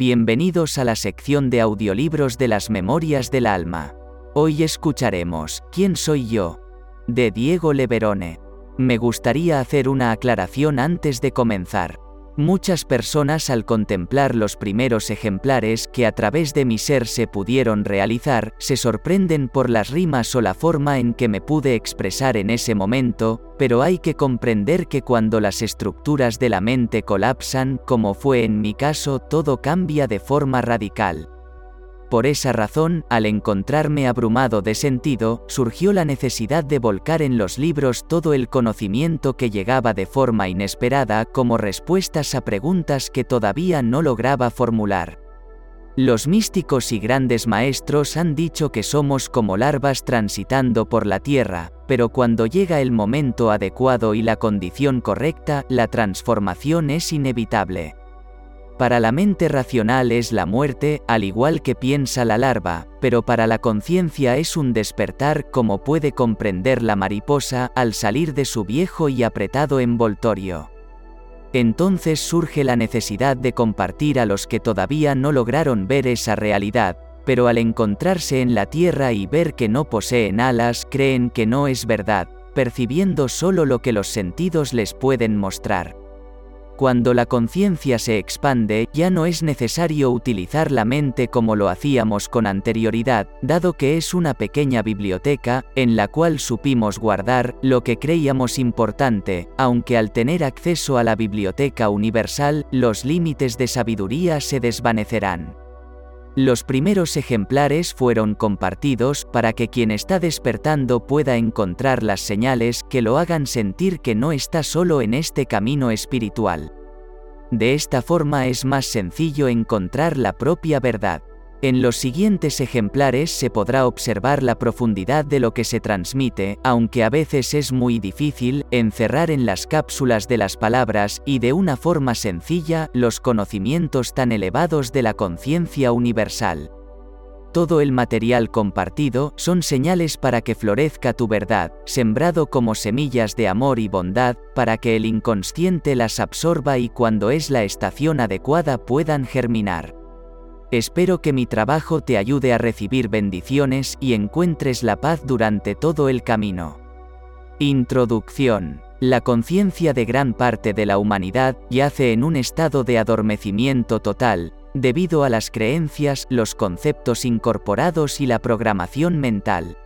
Bienvenidos a la sección de audiolibros de las Memorias del Alma. Hoy escucharemos ¿Quién soy yo? de Diego Leverone. Me gustaría hacer una aclaración antes de comenzar. Muchas personas al contemplar los primeros ejemplares que a través de mi ser se pudieron realizar, se sorprenden por las rimas o la forma en que me pude expresar en ese momento, pero hay que comprender que cuando las estructuras de la mente colapsan, como fue en mi caso, todo cambia de forma radical. Por esa razón, al encontrarme abrumado de sentido, surgió la necesidad de volcar en los libros todo el conocimiento que llegaba de forma inesperada como respuestas a preguntas que todavía no lograba formular. Los místicos y grandes maestros han dicho que somos como larvas transitando por la Tierra, pero cuando llega el momento adecuado y la condición correcta, la transformación es inevitable. Para la mente racional es la muerte, al igual que piensa la larva, pero para la conciencia es un despertar como puede comprender la mariposa al salir de su viejo y apretado envoltorio. Entonces surge la necesidad de compartir a los que todavía no lograron ver esa realidad, pero al encontrarse en la tierra y ver que no poseen alas creen que no es verdad, percibiendo solo lo que los sentidos les pueden mostrar. Cuando la conciencia se expande, ya no es necesario utilizar la mente como lo hacíamos con anterioridad, dado que es una pequeña biblioteca, en la cual supimos guardar lo que creíamos importante, aunque al tener acceso a la biblioteca universal, los límites de sabiduría se desvanecerán. Los primeros ejemplares fueron compartidos para que quien está despertando pueda encontrar las señales que lo hagan sentir que no está solo en este camino espiritual. De esta forma es más sencillo encontrar la propia verdad. En los siguientes ejemplares se podrá observar la profundidad de lo que se transmite, aunque a veces es muy difícil encerrar en las cápsulas de las palabras y de una forma sencilla los conocimientos tan elevados de la conciencia universal. Todo el material compartido son señales para que florezca tu verdad, sembrado como semillas de amor y bondad, para que el inconsciente las absorba y cuando es la estación adecuada puedan germinar. Espero que mi trabajo te ayude a recibir bendiciones y encuentres la paz durante todo el camino. Introducción. La conciencia de gran parte de la humanidad yace en un estado de adormecimiento total, debido a las creencias, los conceptos incorporados y la programación mental,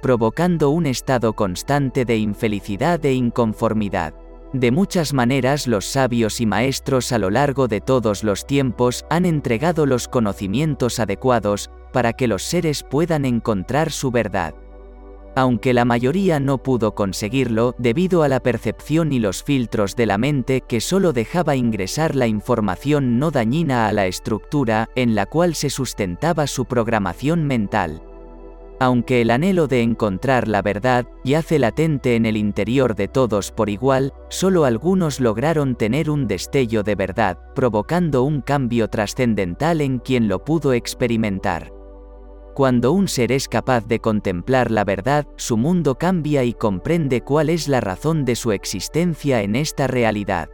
provocando un estado constante de infelicidad e inconformidad. De muchas maneras los sabios y maestros a lo largo de todos los tiempos han entregado los conocimientos adecuados para que los seres puedan encontrar su verdad. Aunque la mayoría no pudo conseguirlo debido a la percepción y los filtros de la mente que solo dejaba ingresar la información no dañina a la estructura en la cual se sustentaba su programación mental. Aunque el anhelo de encontrar la verdad yace latente en el interior de todos por igual, solo algunos lograron tener un destello de verdad, provocando un cambio trascendental en quien lo pudo experimentar. Cuando un ser es capaz de contemplar la verdad, su mundo cambia y comprende cuál es la razón de su existencia en esta realidad.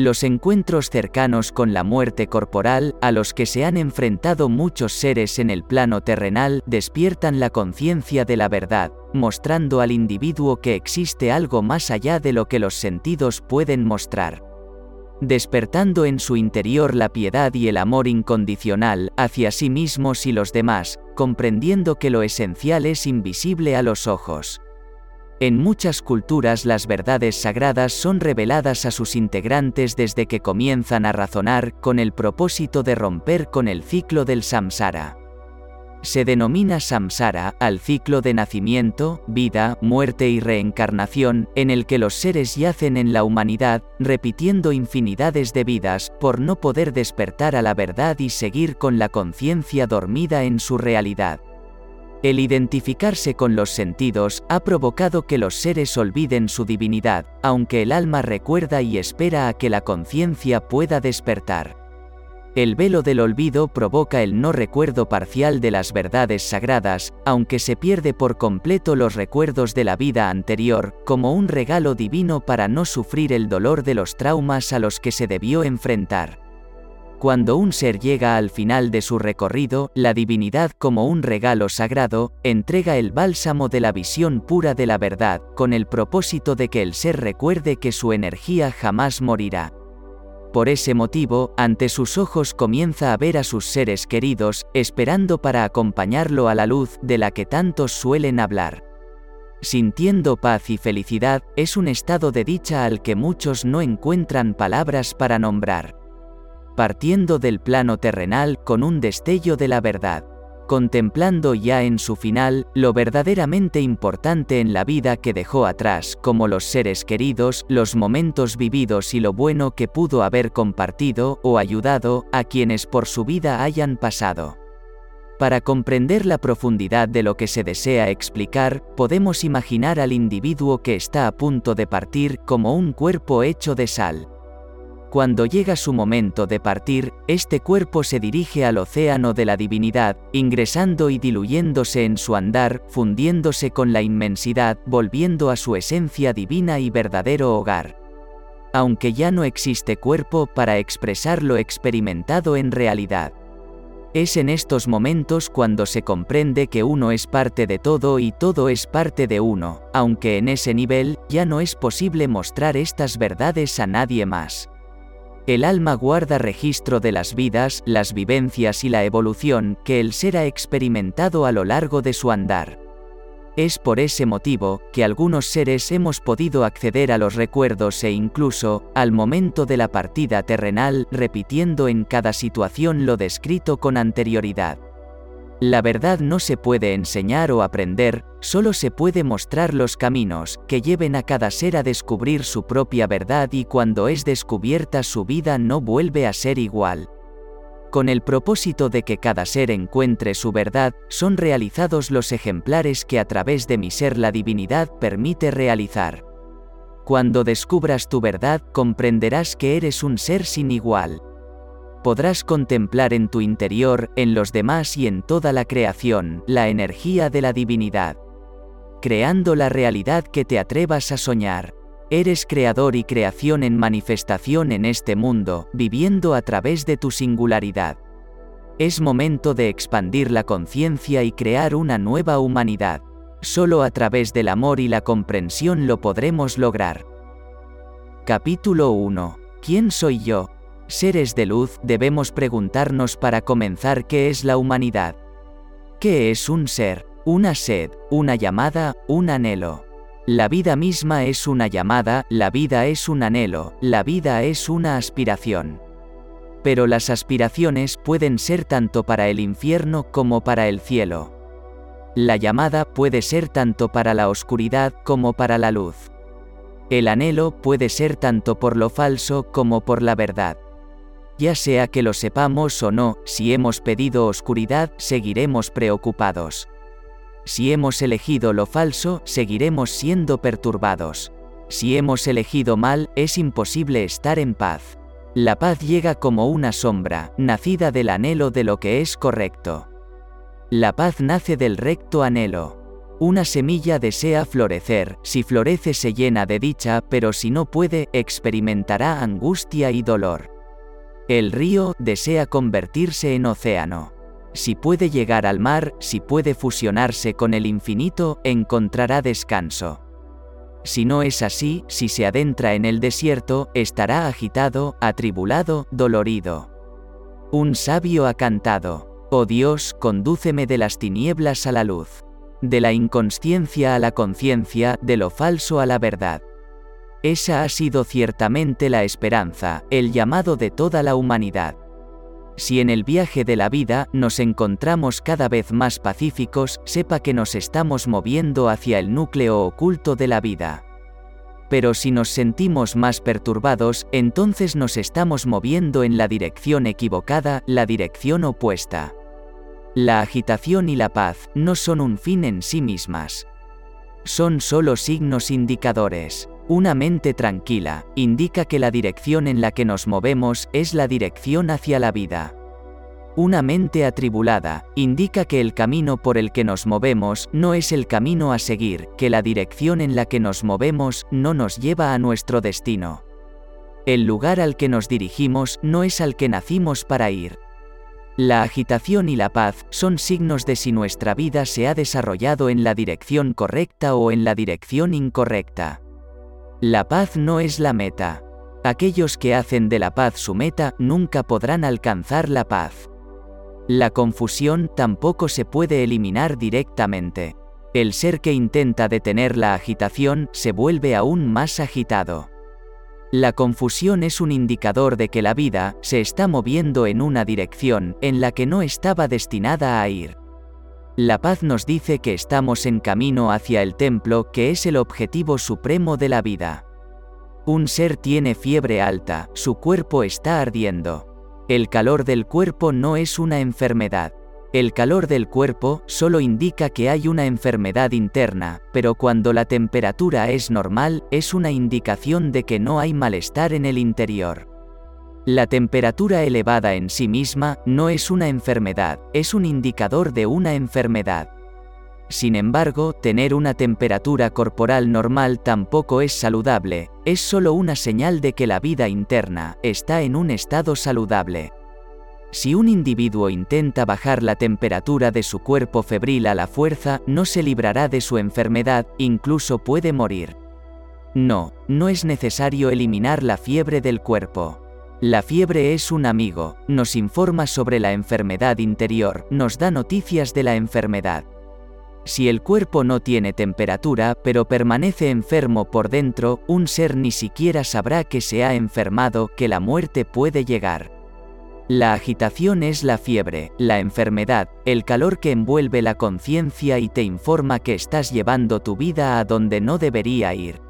Los encuentros cercanos con la muerte corporal, a los que se han enfrentado muchos seres en el plano terrenal, despiertan la conciencia de la verdad, mostrando al individuo que existe algo más allá de lo que los sentidos pueden mostrar. Despertando en su interior la piedad y el amor incondicional hacia sí mismos y los demás, comprendiendo que lo esencial es invisible a los ojos. En muchas culturas las verdades sagradas son reveladas a sus integrantes desde que comienzan a razonar con el propósito de romper con el ciclo del samsara. Se denomina samsara al ciclo de nacimiento, vida, muerte y reencarnación, en el que los seres yacen en la humanidad, repitiendo infinidades de vidas, por no poder despertar a la verdad y seguir con la conciencia dormida en su realidad. El identificarse con los sentidos ha provocado que los seres olviden su divinidad, aunque el alma recuerda y espera a que la conciencia pueda despertar. El velo del olvido provoca el no recuerdo parcial de las verdades sagradas, aunque se pierde por completo los recuerdos de la vida anterior, como un regalo divino para no sufrir el dolor de los traumas a los que se debió enfrentar. Cuando un ser llega al final de su recorrido, la divinidad como un regalo sagrado, entrega el bálsamo de la visión pura de la verdad, con el propósito de que el ser recuerde que su energía jamás morirá. Por ese motivo, ante sus ojos comienza a ver a sus seres queridos, esperando para acompañarlo a la luz de la que tantos suelen hablar. Sintiendo paz y felicidad, es un estado de dicha al que muchos no encuentran palabras para nombrar partiendo del plano terrenal con un destello de la verdad, contemplando ya en su final lo verdaderamente importante en la vida que dejó atrás, como los seres queridos, los momentos vividos y lo bueno que pudo haber compartido o ayudado a quienes por su vida hayan pasado. Para comprender la profundidad de lo que se desea explicar, podemos imaginar al individuo que está a punto de partir como un cuerpo hecho de sal, cuando llega su momento de partir, este cuerpo se dirige al océano de la divinidad, ingresando y diluyéndose en su andar, fundiéndose con la inmensidad, volviendo a su esencia divina y verdadero hogar. Aunque ya no existe cuerpo para expresar lo experimentado en realidad. Es en estos momentos cuando se comprende que uno es parte de todo y todo es parte de uno, aunque en ese nivel ya no es posible mostrar estas verdades a nadie más. El alma guarda registro de las vidas, las vivencias y la evolución que el ser ha experimentado a lo largo de su andar. Es por ese motivo que algunos seres hemos podido acceder a los recuerdos e incluso, al momento de la partida terrenal, repitiendo en cada situación lo descrito con anterioridad. La verdad no se puede enseñar o aprender, solo se puede mostrar los caminos que lleven a cada ser a descubrir su propia verdad y cuando es descubierta su vida no vuelve a ser igual. Con el propósito de que cada ser encuentre su verdad, son realizados los ejemplares que a través de mi ser la divinidad permite realizar. Cuando descubras tu verdad, comprenderás que eres un ser sin igual podrás contemplar en tu interior, en los demás y en toda la creación, la energía de la divinidad. Creando la realidad que te atrevas a soñar. Eres creador y creación en manifestación en este mundo, viviendo a través de tu singularidad. Es momento de expandir la conciencia y crear una nueva humanidad. Solo a través del amor y la comprensión lo podremos lograr. Capítulo 1. ¿Quién soy yo? Seres de luz, debemos preguntarnos para comenzar qué es la humanidad. ¿Qué es un ser? Una sed, una llamada, un anhelo. La vida misma es una llamada, la vida es un anhelo, la vida es una aspiración. Pero las aspiraciones pueden ser tanto para el infierno como para el cielo. La llamada puede ser tanto para la oscuridad como para la luz. El anhelo puede ser tanto por lo falso como por la verdad. Ya sea que lo sepamos o no, si hemos pedido oscuridad, seguiremos preocupados. Si hemos elegido lo falso, seguiremos siendo perturbados. Si hemos elegido mal, es imposible estar en paz. La paz llega como una sombra, nacida del anhelo de lo que es correcto. La paz nace del recto anhelo. Una semilla desea florecer, si florece se llena de dicha, pero si no puede, experimentará angustia y dolor. El río desea convertirse en océano. Si puede llegar al mar, si puede fusionarse con el infinito, encontrará descanso. Si no es así, si se adentra en el desierto, estará agitado, atribulado, dolorido. Un sabio ha cantado, Oh Dios, condúceme de las tinieblas a la luz, de la inconsciencia a la conciencia, de lo falso a la verdad. Esa ha sido ciertamente la esperanza, el llamado de toda la humanidad. Si en el viaje de la vida nos encontramos cada vez más pacíficos, sepa que nos estamos moviendo hacia el núcleo oculto de la vida. Pero si nos sentimos más perturbados, entonces nos estamos moviendo en la dirección equivocada, la dirección opuesta. La agitación y la paz no son un fin en sí mismas. Son solo signos indicadores. Una mente tranquila indica que la dirección en la que nos movemos es la dirección hacia la vida. Una mente atribulada indica que el camino por el que nos movemos no es el camino a seguir, que la dirección en la que nos movemos no nos lleva a nuestro destino. El lugar al que nos dirigimos no es al que nacimos para ir. La agitación y la paz son signos de si nuestra vida se ha desarrollado en la dirección correcta o en la dirección incorrecta. La paz no es la meta. Aquellos que hacen de la paz su meta nunca podrán alcanzar la paz. La confusión tampoco se puede eliminar directamente. El ser que intenta detener la agitación se vuelve aún más agitado. La confusión es un indicador de que la vida se está moviendo en una dirección en la que no estaba destinada a ir. La paz nos dice que estamos en camino hacia el templo que es el objetivo supremo de la vida. Un ser tiene fiebre alta, su cuerpo está ardiendo. El calor del cuerpo no es una enfermedad. El calor del cuerpo solo indica que hay una enfermedad interna, pero cuando la temperatura es normal, es una indicación de que no hay malestar en el interior. La temperatura elevada en sí misma no es una enfermedad, es un indicador de una enfermedad. Sin embargo, tener una temperatura corporal normal tampoco es saludable, es solo una señal de que la vida interna está en un estado saludable. Si un individuo intenta bajar la temperatura de su cuerpo febril a la fuerza, no se librará de su enfermedad, incluso puede morir. No, no es necesario eliminar la fiebre del cuerpo. La fiebre es un amigo, nos informa sobre la enfermedad interior, nos da noticias de la enfermedad. Si el cuerpo no tiene temperatura pero permanece enfermo por dentro, un ser ni siquiera sabrá que se ha enfermado, que la muerte puede llegar. La agitación es la fiebre, la enfermedad, el calor que envuelve la conciencia y te informa que estás llevando tu vida a donde no debería ir.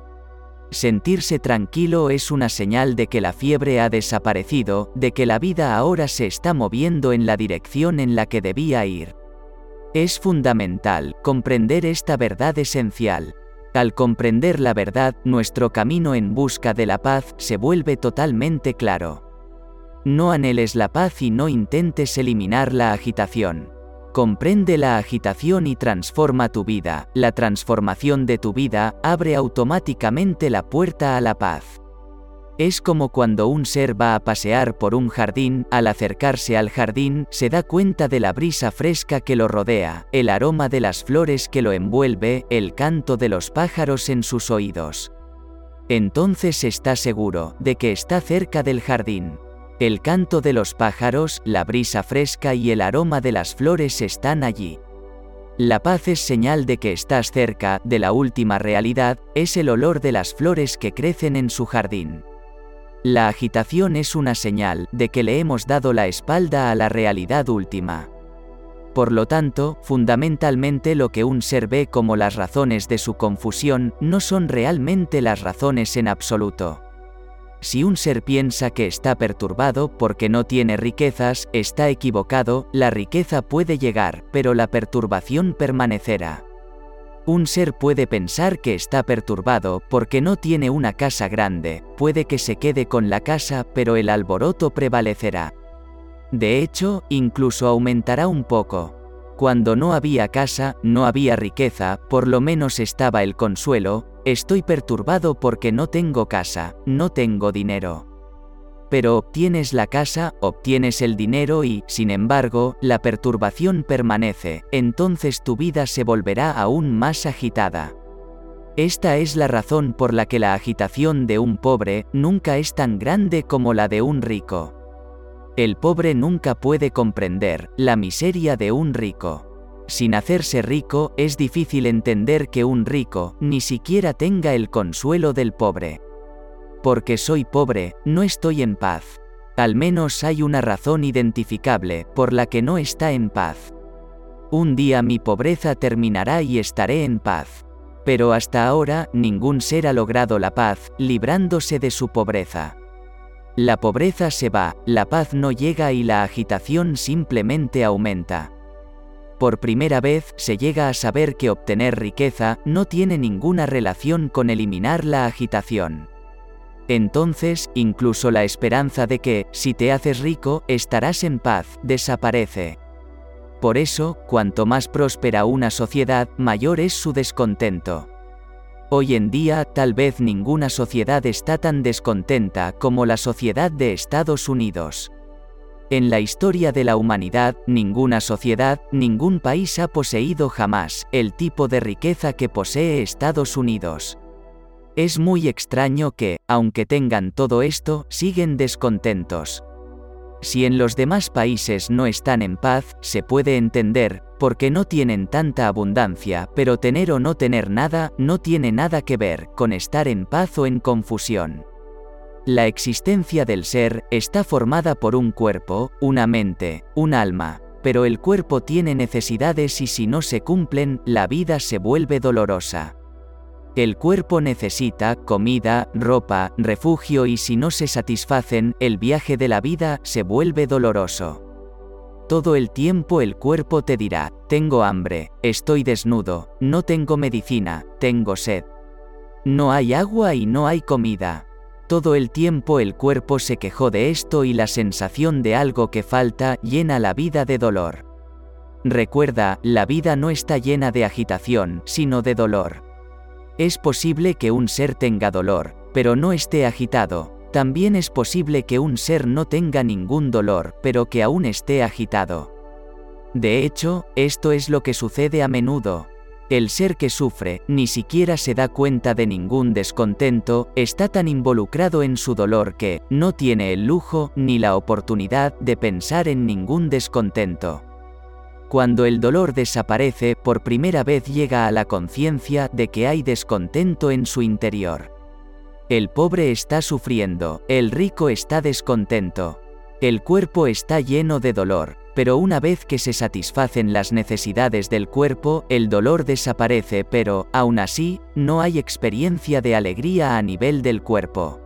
Sentirse tranquilo es una señal de que la fiebre ha desaparecido, de que la vida ahora se está moviendo en la dirección en la que debía ir. Es fundamental comprender esta verdad esencial. Al comprender la verdad, nuestro camino en busca de la paz se vuelve totalmente claro. No anheles la paz y no intentes eliminar la agitación. Comprende la agitación y transforma tu vida. La transformación de tu vida abre automáticamente la puerta a la paz. Es como cuando un ser va a pasear por un jardín, al acercarse al jardín, se da cuenta de la brisa fresca que lo rodea, el aroma de las flores que lo envuelve, el canto de los pájaros en sus oídos. Entonces está seguro de que está cerca del jardín. El canto de los pájaros, la brisa fresca y el aroma de las flores están allí. La paz es señal de que estás cerca de la última realidad, es el olor de las flores que crecen en su jardín. La agitación es una señal de que le hemos dado la espalda a la realidad última. Por lo tanto, fundamentalmente lo que un ser ve como las razones de su confusión no son realmente las razones en absoluto. Si un ser piensa que está perturbado porque no tiene riquezas, está equivocado, la riqueza puede llegar, pero la perturbación permanecerá. Un ser puede pensar que está perturbado porque no tiene una casa grande, puede que se quede con la casa, pero el alboroto prevalecerá. De hecho, incluso aumentará un poco. Cuando no había casa, no había riqueza, por lo menos estaba el consuelo, Estoy perturbado porque no tengo casa, no tengo dinero. Pero obtienes la casa, obtienes el dinero y, sin embargo, la perturbación permanece, entonces tu vida se volverá aún más agitada. Esta es la razón por la que la agitación de un pobre nunca es tan grande como la de un rico. El pobre nunca puede comprender la miseria de un rico. Sin hacerse rico, es difícil entender que un rico ni siquiera tenga el consuelo del pobre. Porque soy pobre, no estoy en paz. Al menos hay una razón identificable por la que no está en paz. Un día mi pobreza terminará y estaré en paz. Pero hasta ahora ningún ser ha logrado la paz, librándose de su pobreza. La pobreza se va, la paz no llega y la agitación simplemente aumenta. Por primera vez se llega a saber que obtener riqueza no tiene ninguna relación con eliminar la agitación. Entonces, incluso la esperanza de que, si te haces rico, estarás en paz, desaparece. Por eso, cuanto más próspera una sociedad, mayor es su descontento. Hoy en día, tal vez ninguna sociedad está tan descontenta como la sociedad de Estados Unidos. En la historia de la humanidad, ninguna sociedad, ningún país ha poseído jamás el tipo de riqueza que posee Estados Unidos. Es muy extraño que, aunque tengan todo esto, siguen descontentos. Si en los demás países no están en paz, se puede entender, porque no tienen tanta abundancia, pero tener o no tener nada no tiene nada que ver con estar en paz o en confusión. La existencia del ser está formada por un cuerpo, una mente, un alma, pero el cuerpo tiene necesidades y si no se cumplen, la vida se vuelve dolorosa. El cuerpo necesita comida, ropa, refugio y si no se satisfacen, el viaje de la vida se vuelve doloroso. Todo el tiempo el cuerpo te dirá, tengo hambre, estoy desnudo, no tengo medicina, tengo sed. No hay agua y no hay comida. Todo el tiempo el cuerpo se quejó de esto y la sensación de algo que falta llena la vida de dolor. Recuerda, la vida no está llena de agitación, sino de dolor. Es posible que un ser tenga dolor, pero no esté agitado. También es posible que un ser no tenga ningún dolor, pero que aún esté agitado. De hecho, esto es lo que sucede a menudo. El ser que sufre, ni siquiera se da cuenta de ningún descontento, está tan involucrado en su dolor que, no tiene el lujo, ni la oportunidad de pensar en ningún descontento. Cuando el dolor desaparece, por primera vez llega a la conciencia de que hay descontento en su interior. El pobre está sufriendo, el rico está descontento. El cuerpo está lleno de dolor, pero una vez que se satisfacen las necesidades del cuerpo, el dolor desaparece, pero, aún así, no hay experiencia de alegría a nivel del cuerpo.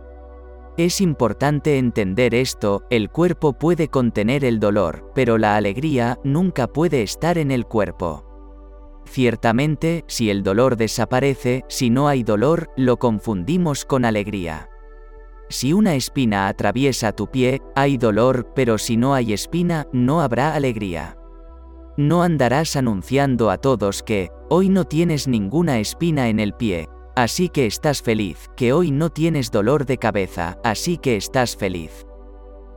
Es importante entender esto, el cuerpo puede contener el dolor, pero la alegría nunca puede estar en el cuerpo. Ciertamente, si el dolor desaparece, si no hay dolor, lo confundimos con alegría. Si una espina atraviesa tu pie, hay dolor, pero si no hay espina, no habrá alegría. No andarás anunciando a todos que, hoy no tienes ninguna espina en el pie, Así que estás feliz, que hoy no tienes dolor de cabeza, así que estás feliz.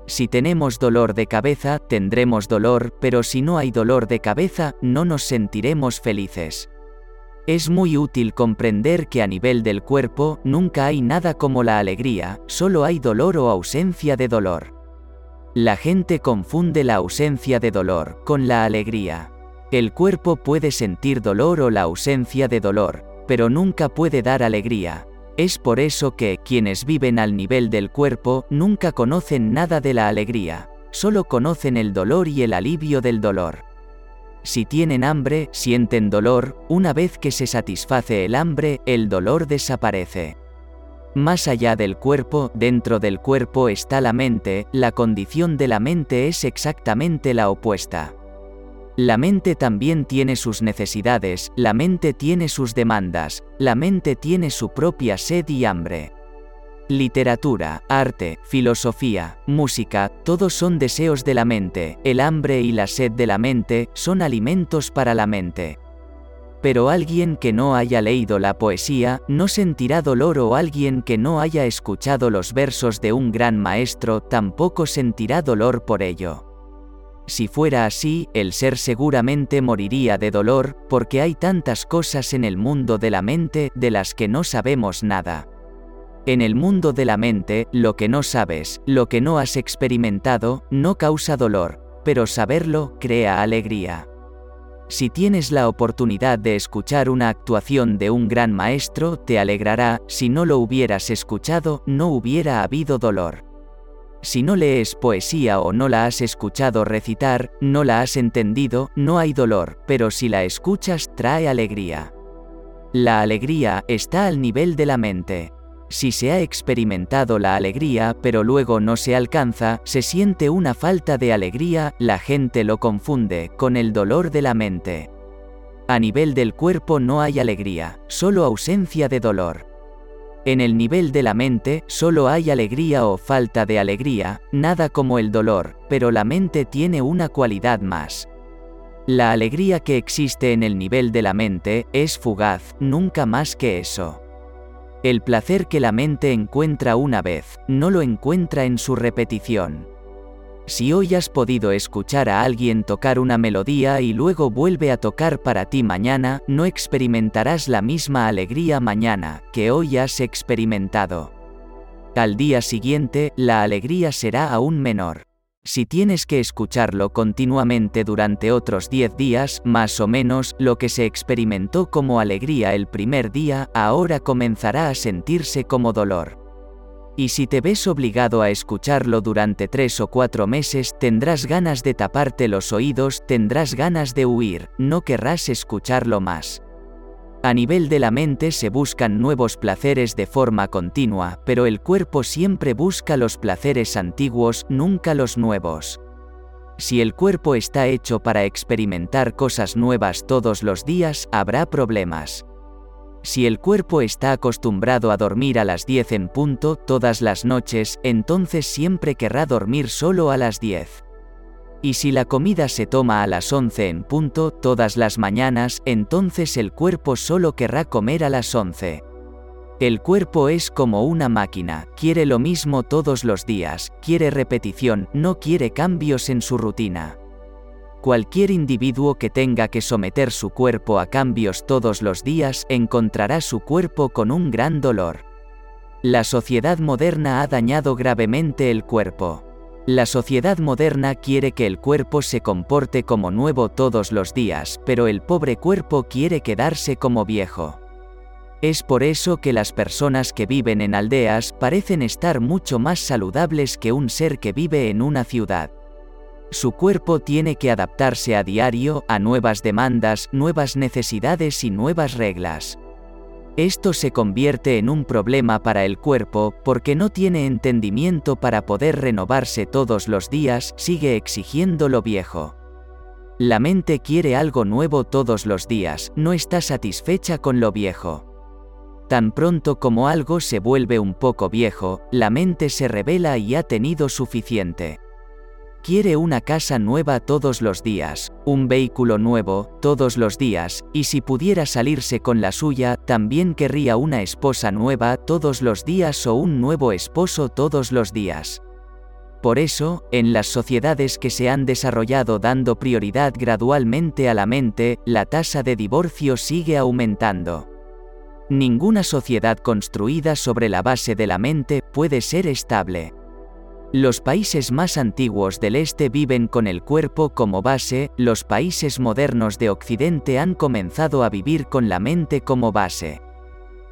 Si tenemos dolor de cabeza, tendremos dolor, pero si no hay dolor de cabeza, no nos sentiremos felices. Es muy útil comprender que a nivel del cuerpo nunca hay nada como la alegría, solo hay dolor o ausencia de dolor. La gente confunde la ausencia de dolor con la alegría. El cuerpo puede sentir dolor o la ausencia de dolor, pero nunca puede dar alegría. Es por eso que quienes viven al nivel del cuerpo nunca conocen nada de la alegría, solo conocen el dolor y el alivio del dolor. Si tienen hambre, sienten dolor, una vez que se satisface el hambre, el dolor desaparece. Más allá del cuerpo, dentro del cuerpo está la mente, la condición de la mente es exactamente la opuesta. La mente también tiene sus necesidades, la mente tiene sus demandas, la mente tiene su propia sed y hambre. Literatura, arte, filosofía, música, todos son deseos de la mente, el hambre y la sed de la mente son alimentos para la mente. Pero alguien que no haya leído la poesía no sentirá dolor o alguien que no haya escuchado los versos de un gran maestro tampoco sentirá dolor por ello. Si fuera así, el ser seguramente moriría de dolor, porque hay tantas cosas en el mundo de la mente de las que no sabemos nada. En el mundo de la mente, lo que no sabes, lo que no has experimentado, no causa dolor, pero saberlo crea alegría. Si tienes la oportunidad de escuchar una actuación de un gran maestro, te alegrará, si no lo hubieras escuchado, no hubiera habido dolor. Si no lees poesía o no la has escuchado recitar, no la has entendido, no hay dolor, pero si la escuchas trae alegría. La alegría está al nivel de la mente. Si se ha experimentado la alegría pero luego no se alcanza, se siente una falta de alegría, la gente lo confunde con el dolor de la mente. A nivel del cuerpo no hay alegría, solo ausencia de dolor. En el nivel de la mente, solo hay alegría o falta de alegría, nada como el dolor, pero la mente tiene una cualidad más. La alegría que existe en el nivel de la mente es fugaz, nunca más que eso. El placer que la mente encuentra una vez, no lo encuentra en su repetición. Si hoy has podido escuchar a alguien tocar una melodía y luego vuelve a tocar para ti mañana, no experimentarás la misma alegría mañana que hoy has experimentado. Al día siguiente, la alegría será aún menor. Si tienes que escucharlo continuamente durante otros 10 días, más o menos, lo que se experimentó como alegría el primer día, ahora comenzará a sentirse como dolor. Y si te ves obligado a escucharlo durante tres o cuatro meses, tendrás ganas de taparte los oídos, tendrás ganas de huir, no querrás escucharlo más. A nivel de la mente se buscan nuevos placeres de forma continua, pero el cuerpo siempre busca los placeres antiguos, nunca los nuevos. Si el cuerpo está hecho para experimentar cosas nuevas todos los días, habrá problemas. Si el cuerpo está acostumbrado a dormir a las 10 en punto todas las noches, entonces siempre querrá dormir solo a las 10. Y si la comida se toma a las 11 en punto todas las mañanas, entonces el cuerpo solo querrá comer a las 11. El cuerpo es como una máquina, quiere lo mismo todos los días, quiere repetición, no quiere cambios en su rutina. Cualquier individuo que tenga que someter su cuerpo a cambios todos los días encontrará su cuerpo con un gran dolor. La sociedad moderna ha dañado gravemente el cuerpo. La sociedad moderna quiere que el cuerpo se comporte como nuevo todos los días, pero el pobre cuerpo quiere quedarse como viejo. Es por eso que las personas que viven en aldeas parecen estar mucho más saludables que un ser que vive en una ciudad. Su cuerpo tiene que adaptarse a diario a nuevas demandas, nuevas necesidades y nuevas reglas. Esto se convierte en un problema para el cuerpo porque no tiene entendimiento para poder renovarse todos los días, sigue exigiendo lo viejo. La mente quiere algo nuevo todos los días, no está satisfecha con lo viejo. Tan pronto como algo se vuelve un poco viejo, la mente se revela y ha tenido suficiente. Quiere una casa nueva todos los días, un vehículo nuevo, todos los días, y si pudiera salirse con la suya, también querría una esposa nueva todos los días o un nuevo esposo todos los días. Por eso, en las sociedades que se han desarrollado dando prioridad gradualmente a la mente, la tasa de divorcio sigue aumentando. Ninguna sociedad construida sobre la base de la mente puede ser estable. Los países más antiguos del este viven con el cuerpo como base, los países modernos de Occidente han comenzado a vivir con la mente como base.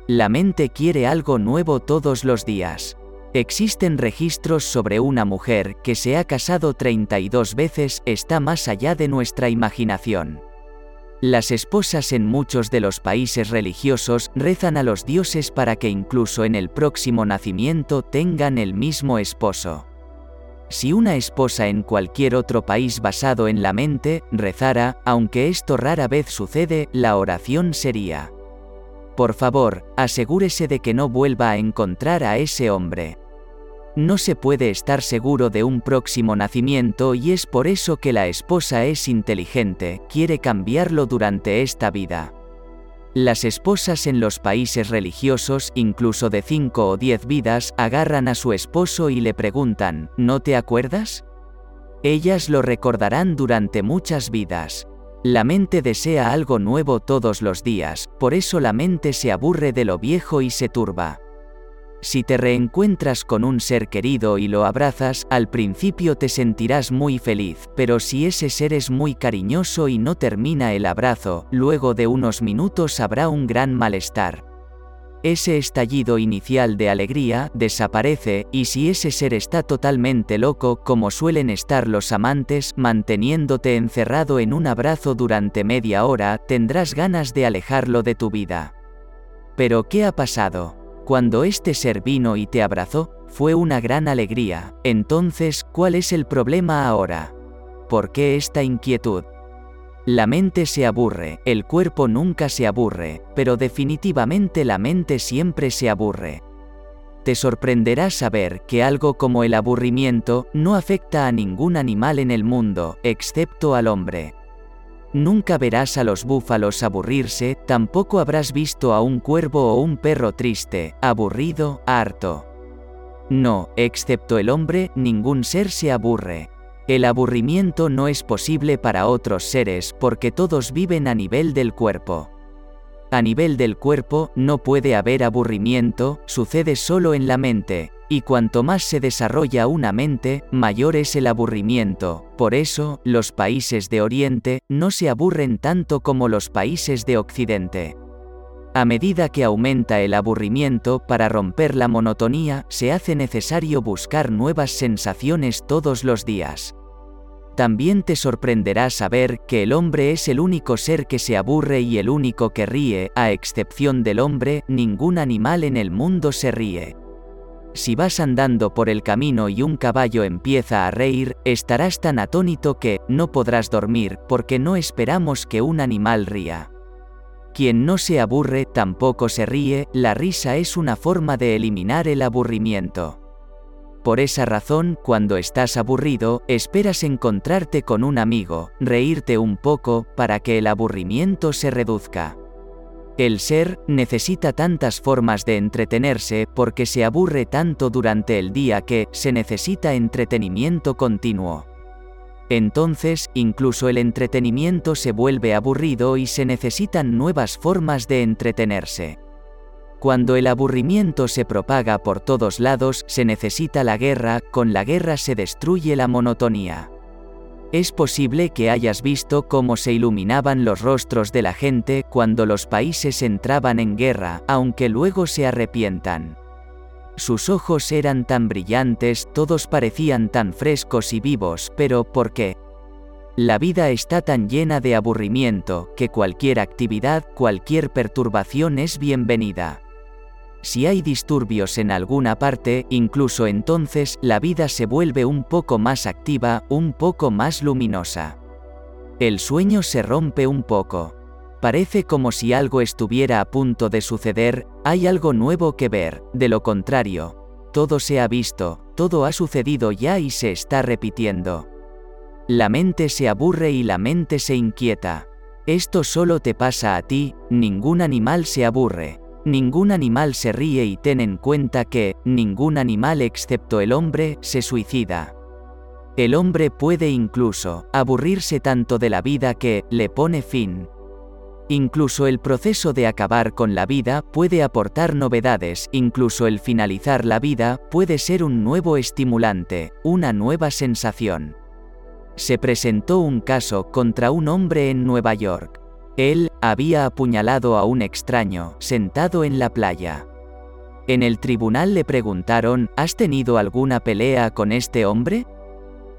La mente quiere algo nuevo todos los días. Existen registros sobre una mujer que se ha casado 32 veces, está más allá de nuestra imaginación. Las esposas en muchos de los países religiosos rezan a los dioses para que incluso en el próximo nacimiento tengan el mismo esposo. Si una esposa en cualquier otro país basado en la mente rezara, aunque esto rara vez sucede, la oración sería, Por favor, asegúrese de que no vuelva a encontrar a ese hombre. No se puede estar seguro de un próximo nacimiento y es por eso que la esposa es inteligente, quiere cambiarlo durante esta vida. Las esposas en los países religiosos, incluso de 5 o 10 vidas, agarran a su esposo y le preguntan, ¿no te acuerdas? Ellas lo recordarán durante muchas vidas. La mente desea algo nuevo todos los días, por eso la mente se aburre de lo viejo y se turba. Si te reencuentras con un ser querido y lo abrazas, al principio te sentirás muy feliz, pero si ese ser es muy cariñoso y no termina el abrazo, luego de unos minutos habrá un gran malestar. Ese estallido inicial de alegría desaparece, y si ese ser está totalmente loco, como suelen estar los amantes, manteniéndote encerrado en un abrazo durante media hora, tendrás ganas de alejarlo de tu vida. Pero ¿qué ha pasado? Cuando este ser vino y te abrazó, fue una gran alegría. Entonces, ¿cuál es el problema ahora? ¿Por qué esta inquietud? La mente se aburre, el cuerpo nunca se aburre, pero definitivamente la mente siempre se aburre. Te sorprenderá saber que algo como el aburrimiento no afecta a ningún animal en el mundo, excepto al hombre. Nunca verás a los búfalos aburrirse, tampoco habrás visto a un cuervo o un perro triste, aburrido, harto. No, excepto el hombre, ningún ser se aburre. El aburrimiento no es posible para otros seres porque todos viven a nivel del cuerpo. A nivel del cuerpo no puede haber aburrimiento, sucede solo en la mente, y cuanto más se desarrolla una mente, mayor es el aburrimiento. Por eso, los países de Oriente no se aburren tanto como los países de Occidente. A medida que aumenta el aburrimiento, para romper la monotonía, se hace necesario buscar nuevas sensaciones todos los días. También te sorprenderá saber que el hombre es el único ser que se aburre y el único que ríe, a excepción del hombre, ningún animal en el mundo se ríe. Si vas andando por el camino y un caballo empieza a reír, estarás tan atónito que no podrás dormir porque no esperamos que un animal ría. Quien no se aburre tampoco se ríe, la risa es una forma de eliminar el aburrimiento. Por esa razón, cuando estás aburrido, esperas encontrarte con un amigo, reírte un poco, para que el aburrimiento se reduzca. El ser necesita tantas formas de entretenerse porque se aburre tanto durante el día que se necesita entretenimiento continuo. Entonces, incluso el entretenimiento se vuelve aburrido y se necesitan nuevas formas de entretenerse. Cuando el aburrimiento se propaga por todos lados, se necesita la guerra, con la guerra se destruye la monotonía. Es posible que hayas visto cómo se iluminaban los rostros de la gente cuando los países entraban en guerra, aunque luego se arrepientan. Sus ojos eran tan brillantes, todos parecían tan frescos y vivos, pero ¿por qué? La vida está tan llena de aburrimiento, que cualquier actividad, cualquier perturbación es bienvenida. Si hay disturbios en alguna parte, incluso entonces, la vida se vuelve un poco más activa, un poco más luminosa. El sueño se rompe un poco. Parece como si algo estuviera a punto de suceder, hay algo nuevo que ver, de lo contrario, todo se ha visto, todo ha sucedido ya y se está repitiendo. La mente se aburre y la mente se inquieta. Esto solo te pasa a ti, ningún animal se aburre. Ningún animal se ríe y ten en cuenta que, ningún animal excepto el hombre, se suicida. El hombre puede incluso, aburrirse tanto de la vida que, le pone fin. Incluso el proceso de acabar con la vida puede aportar novedades, incluso el finalizar la vida puede ser un nuevo estimulante, una nueva sensación. Se presentó un caso contra un hombre en Nueva York. Él había apuñalado a un extraño, sentado en la playa. En el tribunal le preguntaron, ¿Has tenido alguna pelea con este hombre?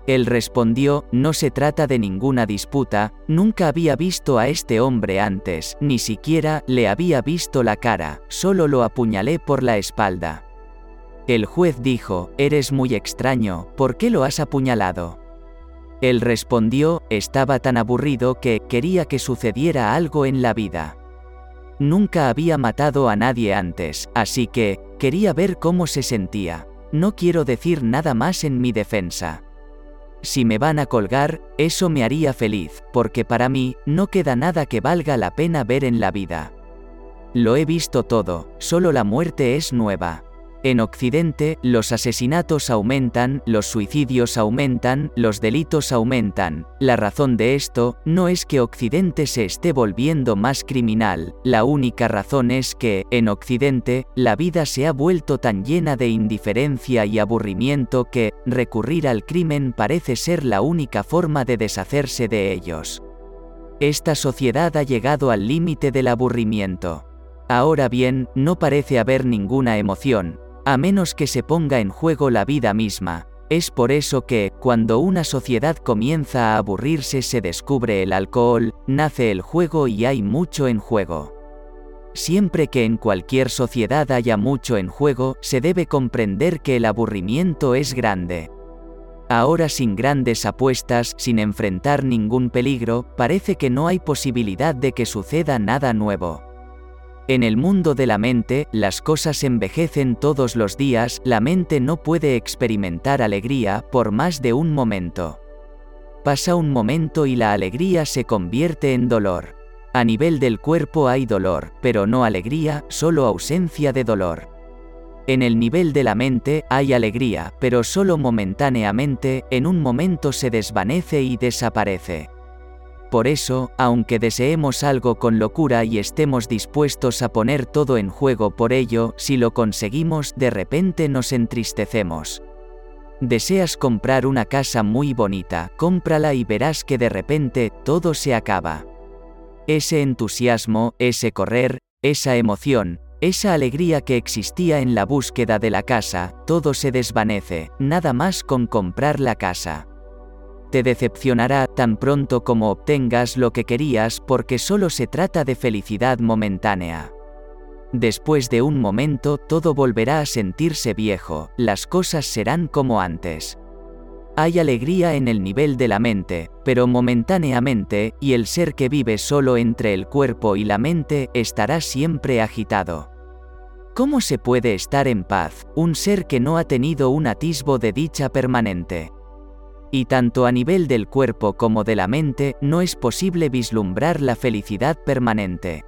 Él respondió, no se trata de ninguna disputa, nunca había visto a este hombre antes, ni siquiera le había visto la cara, solo lo apuñalé por la espalda. El juez dijo, eres muy extraño, ¿por qué lo has apuñalado? Él respondió, estaba tan aburrido que quería que sucediera algo en la vida. Nunca había matado a nadie antes, así que, quería ver cómo se sentía. No quiero decir nada más en mi defensa. Si me van a colgar, eso me haría feliz, porque para mí, no queda nada que valga la pena ver en la vida. Lo he visto todo, solo la muerte es nueva. En Occidente, los asesinatos aumentan, los suicidios aumentan, los delitos aumentan. La razón de esto no es que Occidente se esté volviendo más criminal, la única razón es que, en Occidente, la vida se ha vuelto tan llena de indiferencia y aburrimiento que, recurrir al crimen parece ser la única forma de deshacerse de ellos. Esta sociedad ha llegado al límite del aburrimiento. Ahora bien, no parece haber ninguna emoción, a menos que se ponga en juego la vida misma. Es por eso que, cuando una sociedad comienza a aburrirse se descubre el alcohol, nace el juego y hay mucho en juego. Siempre que en cualquier sociedad haya mucho en juego, se debe comprender que el aburrimiento es grande. Ahora sin grandes apuestas, sin enfrentar ningún peligro, parece que no hay posibilidad de que suceda nada nuevo. En el mundo de la mente, las cosas envejecen todos los días, la mente no puede experimentar alegría por más de un momento. pasa un momento y la alegría se convierte en dolor. A nivel del cuerpo hay dolor, pero no alegría, solo ausencia de dolor. En el nivel de la mente hay alegría, pero solo momentáneamente, en un momento se desvanece y desaparece. Por eso, aunque deseemos algo con locura y estemos dispuestos a poner todo en juego por ello, si lo conseguimos, de repente nos entristecemos. Deseas comprar una casa muy bonita, cómprala y verás que de repente todo se acaba. Ese entusiasmo, ese correr, esa emoción, esa alegría que existía en la búsqueda de la casa, todo se desvanece, nada más con comprar la casa. Te decepcionará tan pronto como obtengas lo que querías porque solo se trata de felicidad momentánea. Después de un momento todo volverá a sentirse viejo, las cosas serán como antes. Hay alegría en el nivel de la mente, pero momentáneamente, y el ser que vive solo entre el cuerpo y la mente estará siempre agitado. ¿Cómo se puede estar en paz, un ser que no ha tenido un atisbo de dicha permanente? Y tanto a nivel del cuerpo como de la mente no es posible vislumbrar la felicidad permanente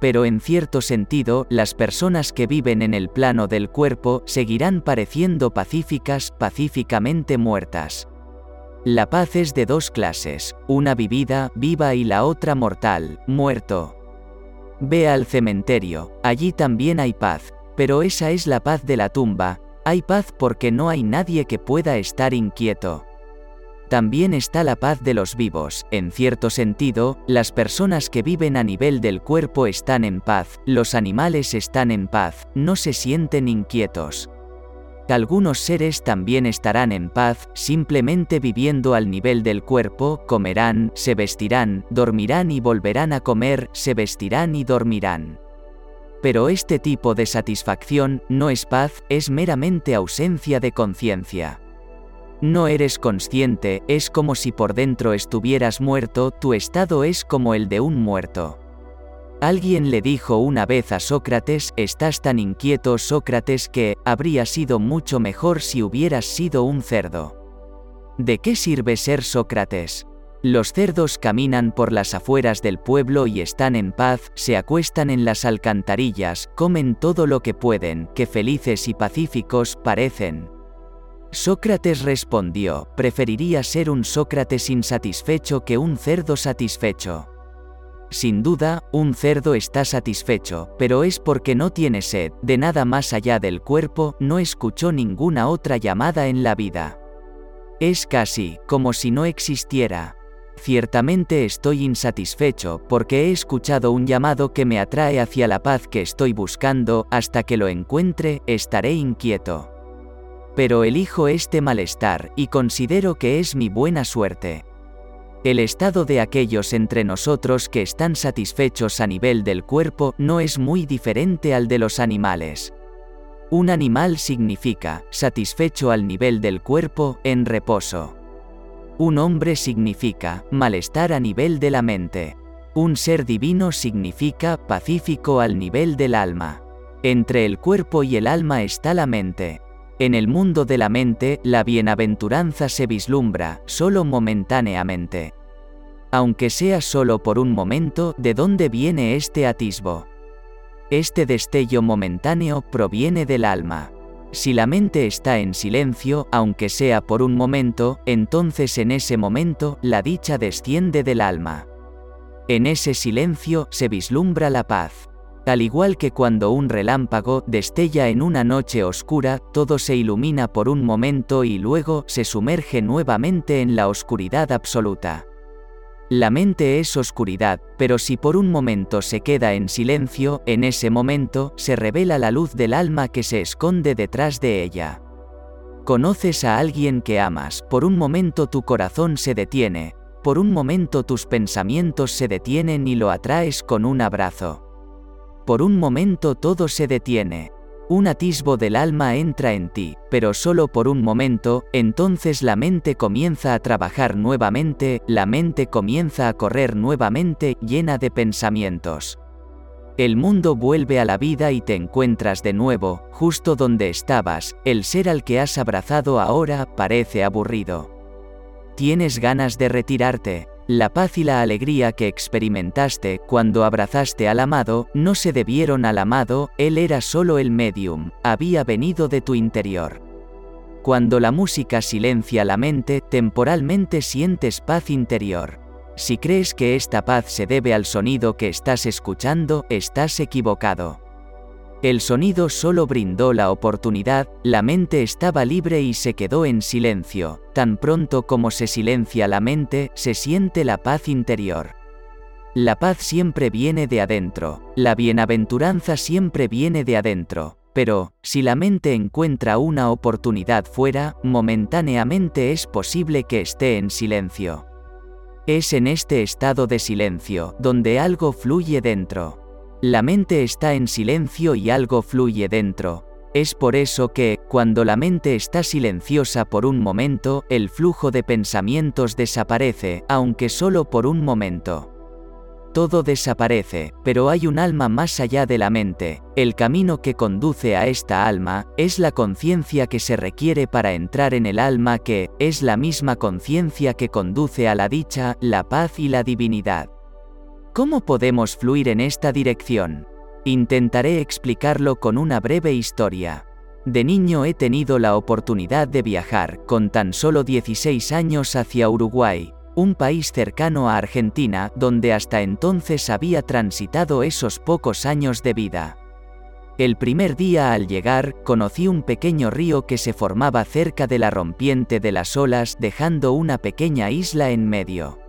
pero en cierto sentido, las personas que viven en el plano del cuerpo seguirán pareciendo pacíficas, pacíficamente muertas. La paz es de dos clases, una vivida, viva y la otra mortal, muerto. Ve al cementerio, allí también hay paz, pero esa es la paz de la tumba, hay paz porque no hay nadie que pueda estar inquieto. También está la paz de los vivos, en cierto sentido, las personas que viven a nivel del cuerpo están en paz, los animales están en paz, no se sienten inquietos. Algunos seres también estarán en paz, simplemente viviendo al nivel del cuerpo, comerán, se vestirán, dormirán y volverán a comer, se vestirán y dormirán. Pero este tipo de satisfacción no es paz, es meramente ausencia de conciencia. No eres consciente, es como si por dentro estuvieras muerto, tu estado es como el de un muerto. Alguien le dijo una vez a Sócrates, estás tan inquieto Sócrates que, habría sido mucho mejor si hubieras sido un cerdo. ¿De qué sirve ser Sócrates? Los cerdos caminan por las afueras del pueblo y están en paz, se acuestan en las alcantarillas, comen todo lo que pueden, que felices y pacíficos parecen. Sócrates respondió, preferiría ser un Sócrates insatisfecho que un cerdo satisfecho. Sin duda, un cerdo está satisfecho, pero es porque no tiene sed, de nada más allá del cuerpo, no escuchó ninguna otra llamada en la vida. Es casi, como si no existiera. Ciertamente estoy insatisfecho porque he escuchado un llamado que me atrae hacia la paz que estoy buscando, hasta que lo encuentre, estaré inquieto pero elijo este malestar y considero que es mi buena suerte. El estado de aquellos entre nosotros que están satisfechos a nivel del cuerpo no es muy diferente al de los animales. Un animal significa, satisfecho al nivel del cuerpo, en reposo. Un hombre significa, malestar a nivel de la mente. Un ser divino significa, pacífico al nivel del alma. Entre el cuerpo y el alma está la mente. En el mundo de la mente, la bienaventuranza se vislumbra, solo momentáneamente. Aunque sea solo por un momento, ¿de dónde viene este atisbo? Este destello momentáneo proviene del alma. Si la mente está en silencio, aunque sea por un momento, entonces en ese momento la dicha desciende del alma. En ese silencio se vislumbra la paz. Al igual que cuando un relámpago destella en una noche oscura, todo se ilumina por un momento y luego se sumerge nuevamente en la oscuridad absoluta. La mente es oscuridad, pero si por un momento se queda en silencio, en ese momento se revela la luz del alma que se esconde detrás de ella. Conoces a alguien que amas, por un momento tu corazón se detiene, por un momento tus pensamientos se detienen y lo atraes con un abrazo. Por un momento todo se detiene. Un atisbo del alma entra en ti, pero solo por un momento, entonces la mente comienza a trabajar nuevamente, la mente comienza a correr nuevamente, llena de pensamientos. El mundo vuelve a la vida y te encuentras de nuevo, justo donde estabas, el ser al que has abrazado ahora parece aburrido. tienes ganas de retirarte. La paz y la alegría que experimentaste cuando abrazaste al amado no se debieron al amado, él era solo el medium, había venido de tu interior. Cuando la música silencia la mente, temporalmente sientes paz interior. Si crees que esta paz se debe al sonido que estás escuchando, estás equivocado. El sonido solo brindó la oportunidad, la mente estaba libre y se quedó en silencio. Tan pronto como se silencia la mente, se siente la paz interior. La paz siempre viene de adentro, la bienaventuranza siempre viene de adentro. Pero, si la mente encuentra una oportunidad fuera, momentáneamente es posible que esté en silencio. Es en este estado de silencio, donde algo fluye dentro. La mente está en silencio y algo fluye dentro. Es por eso que, cuando la mente está silenciosa por un momento, el flujo de pensamientos desaparece, aunque solo por un momento. Todo desaparece, pero hay un alma más allá de la mente. El camino que conduce a esta alma es la conciencia que se requiere para entrar en el alma que es la misma conciencia que conduce a la dicha, la paz y la divinidad. ¿Cómo podemos fluir en esta dirección? Intentaré explicarlo con una breve historia. De niño he tenido la oportunidad de viajar, con tan solo 16 años, hacia Uruguay, un país cercano a Argentina, donde hasta entonces había transitado esos pocos años de vida. El primer día al llegar, conocí un pequeño río que se formaba cerca de la rompiente de las olas, dejando una pequeña isla en medio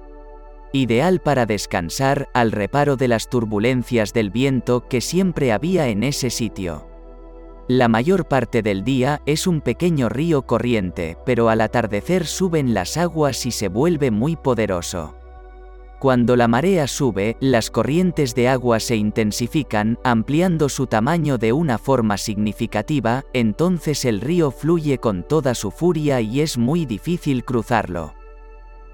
ideal para descansar al reparo de las turbulencias del viento que siempre había en ese sitio. La mayor parte del día es un pequeño río corriente, pero al atardecer suben las aguas y se vuelve muy poderoso. Cuando la marea sube, las corrientes de agua se intensifican, ampliando su tamaño de una forma significativa, entonces el río fluye con toda su furia y es muy difícil cruzarlo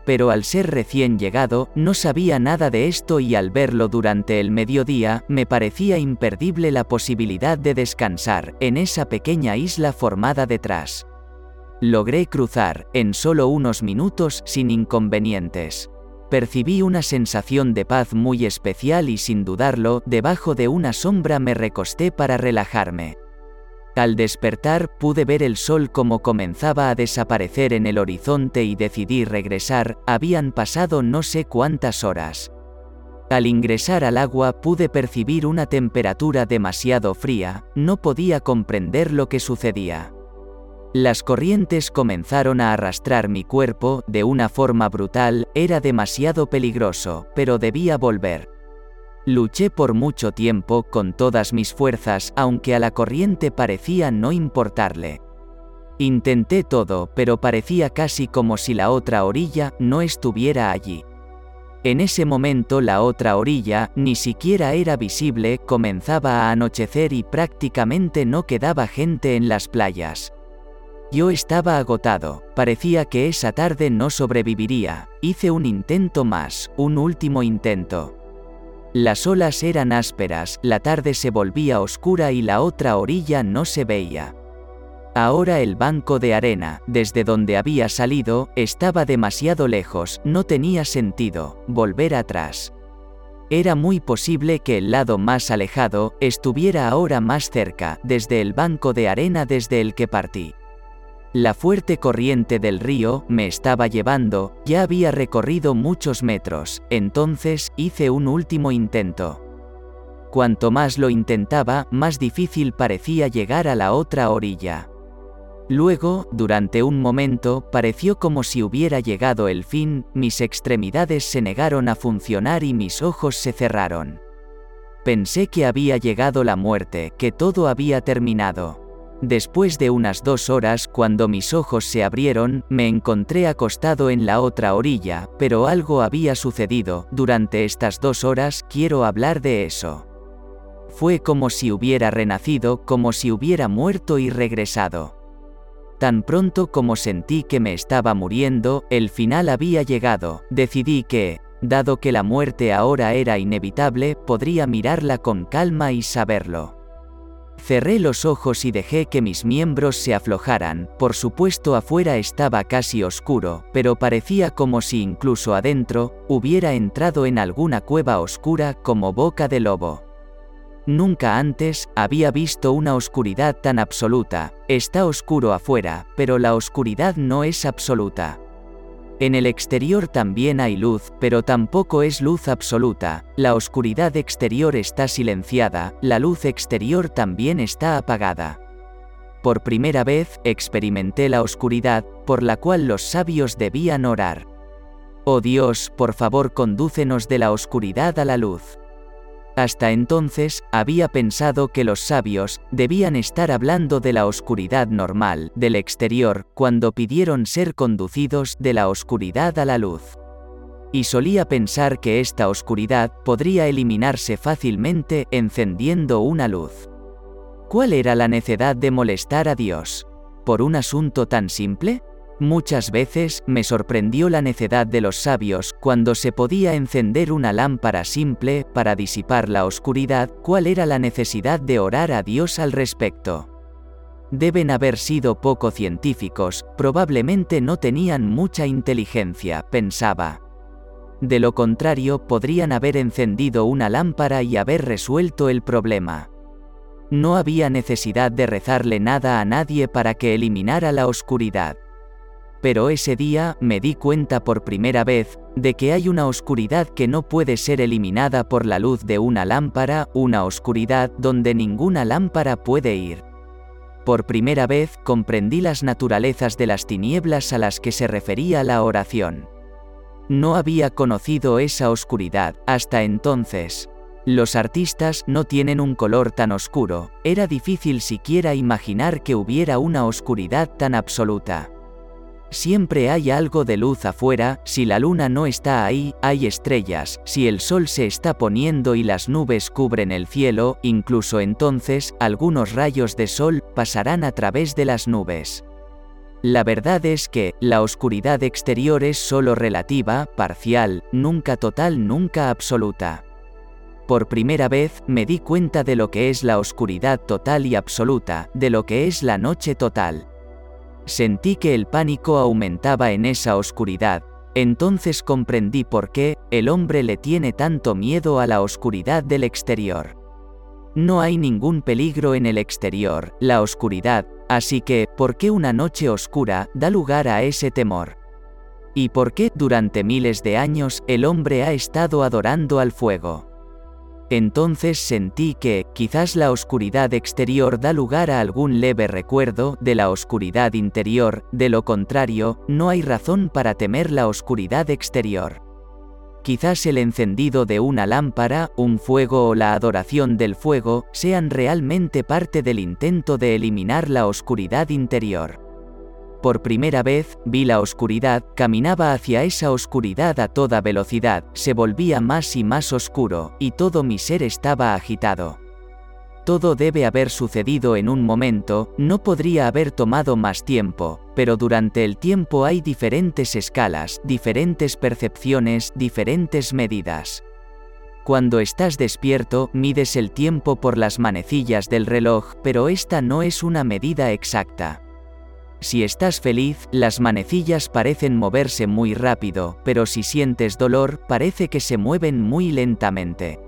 pero al ser recién llegado, no sabía nada de esto y al verlo durante el mediodía, me parecía imperdible la posibilidad de descansar en esa pequeña isla formada detrás. Logré cruzar, en solo unos minutos, sin inconvenientes. Percibí una sensación de paz muy especial y sin dudarlo, debajo de una sombra me recosté para relajarme. Al despertar pude ver el sol como comenzaba a desaparecer en el horizonte y decidí regresar, habían pasado no sé cuántas horas. Al ingresar al agua pude percibir una temperatura demasiado fría, no podía comprender lo que sucedía. Las corrientes comenzaron a arrastrar mi cuerpo, de una forma brutal, era demasiado peligroso, pero debía volver. Luché por mucho tiempo con todas mis fuerzas, aunque a la corriente parecía no importarle. Intenté todo, pero parecía casi como si la otra orilla no estuviera allí. En ese momento la otra orilla, ni siquiera era visible, comenzaba a anochecer y prácticamente no quedaba gente en las playas. Yo estaba agotado, parecía que esa tarde no sobreviviría, hice un intento más, un último intento. Las olas eran ásperas, la tarde se volvía oscura y la otra orilla no se veía. Ahora el banco de arena, desde donde había salido, estaba demasiado lejos, no tenía sentido, volver atrás. Era muy posible que el lado más alejado estuviera ahora más cerca, desde el banco de arena desde el que partí. La fuerte corriente del río me estaba llevando, ya había recorrido muchos metros, entonces hice un último intento. Cuanto más lo intentaba, más difícil parecía llegar a la otra orilla. Luego, durante un momento, pareció como si hubiera llegado el fin, mis extremidades se negaron a funcionar y mis ojos se cerraron. Pensé que había llegado la muerte, que todo había terminado. Después de unas dos horas, cuando mis ojos se abrieron, me encontré acostado en la otra orilla, pero algo había sucedido, durante estas dos horas quiero hablar de eso. Fue como si hubiera renacido, como si hubiera muerto y regresado. Tan pronto como sentí que me estaba muriendo, el final había llegado, decidí que, dado que la muerte ahora era inevitable, podría mirarla con calma y saberlo. Cerré los ojos y dejé que mis miembros se aflojaran, por supuesto afuera estaba casi oscuro, pero parecía como si incluso adentro, hubiera entrado en alguna cueva oscura como boca de lobo. Nunca antes había visto una oscuridad tan absoluta, está oscuro afuera, pero la oscuridad no es absoluta. En el exterior también hay luz, pero tampoco es luz absoluta, la oscuridad exterior está silenciada, la luz exterior también está apagada. Por primera vez experimenté la oscuridad, por la cual los sabios debían orar. Oh Dios, por favor condúcenos de la oscuridad a la luz. Hasta entonces, había pensado que los sabios debían estar hablando de la oscuridad normal, del exterior, cuando pidieron ser conducidos de la oscuridad a la luz. Y solía pensar que esta oscuridad podría eliminarse fácilmente encendiendo una luz. ¿Cuál era la necedad de molestar a Dios? ¿Por un asunto tan simple? Muchas veces me sorprendió la necedad de los sabios cuando se podía encender una lámpara simple para disipar la oscuridad, cuál era la necesidad de orar a Dios al respecto. Deben haber sido poco científicos, probablemente no tenían mucha inteligencia, pensaba. De lo contrario, podrían haber encendido una lámpara y haber resuelto el problema. No había necesidad de rezarle nada a nadie para que eliminara la oscuridad. Pero ese día me di cuenta por primera vez de que hay una oscuridad que no puede ser eliminada por la luz de una lámpara, una oscuridad donde ninguna lámpara puede ir. Por primera vez comprendí las naturalezas de las tinieblas a las que se refería la oración. No había conocido esa oscuridad hasta entonces. Los artistas no tienen un color tan oscuro, era difícil siquiera imaginar que hubiera una oscuridad tan absoluta. Siempre hay algo de luz afuera, si la luna no está ahí, hay estrellas, si el sol se está poniendo y las nubes cubren el cielo, incluso entonces, algunos rayos de sol pasarán a través de las nubes. La verdad es que, la oscuridad exterior es solo relativa, parcial, nunca total, nunca absoluta. Por primera vez, me di cuenta de lo que es la oscuridad total y absoluta, de lo que es la noche total. Sentí que el pánico aumentaba en esa oscuridad, entonces comprendí por qué el hombre le tiene tanto miedo a la oscuridad del exterior. No hay ningún peligro en el exterior, la oscuridad, así que, ¿por qué una noche oscura da lugar a ese temor? ¿Y por qué durante miles de años el hombre ha estado adorando al fuego? Entonces sentí que, quizás la oscuridad exterior da lugar a algún leve recuerdo de la oscuridad interior, de lo contrario, no hay razón para temer la oscuridad exterior. Quizás el encendido de una lámpara, un fuego o la adoración del fuego sean realmente parte del intento de eliminar la oscuridad interior. Por primera vez, vi la oscuridad, caminaba hacia esa oscuridad a toda velocidad, se volvía más y más oscuro, y todo mi ser estaba agitado. Todo debe haber sucedido en un momento, no podría haber tomado más tiempo, pero durante el tiempo hay diferentes escalas, diferentes percepciones, diferentes medidas. Cuando estás despierto, mides el tiempo por las manecillas del reloj, pero esta no es una medida exacta. Si estás feliz, las manecillas parecen moverse muy rápido, pero si sientes dolor, parece que se mueven muy lentamente.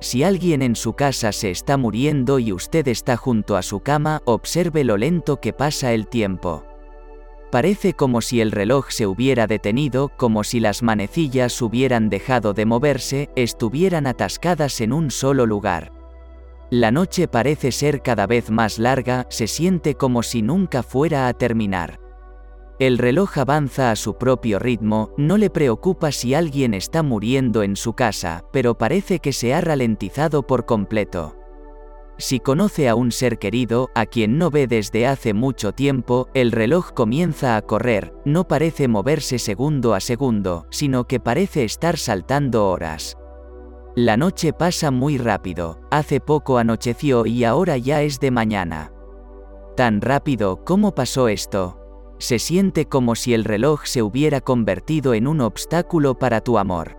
Si alguien en su casa se está muriendo y usted está junto a su cama, observe lo lento que pasa el tiempo. Parece como si el reloj se hubiera detenido, como si las manecillas hubieran dejado de moverse, estuvieran atascadas en un solo lugar. La noche parece ser cada vez más larga, se siente como si nunca fuera a terminar. El reloj avanza a su propio ritmo, no le preocupa si alguien está muriendo en su casa, pero parece que se ha ralentizado por completo. Si conoce a un ser querido, a quien no ve desde hace mucho tiempo, el reloj comienza a correr, no parece moverse segundo a segundo, sino que parece estar saltando horas. La noche pasa muy rápido, hace poco anocheció y ahora ya es de mañana. Tan rápido, ¿cómo pasó esto? Se siente como si el reloj se hubiera convertido en un obstáculo para tu amor.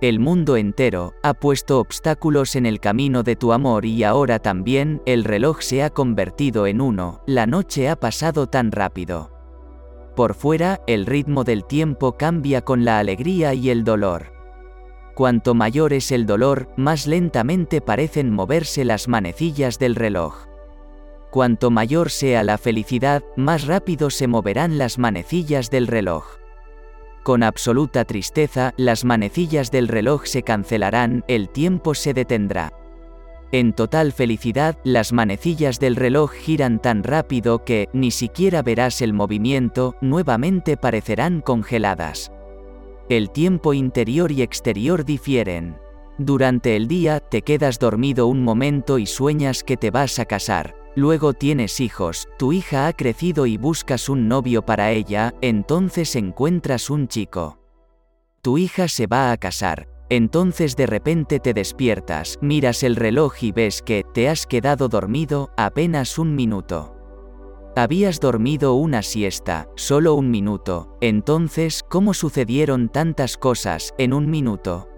El mundo entero ha puesto obstáculos en el camino de tu amor y ahora también el reloj se ha convertido en uno, la noche ha pasado tan rápido. Por fuera, el ritmo del tiempo cambia con la alegría y el dolor. Cuanto mayor es el dolor, más lentamente parecen moverse las manecillas del reloj. Cuanto mayor sea la felicidad, más rápido se moverán las manecillas del reloj. Con absoluta tristeza, las manecillas del reloj se cancelarán, el tiempo se detendrá. En total felicidad, las manecillas del reloj giran tan rápido que, ni siquiera verás el movimiento, nuevamente parecerán congeladas. El tiempo interior y exterior difieren. Durante el día, te quedas dormido un momento y sueñas que te vas a casar. Luego tienes hijos, tu hija ha crecido y buscas un novio para ella, entonces encuentras un chico. Tu hija se va a casar, entonces de repente te despiertas, miras el reloj y ves que te has quedado dormido apenas un minuto. Habías dormido una siesta, solo un minuto, entonces, ¿cómo sucedieron tantas cosas en un minuto?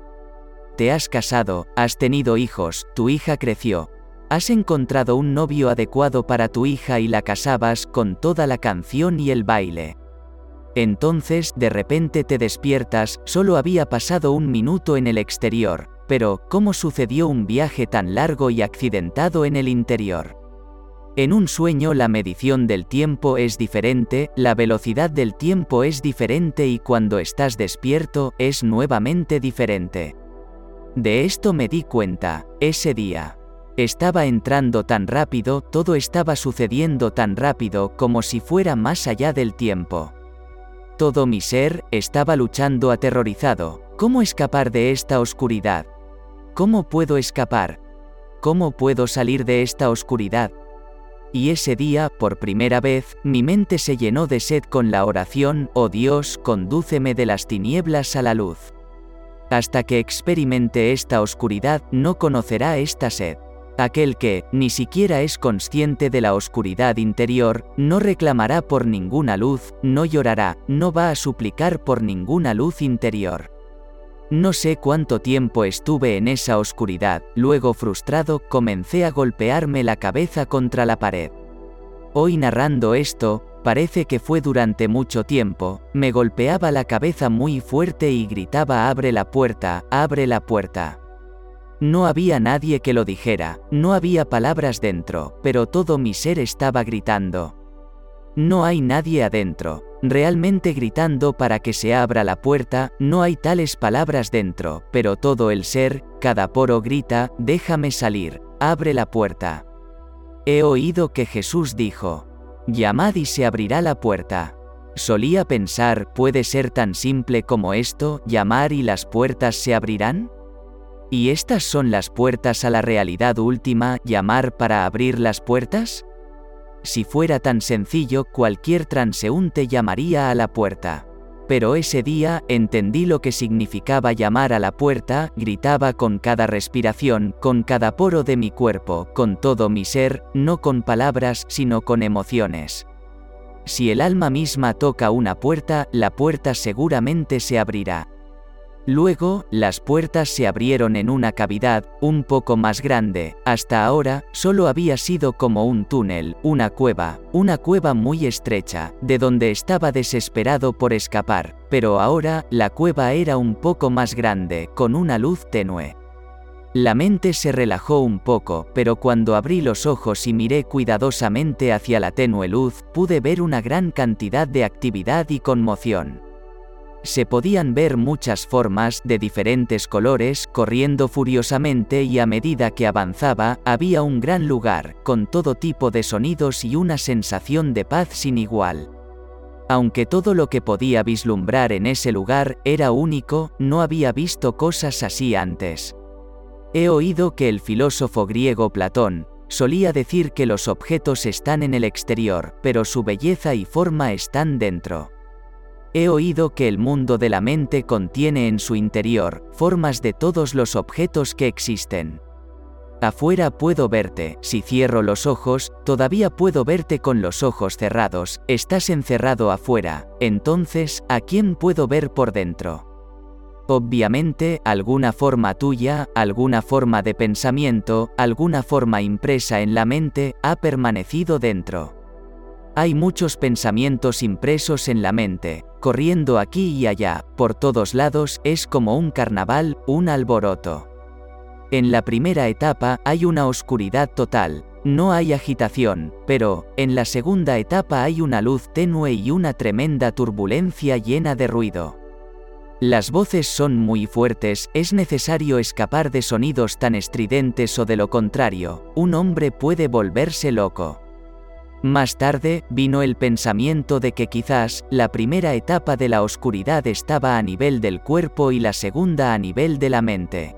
Te has casado, has tenido hijos, tu hija creció, Has encontrado un novio adecuado para tu hija y la casabas con toda la canción y el baile. Entonces, de repente te despiertas, solo había pasado un minuto en el exterior, pero, ¿cómo sucedió un viaje tan largo y accidentado en el interior? En un sueño la medición del tiempo es diferente, la velocidad del tiempo es diferente y cuando estás despierto es nuevamente diferente. De esto me di cuenta, ese día. Estaba entrando tan rápido, todo estaba sucediendo tan rápido como si fuera más allá del tiempo. Todo mi ser estaba luchando aterrorizado. ¿Cómo escapar de esta oscuridad? ¿Cómo puedo escapar? ¿Cómo puedo salir de esta oscuridad? Y ese día, por primera vez, mi mente se llenó de sed con la oración, oh Dios, condúceme de las tinieblas a la luz. Hasta que experimente esta oscuridad, no conocerá esta sed. Aquel que, ni siquiera es consciente de la oscuridad interior, no reclamará por ninguna luz, no llorará, no va a suplicar por ninguna luz interior. No sé cuánto tiempo estuve en esa oscuridad, luego frustrado comencé a golpearme la cabeza contra la pared. Hoy narrando esto, parece que fue durante mucho tiempo, me golpeaba la cabeza muy fuerte y gritaba abre la puerta, abre la puerta. No había nadie que lo dijera, no había palabras dentro, pero todo mi ser estaba gritando. No hay nadie adentro, realmente gritando para que se abra la puerta, no hay tales palabras dentro, pero todo el ser, cada poro grita, déjame salir, abre la puerta. He oído que Jesús dijo, llamad y se abrirá la puerta. Solía pensar, ¿puede ser tan simple como esto, llamar y las puertas se abrirán? ¿Y estas son las puertas a la realidad última, llamar para abrir las puertas? Si fuera tan sencillo, cualquier transeúnte llamaría a la puerta. Pero ese día entendí lo que significaba llamar a la puerta, gritaba con cada respiración, con cada poro de mi cuerpo, con todo mi ser, no con palabras, sino con emociones. Si el alma misma toca una puerta, la puerta seguramente se abrirá. Luego, las puertas se abrieron en una cavidad, un poco más grande, hasta ahora, solo había sido como un túnel, una cueva, una cueva muy estrecha, de donde estaba desesperado por escapar, pero ahora, la cueva era un poco más grande, con una luz tenue. La mente se relajó un poco, pero cuando abrí los ojos y miré cuidadosamente hacia la tenue luz, pude ver una gran cantidad de actividad y conmoción. Se podían ver muchas formas de diferentes colores corriendo furiosamente y a medida que avanzaba había un gran lugar, con todo tipo de sonidos y una sensación de paz sin igual. Aunque todo lo que podía vislumbrar en ese lugar era único, no había visto cosas así antes. He oído que el filósofo griego Platón, solía decir que los objetos están en el exterior, pero su belleza y forma están dentro. He oído que el mundo de la mente contiene en su interior formas de todos los objetos que existen. Afuera puedo verte, si cierro los ojos, todavía puedo verte con los ojos cerrados, estás encerrado afuera, entonces, ¿a quién puedo ver por dentro? Obviamente, alguna forma tuya, alguna forma de pensamiento, alguna forma impresa en la mente, ha permanecido dentro. Hay muchos pensamientos impresos en la mente, corriendo aquí y allá, por todos lados, es como un carnaval, un alboroto. En la primera etapa hay una oscuridad total, no hay agitación, pero, en la segunda etapa hay una luz tenue y una tremenda turbulencia llena de ruido. Las voces son muy fuertes, es necesario escapar de sonidos tan estridentes o de lo contrario, un hombre puede volverse loco. Más tarde, vino el pensamiento de que quizás, la primera etapa de la oscuridad estaba a nivel del cuerpo y la segunda a nivel de la mente.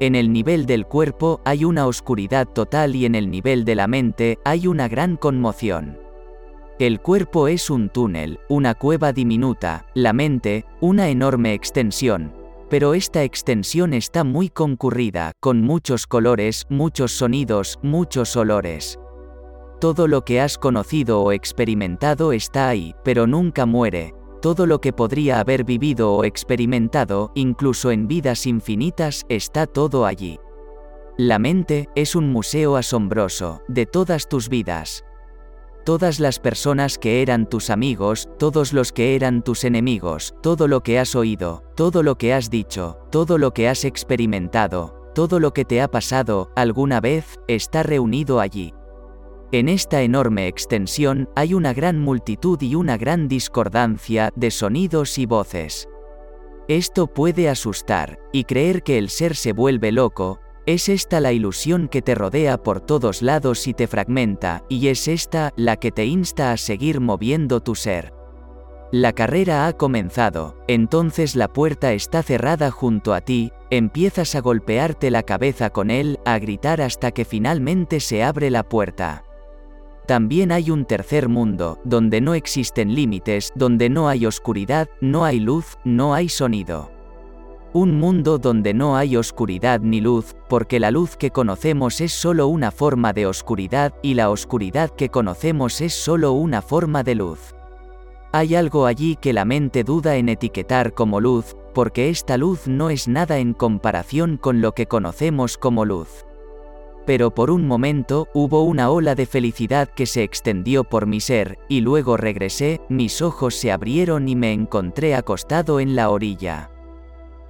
En el nivel del cuerpo hay una oscuridad total y en el nivel de la mente hay una gran conmoción. El cuerpo es un túnel, una cueva diminuta, la mente, una enorme extensión, pero esta extensión está muy concurrida, con muchos colores, muchos sonidos, muchos olores. Todo lo que has conocido o experimentado está ahí, pero nunca muere. Todo lo que podría haber vivido o experimentado, incluso en vidas infinitas, está todo allí. La mente es un museo asombroso, de todas tus vidas todas las personas que eran tus amigos, todos los que eran tus enemigos, todo lo que has oído, todo lo que has dicho, todo lo que has experimentado, todo lo que te ha pasado alguna vez, está reunido allí. En esta enorme extensión hay una gran multitud y una gran discordancia de sonidos y voces. Esto puede asustar, y creer que el ser se vuelve loco, es esta la ilusión que te rodea por todos lados y te fragmenta, y es esta la que te insta a seguir moviendo tu ser. La carrera ha comenzado, entonces la puerta está cerrada junto a ti, empiezas a golpearte la cabeza con él, a gritar hasta que finalmente se abre la puerta. También hay un tercer mundo, donde no existen límites, donde no hay oscuridad, no hay luz, no hay sonido. Un mundo donde no hay oscuridad ni luz, porque la luz que conocemos es solo una forma de oscuridad y la oscuridad que conocemos es solo una forma de luz. Hay algo allí que la mente duda en etiquetar como luz, porque esta luz no es nada en comparación con lo que conocemos como luz. Pero por un momento hubo una ola de felicidad que se extendió por mi ser, y luego regresé, mis ojos se abrieron y me encontré acostado en la orilla.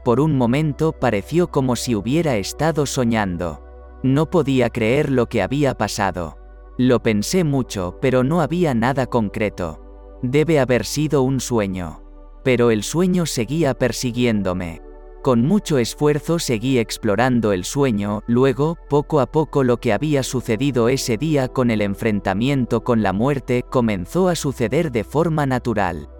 Por un momento pareció como si hubiera estado soñando. No podía creer lo que había pasado. Lo pensé mucho, pero no había nada concreto. Debe haber sido un sueño. Pero el sueño seguía persiguiéndome. Con mucho esfuerzo seguí explorando el sueño, luego, poco a poco lo que había sucedido ese día con el enfrentamiento con la muerte comenzó a suceder de forma natural.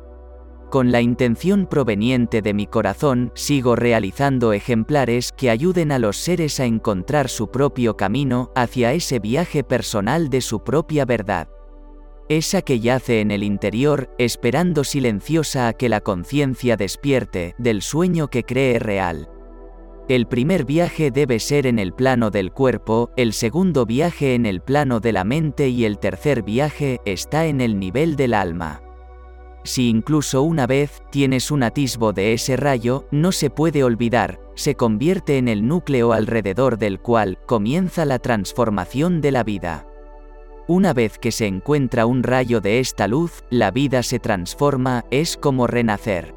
Con la intención proveniente de mi corazón, sigo realizando ejemplares que ayuden a los seres a encontrar su propio camino hacia ese viaje personal de su propia verdad. Esa que yace en el interior, esperando silenciosa a que la conciencia despierte del sueño que cree real. El primer viaje debe ser en el plano del cuerpo, el segundo viaje en el plano de la mente y el tercer viaje está en el nivel del alma. Si incluso una vez tienes un atisbo de ese rayo, no se puede olvidar, se convierte en el núcleo alrededor del cual comienza la transformación de la vida. Una vez que se encuentra un rayo de esta luz, la vida se transforma, es como renacer.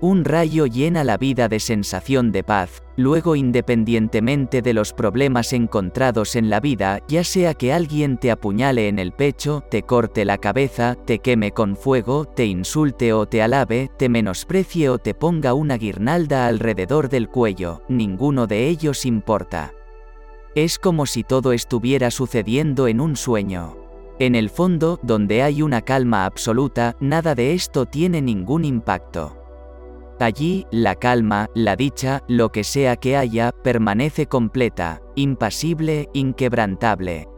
Un rayo llena la vida de sensación de paz, luego independientemente de los problemas encontrados en la vida, ya sea que alguien te apuñale en el pecho, te corte la cabeza, te queme con fuego, te insulte o te alabe, te menosprecie o te ponga una guirnalda alrededor del cuello, ninguno de ellos importa. Es como si todo estuviera sucediendo en un sueño. En el fondo, donde hay una calma absoluta, nada de esto tiene ningún impacto. Allí, la calma, la dicha, lo que sea que haya, permanece completa, impasible, inquebrantable.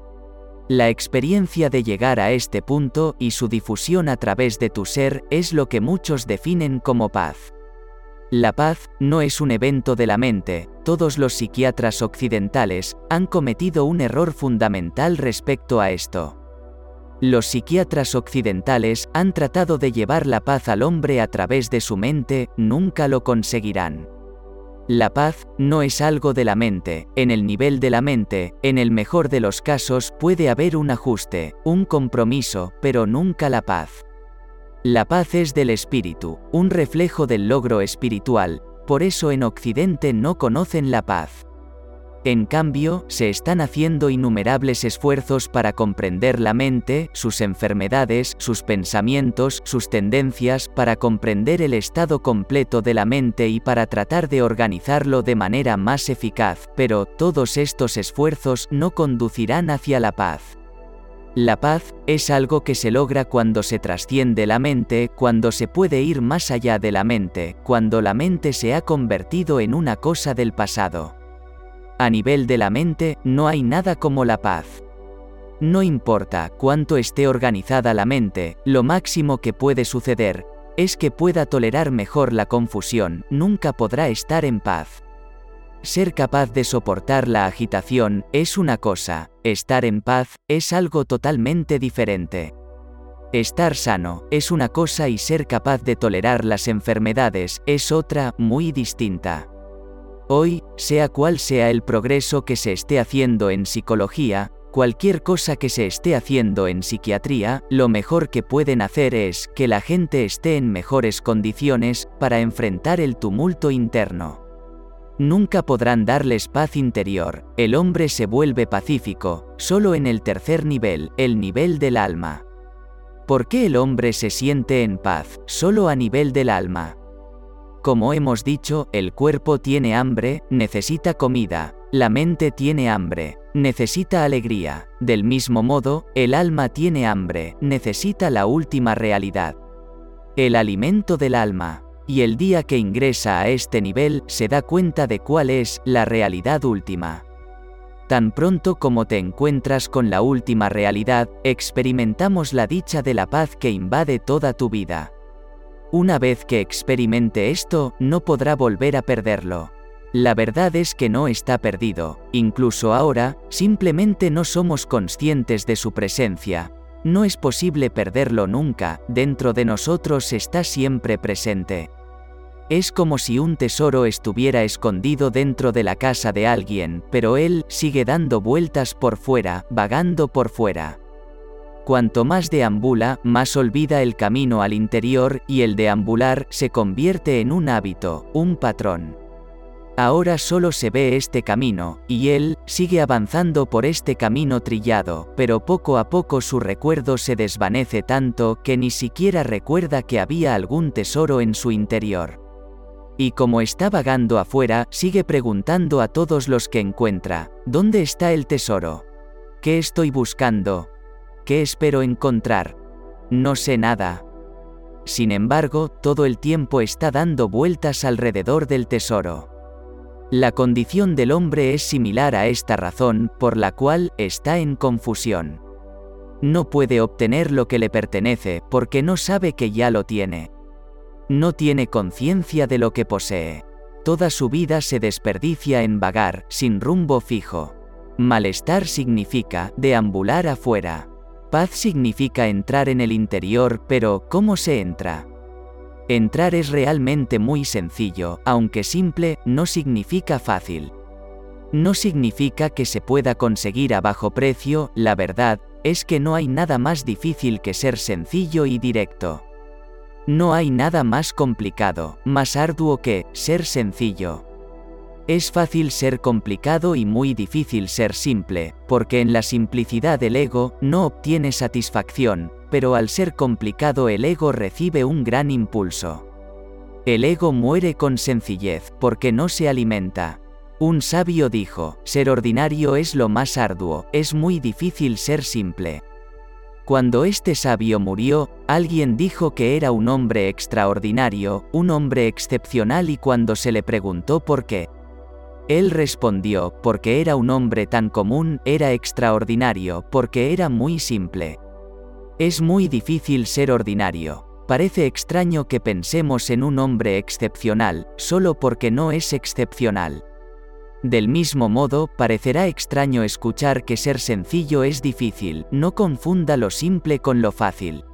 La experiencia de llegar a este punto y su difusión a través de tu ser es lo que muchos definen como paz. La paz no es un evento de la mente, todos los psiquiatras occidentales han cometido un error fundamental respecto a esto. Los psiquiatras occidentales han tratado de llevar la paz al hombre a través de su mente, nunca lo conseguirán. La paz no es algo de la mente, en el nivel de la mente, en el mejor de los casos puede haber un ajuste, un compromiso, pero nunca la paz. La paz es del espíritu, un reflejo del logro espiritual, por eso en Occidente no conocen la paz. En cambio, se están haciendo innumerables esfuerzos para comprender la mente, sus enfermedades, sus pensamientos, sus tendencias, para comprender el estado completo de la mente y para tratar de organizarlo de manera más eficaz, pero todos estos esfuerzos no conducirán hacia la paz. La paz es algo que se logra cuando se trasciende la mente, cuando se puede ir más allá de la mente, cuando la mente se ha convertido en una cosa del pasado. A nivel de la mente, no hay nada como la paz. No importa cuánto esté organizada la mente, lo máximo que puede suceder, es que pueda tolerar mejor la confusión, nunca podrá estar en paz. Ser capaz de soportar la agitación es una cosa, estar en paz es algo totalmente diferente. Estar sano es una cosa y ser capaz de tolerar las enfermedades es otra, muy distinta. Hoy, sea cual sea el progreso que se esté haciendo en psicología, cualquier cosa que se esté haciendo en psiquiatría, lo mejor que pueden hacer es que la gente esté en mejores condiciones para enfrentar el tumulto interno. Nunca podrán darles paz interior, el hombre se vuelve pacífico, solo en el tercer nivel, el nivel del alma. ¿Por qué el hombre se siente en paz, solo a nivel del alma? Como hemos dicho, el cuerpo tiene hambre, necesita comida, la mente tiene hambre, necesita alegría, del mismo modo, el alma tiene hambre, necesita la última realidad. El alimento del alma. Y el día que ingresa a este nivel, se da cuenta de cuál es la realidad última. Tan pronto como te encuentras con la última realidad, experimentamos la dicha de la paz que invade toda tu vida. Una vez que experimente esto, no podrá volver a perderlo. La verdad es que no está perdido, incluso ahora, simplemente no somos conscientes de su presencia. No es posible perderlo nunca, dentro de nosotros está siempre presente. Es como si un tesoro estuviera escondido dentro de la casa de alguien, pero él sigue dando vueltas por fuera, vagando por fuera. Cuanto más deambula, más olvida el camino al interior, y el deambular se convierte en un hábito, un patrón. Ahora solo se ve este camino, y él sigue avanzando por este camino trillado, pero poco a poco su recuerdo se desvanece tanto que ni siquiera recuerda que había algún tesoro en su interior. Y como está vagando afuera, sigue preguntando a todos los que encuentra, ¿dónde está el tesoro? ¿Qué estoy buscando? ¿Qué espero encontrar? No sé nada. Sin embargo, todo el tiempo está dando vueltas alrededor del tesoro. La condición del hombre es similar a esta razón, por la cual está en confusión. No puede obtener lo que le pertenece, porque no sabe que ya lo tiene. No tiene conciencia de lo que posee. Toda su vida se desperdicia en vagar, sin rumbo fijo. Malestar significa deambular afuera. Paz significa entrar en el interior, pero ¿cómo se entra? Entrar es realmente muy sencillo, aunque simple, no significa fácil. No significa que se pueda conseguir a bajo precio, la verdad, es que no hay nada más difícil que ser sencillo y directo. No hay nada más complicado, más arduo que ser sencillo. Es fácil ser complicado y muy difícil ser simple, porque en la simplicidad del ego no obtiene satisfacción, pero al ser complicado el ego recibe un gran impulso. El ego muere con sencillez, porque no se alimenta. Un sabio dijo, ser ordinario es lo más arduo, es muy difícil ser simple. Cuando este sabio murió, alguien dijo que era un hombre extraordinario, un hombre excepcional y cuando se le preguntó por qué, él respondió, porque era un hombre tan común, era extraordinario, porque era muy simple. Es muy difícil ser ordinario. Parece extraño que pensemos en un hombre excepcional, solo porque no es excepcional. Del mismo modo, parecerá extraño escuchar que ser sencillo es difícil, no confunda lo simple con lo fácil.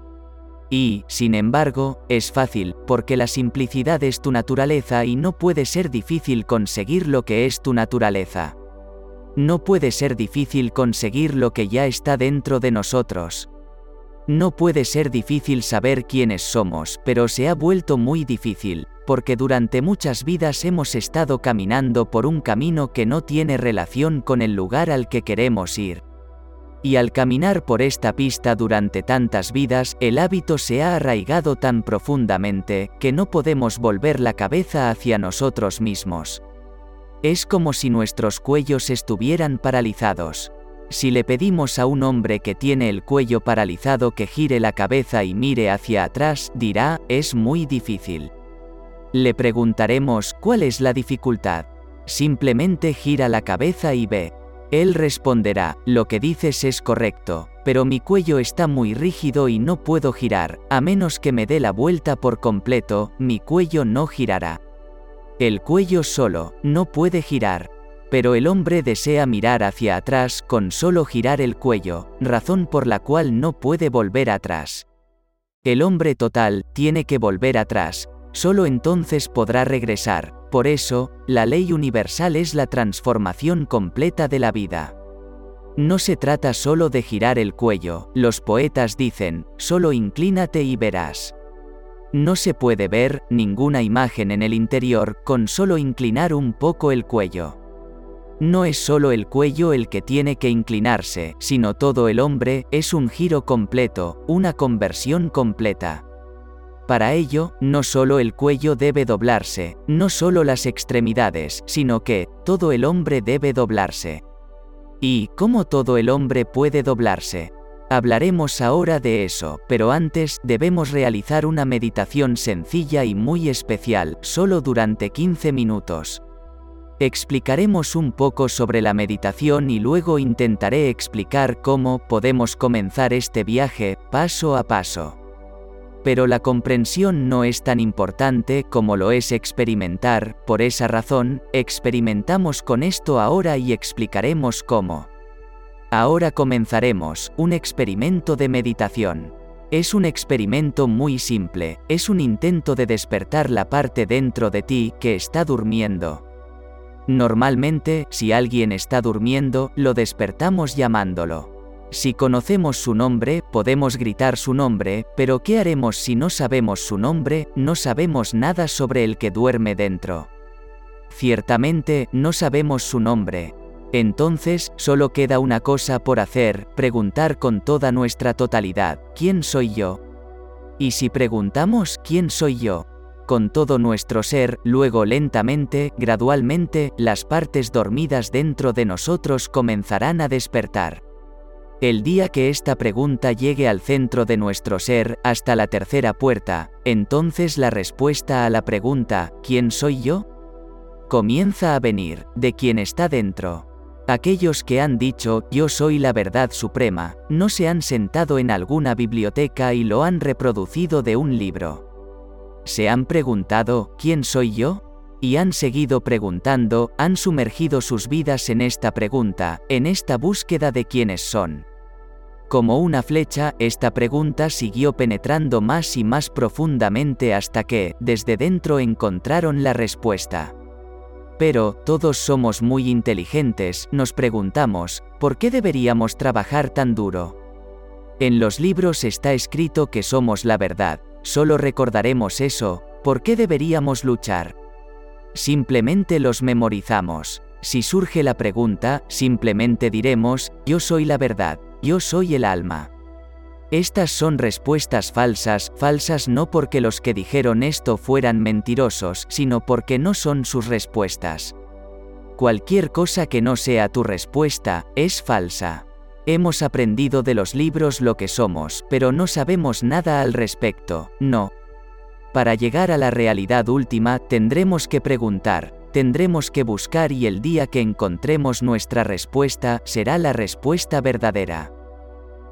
Y, sin embargo, es fácil, porque la simplicidad es tu naturaleza y no puede ser difícil conseguir lo que es tu naturaleza. No puede ser difícil conseguir lo que ya está dentro de nosotros. No puede ser difícil saber quiénes somos, pero se ha vuelto muy difícil, porque durante muchas vidas hemos estado caminando por un camino que no tiene relación con el lugar al que queremos ir. Y al caminar por esta pista durante tantas vidas, el hábito se ha arraigado tan profundamente, que no podemos volver la cabeza hacia nosotros mismos. Es como si nuestros cuellos estuvieran paralizados. Si le pedimos a un hombre que tiene el cuello paralizado que gire la cabeza y mire hacia atrás, dirá, es muy difícil. Le preguntaremos, ¿cuál es la dificultad? Simplemente gira la cabeza y ve. Él responderá, lo que dices es correcto, pero mi cuello está muy rígido y no puedo girar, a menos que me dé la vuelta por completo, mi cuello no girará. El cuello solo, no puede girar. Pero el hombre desea mirar hacia atrás con solo girar el cuello, razón por la cual no puede volver atrás. El hombre total tiene que volver atrás, solo entonces podrá regresar, por eso, la ley universal es la transformación completa de la vida. No se trata solo de girar el cuello, los poetas dicen, solo inclínate y verás. No se puede ver ninguna imagen en el interior con solo inclinar un poco el cuello. No es solo el cuello el que tiene que inclinarse, sino todo el hombre, es un giro completo, una conversión completa. Para ello, no solo el cuello debe doblarse, no solo las extremidades, sino que, todo el hombre debe doblarse. ¿Y cómo todo el hombre puede doblarse? Hablaremos ahora de eso, pero antes debemos realizar una meditación sencilla y muy especial, solo durante 15 minutos. Explicaremos un poco sobre la meditación y luego intentaré explicar cómo podemos comenzar este viaje paso a paso. Pero la comprensión no es tan importante como lo es experimentar, por esa razón, experimentamos con esto ahora y explicaremos cómo. Ahora comenzaremos un experimento de meditación. Es un experimento muy simple, es un intento de despertar la parte dentro de ti que está durmiendo. Normalmente, si alguien está durmiendo, lo despertamos llamándolo. Si conocemos su nombre, podemos gritar su nombre, pero ¿qué haremos si no sabemos su nombre? No sabemos nada sobre el que duerme dentro. Ciertamente, no sabemos su nombre, entonces, solo queda una cosa por hacer, preguntar con toda nuestra totalidad, ¿quién soy yo? Y si preguntamos, ¿quién soy yo? Con todo nuestro ser, luego lentamente, gradualmente, las partes dormidas dentro de nosotros comenzarán a despertar. El día que esta pregunta llegue al centro de nuestro ser, hasta la tercera puerta, entonces la respuesta a la pregunta, ¿quién soy yo? comienza a venir, de quien está dentro. Aquellos que han dicho, yo soy la verdad suprema, no se han sentado en alguna biblioteca y lo han reproducido de un libro. Se han preguntado, ¿quién soy yo? Y han seguido preguntando, han sumergido sus vidas en esta pregunta, en esta búsqueda de quiénes son. Como una flecha, esta pregunta siguió penetrando más y más profundamente hasta que, desde dentro encontraron la respuesta. Pero, todos somos muy inteligentes, nos preguntamos, ¿por qué deberíamos trabajar tan duro? En los libros está escrito que somos la verdad, solo recordaremos eso, ¿por qué deberíamos luchar? Simplemente los memorizamos. Si surge la pregunta, simplemente diremos, yo soy la verdad, yo soy el alma. Estas son respuestas falsas, falsas no porque los que dijeron esto fueran mentirosos, sino porque no son sus respuestas. Cualquier cosa que no sea tu respuesta, es falsa. Hemos aprendido de los libros lo que somos, pero no sabemos nada al respecto, no. Para llegar a la realidad última, tendremos que preguntar, tendremos que buscar y el día que encontremos nuestra respuesta, será la respuesta verdadera.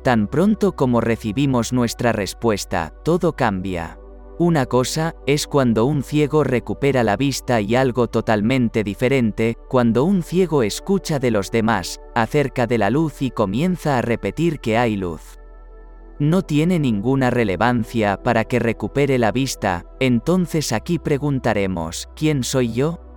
Tan pronto como recibimos nuestra respuesta, todo cambia. Una cosa, es cuando un ciego recupera la vista y algo totalmente diferente, cuando un ciego escucha de los demás, acerca de la luz y comienza a repetir que hay luz. No tiene ninguna relevancia para que recupere la vista, entonces aquí preguntaremos, ¿quién soy yo?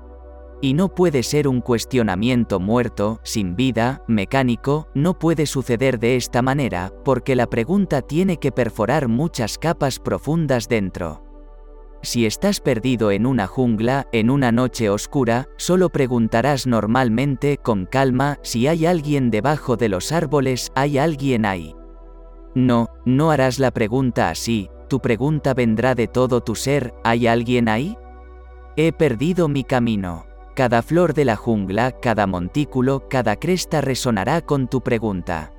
Y no puede ser un cuestionamiento muerto, sin vida, mecánico, no puede suceder de esta manera, porque la pregunta tiene que perforar muchas capas profundas dentro. Si estás perdido en una jungla, en una noche oscura, solo preguntarás normalmente con calma si hay alguien debajo de los árboles, hay alguien ahí. No, no harás la pregunta así, tu pregunta vendrá de todo tu ser, ¿hay alguien ahí? He perdido mi camino. Cada flor de la jungla, cada montículo, cada cresta resonará con tu pregunta.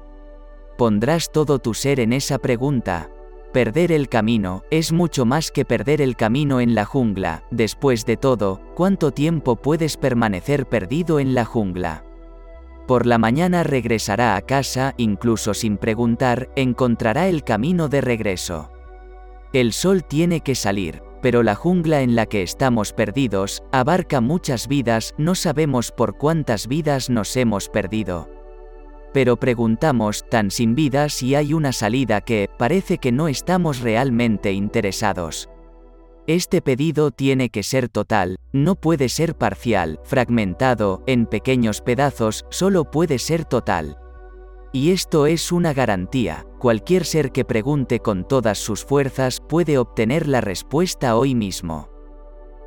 Pondrás todo tu ser en esa pregunta. Perder el camino es mucho más que perder el camino en la jungla. Después de todo, ¿cuánto tiempo puedes permanecer perdido en la jungla? Por la mañana regresará a casa, incluso sin preguntar, encontrará el camino de regreso. El sol tiene que salir, pero la jungla en la que estamos perdidos, abarca muchas vidas, no sabemos por cuántas vidas nos hemos perdido. Pero preguntamos, tan sin vida, si hay una salida que, parece que no estamos realmente interesados. Este pedido tiene que ser total, no puede ser parcial, fragmentado, en pequeños pedazos, solo puede ser total. Y esto es una garantía, cualquier ser que pregunte con todas sus fuerzas puede obtener la respuesta hoy mismo.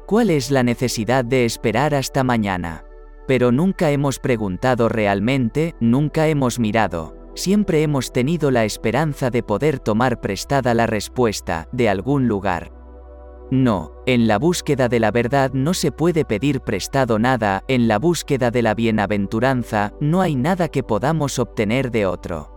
¿Cuál es la necesidad de esperar hasta mañana? Pero nunca hemos preguntado realmente, nunca hemos mirado, siempre hemos tenido la esperanza de poder tomar prestada la respuesta, de algún lugar. No, en la búsqueda de la verdad no se puede pedir prestado nada, en la búsqueda de la bienaventuranza no hay nada que podamos obtener de otro.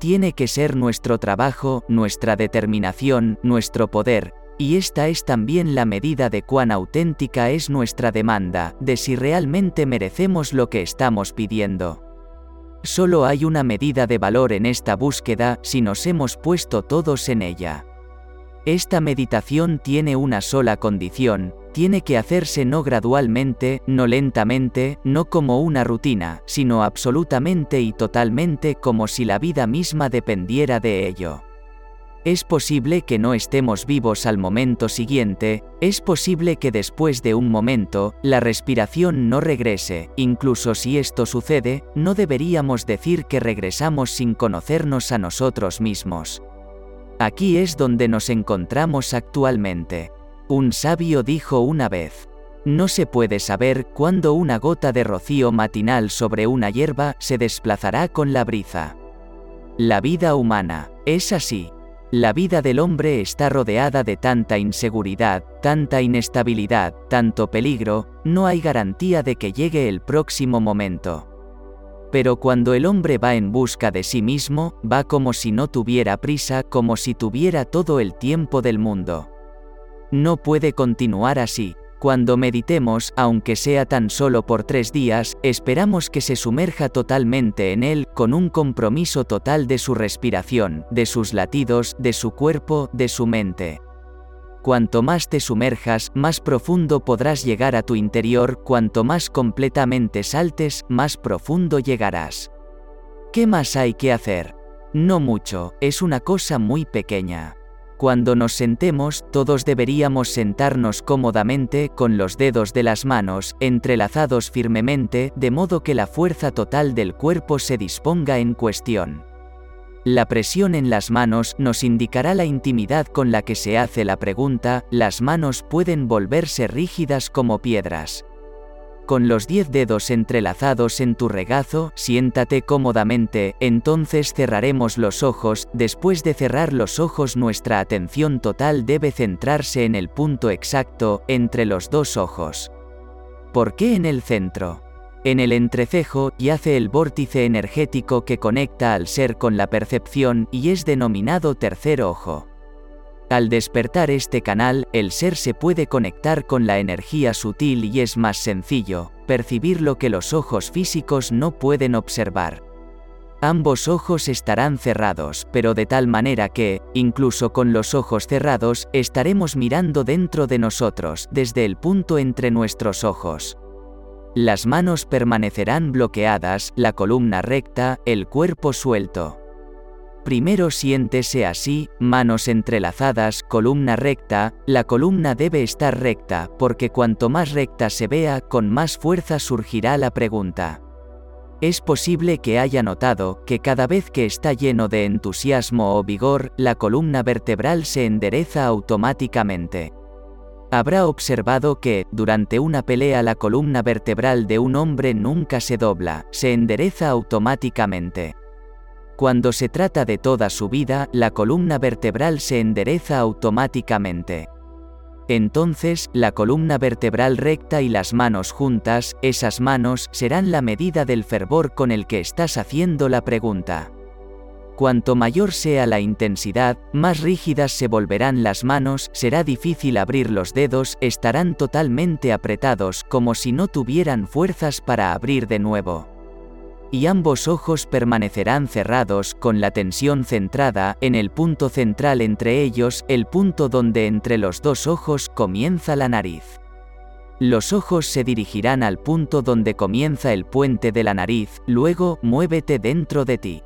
Tiene que ser nuestro trabajo, nuestra determinación, nuestro poder, y esta es también la medida de cuán auténtica es nuestra demanda, de si realmente merecemos lo que estamos pidiendo. Solo hay una medida de valor en esta búsqueda si nos hemos puesto todos en ella. Esta meditación tiene una sola condición, tiene que hacerse no gradualmente, no lentamente, no como una rutina, sino absolutamente y totalmente como si la vida misma dependiera de ello. Es posible que no estemos vivos al momento siguiente, es posible que después de un momento, la respiración no regrese, incluso si esto sucede, no deberíamos decir que regresamos sin conocernos a nosotros mismos. Aquí es donde nos encontramos actualmente. Un sabio dijo una vez, no se puede saber cuándo una gota de rocío matinal sobre una hierba se desplazará con la brisa. La vida humana, es así. La vida del hombre está rodeada de tanta inseguridad, tanta inestabilidad, tanto peligro, no hay garantía de que llegue el próximo momento. Pero cuando el hombre va en busca de sí mismo, va como si no tuviera prisa, como si tuviera todo el tiempo del mundo. No puede continuar así. Cuando meditemos, aunque sea tan solo por tres días, esperamos que se sumerja totalmente en él, con un compromiso total de su respiración, de sus latidos, de su cuerpo, de su mente. Cuanto más te sumerjas, más profundo podrás llegar a tu interior, cuanto más completamente saltes, más profundo llegarás. ¿Qué más hay que hacer? No mucho, es una cosa muy pequeña. Cuando nos sentemos, todos deberíamos sentarnos cómodamente con los dedos de las manos entrelazados firmemente, de modo que la fuerza total del cuerpo se disponga en cuestión. La presión en las manos nos indicará la intimidad con la que se hace la pregunta, las manos pueden volverse rígidas como piedras. Con los diez dedos entrelazados en tu regazo, siéntate cómodamente, entonces cerraremos los ojos, después de cerrar los ojos nuestra atención total debe centrarse en el punto exacto, entre los dos ojos. ¿Por qué en el centro? En el entrecejo yace el vórtice energético que conecta al ser con la percepción y es denominado tercer ojo. Al despertar este canal, el ser se puede conectar con la energía sutil y es más sencillo, percibir lo que los ojos físicos no pueden observar. Ambos ojos estarán cerrados, pero de tal manera que, incluso con los ojos cerrados, estaremos mirando dentro de nosotros, desde el punto entre nuestros ojos. Las manos permanecerán bloqueadas, la columna recta, el cuerpo suelto. Primero siéntese así, manos entrelazadas, columna recta, la columna debe estar recta, porque cuanto más recta se vea, con más fuerza surgirá la pregunta. Es posible que haya notado que cada vez que está lleno de entusiasmo o vigor, la columna vertebral se endereza automáticamente. Habrá observado que, durante una pelea la columna vertebral de un hombre nunca se dobla, se endereza automáticamente. Cuando se trata de toda su vida, la columna vertebral se endereza automáticamente. Entonces, la columna vertebral recta y las manos juntas, esas manos, serán la medida del fervor con el que estás haciendo la pregunta. Cuanto mayor sea la intensidad, más rígidas se volverán las manos, será difícil abrir los dedos, estarán totalmente apretados como si no tuvieran fuerzas para abrir de nuevo y ambos ojos permanecerán cerrados con la tensión centrada en el punto central entre ellos, el punto donde entre los dos ojos comienza la nariz. Los ojos se dirigirán al punto donde comienza el puente de la nariz, luego muévete dentro de ti.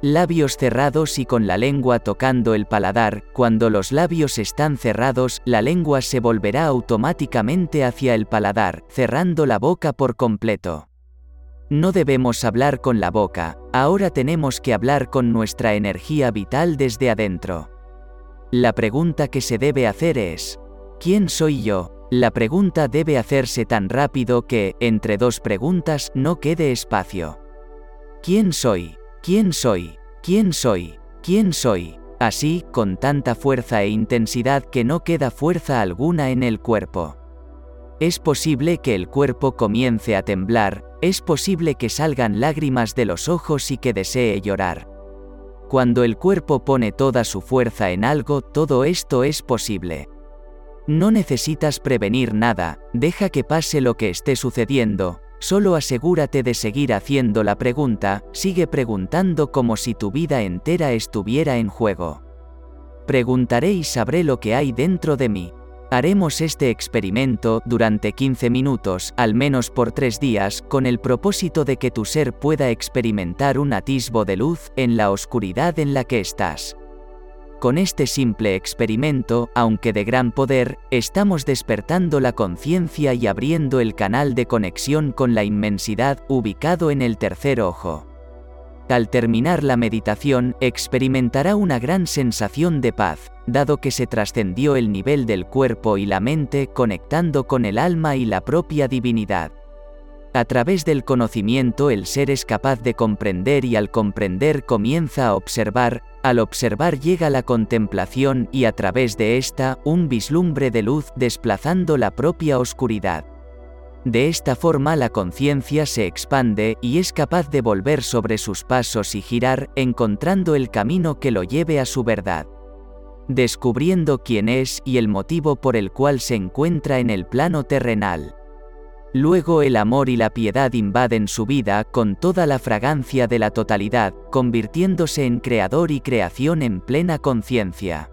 Labios cerrados y con la lengua tocando el paladar, cuando los labios están cerrados, la lengua se volverá automáticamente hacia el paladar, cerrando la boca por completo. No debemos hablar con la boca, ahora tenemos que hablar con nuestra energía vital desde adentro. La pregunta que se debe hacer es, ¿quién soy yo? La pregunta debe hacerse tan rápido que, entre dos preguntas, no quede espacio. ¿Quién soy? ¿Quién soy? ¿Quién soy? ¿Quién soy? Así, con tanta fuerza e intensidad que no queda fuerza alguna en el cuerpo. Es posible que el cuerpo comience a temblar, es posible que salgan lágrimas de los ojos y que desee llorar. Cuando el cuerpo pone toda su fuerza en algo, todo esto es posible. No necesitas prevenir nada, deja que pase lo que esté sucediendo, solo asegúrate de seguir haciendo la pregunta, sigue preguntando como si tu vida entera estuviera en juego. Preguntaré y sabré lo que hay dentro de mí. Haremos este experimento durante 15 minutos, al menos por tres días, con el propósito de que tu ser pueda experimentar un atisbo de luz en la oscuridad en la que estás. Con este simple experimento, aunque de gran poder, estamos despertando la conciencia y abriendo el canal de conexión con la inmensidad ubicado en el tercer ojo. Al terminar la meditación, experimentará una gran sensación de paz, dado que se trascendió el nivel del cuerpo y la mente conectando con el alma y la propia divinidad. A través del conocimiento el ser es capaz de comprender y al comprender comienza a observar, al observar llega la contemplación y a través de esta un vislumbre de luz desplazando la propia oscuridad. De esta forma la conciencia se expande y es capaz de volver sobre sus pasos y girar, encontrando el camino que lo lleve a su verdad. Descubriendo quién es y el motivo por el cual se encuentra en el plano terrenal. Luego el amor y la piedad invaden su vida con toda la fragancia de la totalidad, convirtiéndose en creador y creación en plena conciencia.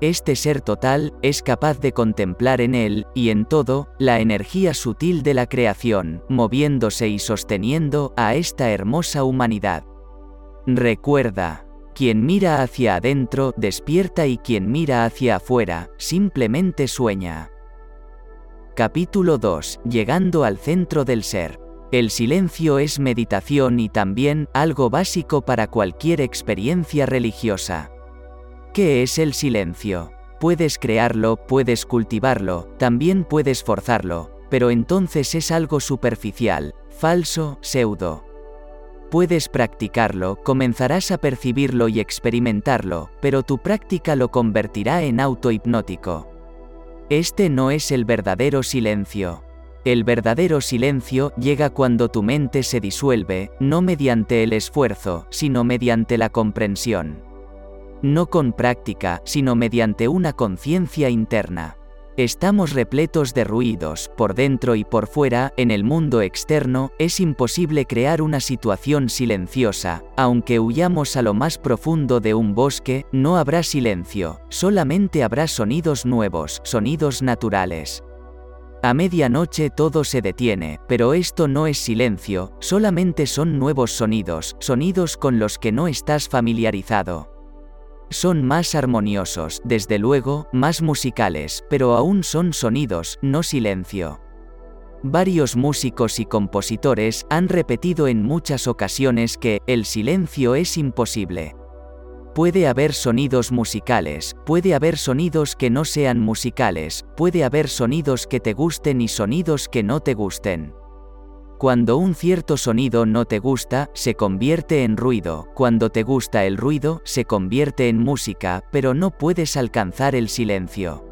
Este ser total es capaz de contemplar en él, y en todo, la energía sutil de la creación, moviéndose y sosteniendo a esta hermosa humanidad. Recuerda, quien mira hacia adentro despierta y quien mira hacia afuera simplemente sueña. Capítulo 2. Llegando al centro del ser. El silencio es meditación y también algo básico para cualquier experiencia religiosa. ¿Qué es el silencio? Puedes crearlo, puedes cultivarlo, también puedes forzarlo, pero entonces es algo superficial, falso, pseudo. Puedes practicarlo, comenzarás a percibirlo y experimentarlo, pero tu práctica lo convertirá en autohipnótico. Este no es el verdadero silencio. El verdadero silencio llega cuando tu mente se disuelve, no mediante el esfuerzo, sino mediante la comprensión no con práctica, sino mediante una conciencia interna. Estamos repletos de ruidos, por dentro y por fuera, en el mundo externo, es imposible crear una situación silenciosa, aunque huyamos a lo más profundo de un bosque, no habrá silencio, solamente habrá sonidos nuevos, sonidos naturales. A medianoche todo se detiene, pero esto no es silencio, solamente son nuevos sonidos, sonidos con los que no estás familiarizado. Son más armoniosos, desde luego, más musicales, pero aún son sonidos, no silencio. Varios músicos y compositores han repetido en muchas ocasiones que el silencio es imposible. Puede haber sonidos musicales, puede haber sonidos que no sean musicales, puede haber sonidos que te gusten y sonidos que no te gusten. Cuando un cierto sonido no te gusta, se convierte en ruido, cuando te gusta el ruido, se convierte en música, pero no puedes alcanzar el silencio.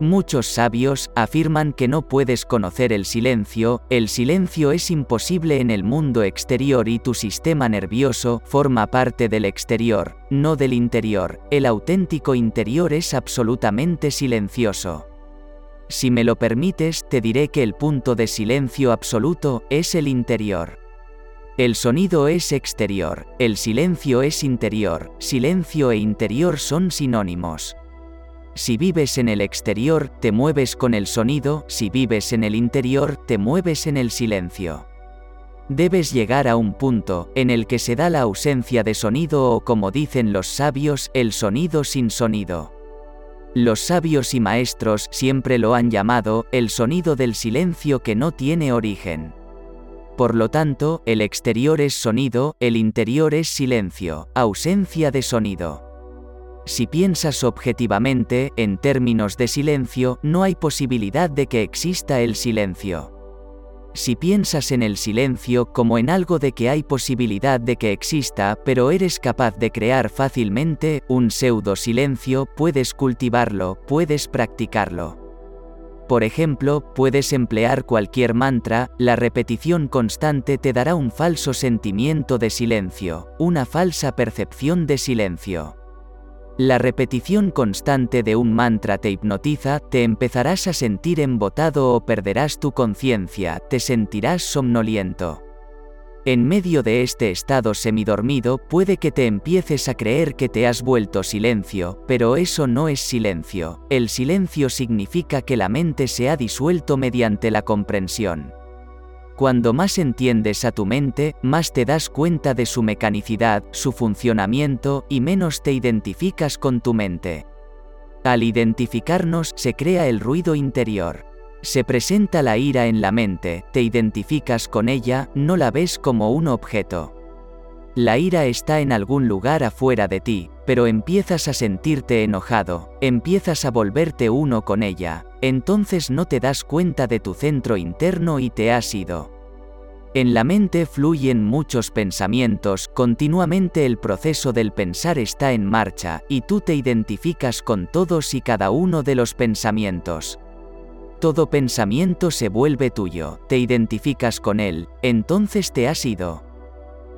Muchos sabios afirman que no puedes conocer el silencio, el silencio es imposible en el mundo exterior y tu sistema nervioso forma parte del exterior, no del interior, el auténtico interior es absolutamente silencioso. Si me lo permites, te diré que el punto de silencio absoluto es el interior. El sonido es exterior, el silencio es interior, silencio e interior son sinónimos. Si vives en el exterior, te mueves con el sonido, si vives en el interior, te mueves en el silencio. Debes llegar a un punto, en el que se da la ausencia de sonido o como dicen los sabios, el sonido sin sonido. Los sabios y maestros siempre lo han llamado el sonido del silencio que no tiene origen. Por lo tanto, el exterior es sonido, el interior es silencio, ausencia de sonido. Si piensas objetivamente, en términos de silencio, no hay posibilidad de que exista el silencio. Si piensas en el silencio como en algo de que hay posibilidad de que exista, pero eres capaz de crear fácilmente un pseudo silencio, puedes cultivarlo, puedes practicarlo. Por ejemplo, puedes emplear cualquier mantra, la repetición constante te dará un falso sentimiento de silencio, una falsa percepción de silencio. La repetición constante de un mantra te hipnotiza, te empezarás a sentir embotado o perderás tu conciencia, te sentirás somnoliento. En medio de este estado semidormido puede que te empieces a creer que te has vuelto silencio, pero eso no es silencio. El silencio significa que la mente se ha disuelto mediante la comprensión. Cuando más entiendes a tu mente, más te das cuenta de su mecanicidad, su funcionamiento, y menos te identificas con tu mente. Al identificarnos, se crea el ruido interior. Se presenta la ira en la mente, te identificas con ella, no la ves como un objeto. La ira está en algún lugar afuera de ti, pero empiezas a sentirte enojado, empiezas a volverte uno con ella, entonces no te das cuenta de tu centro interno y te has ido. En la mente fluyen muchos pensamientos, continuamente el proceso del pensar está en marcha, y tú te identificas con todos y cada uno de los pensamientos. Todo pensamiento se vuelve tuyo, te identificas con él, entonces te has ido.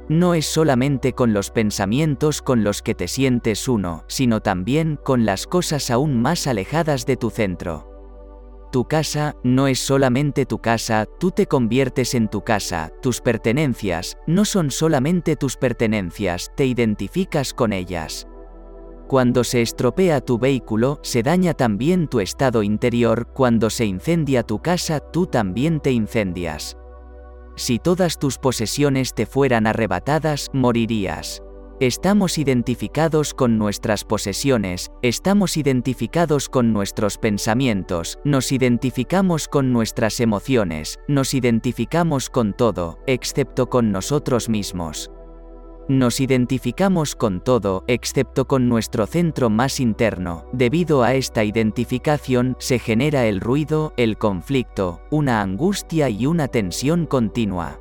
No es solamente con los pensamientos con los que te sientes uno, sino también con las cosas aún más alejadas de tu centro. Tu casa no es solamente tu casa, tú te conviertes en tu casa, tus pertenencias no son solamente tus pertenencias, te identificas con ellas. Cuando se estropea tu vehículo, se daña también tu estado interior, cuando se incendia tu casa, tú también te incendias. Si todas tus posesiones te fueran arrebatadas, morirías. Estamos identificados con nuestras posesiones, estamos identificados con nuestros pensamientos, nos identificamos con nuestras emociones, nos identificamos con todo, excepto con nosotros mismos. Nos identificamos con todo, excepto con nuestro centro más interno. Debido a esta identificación, se genera el ruido, el conflicto, una angustia y una tensión continua.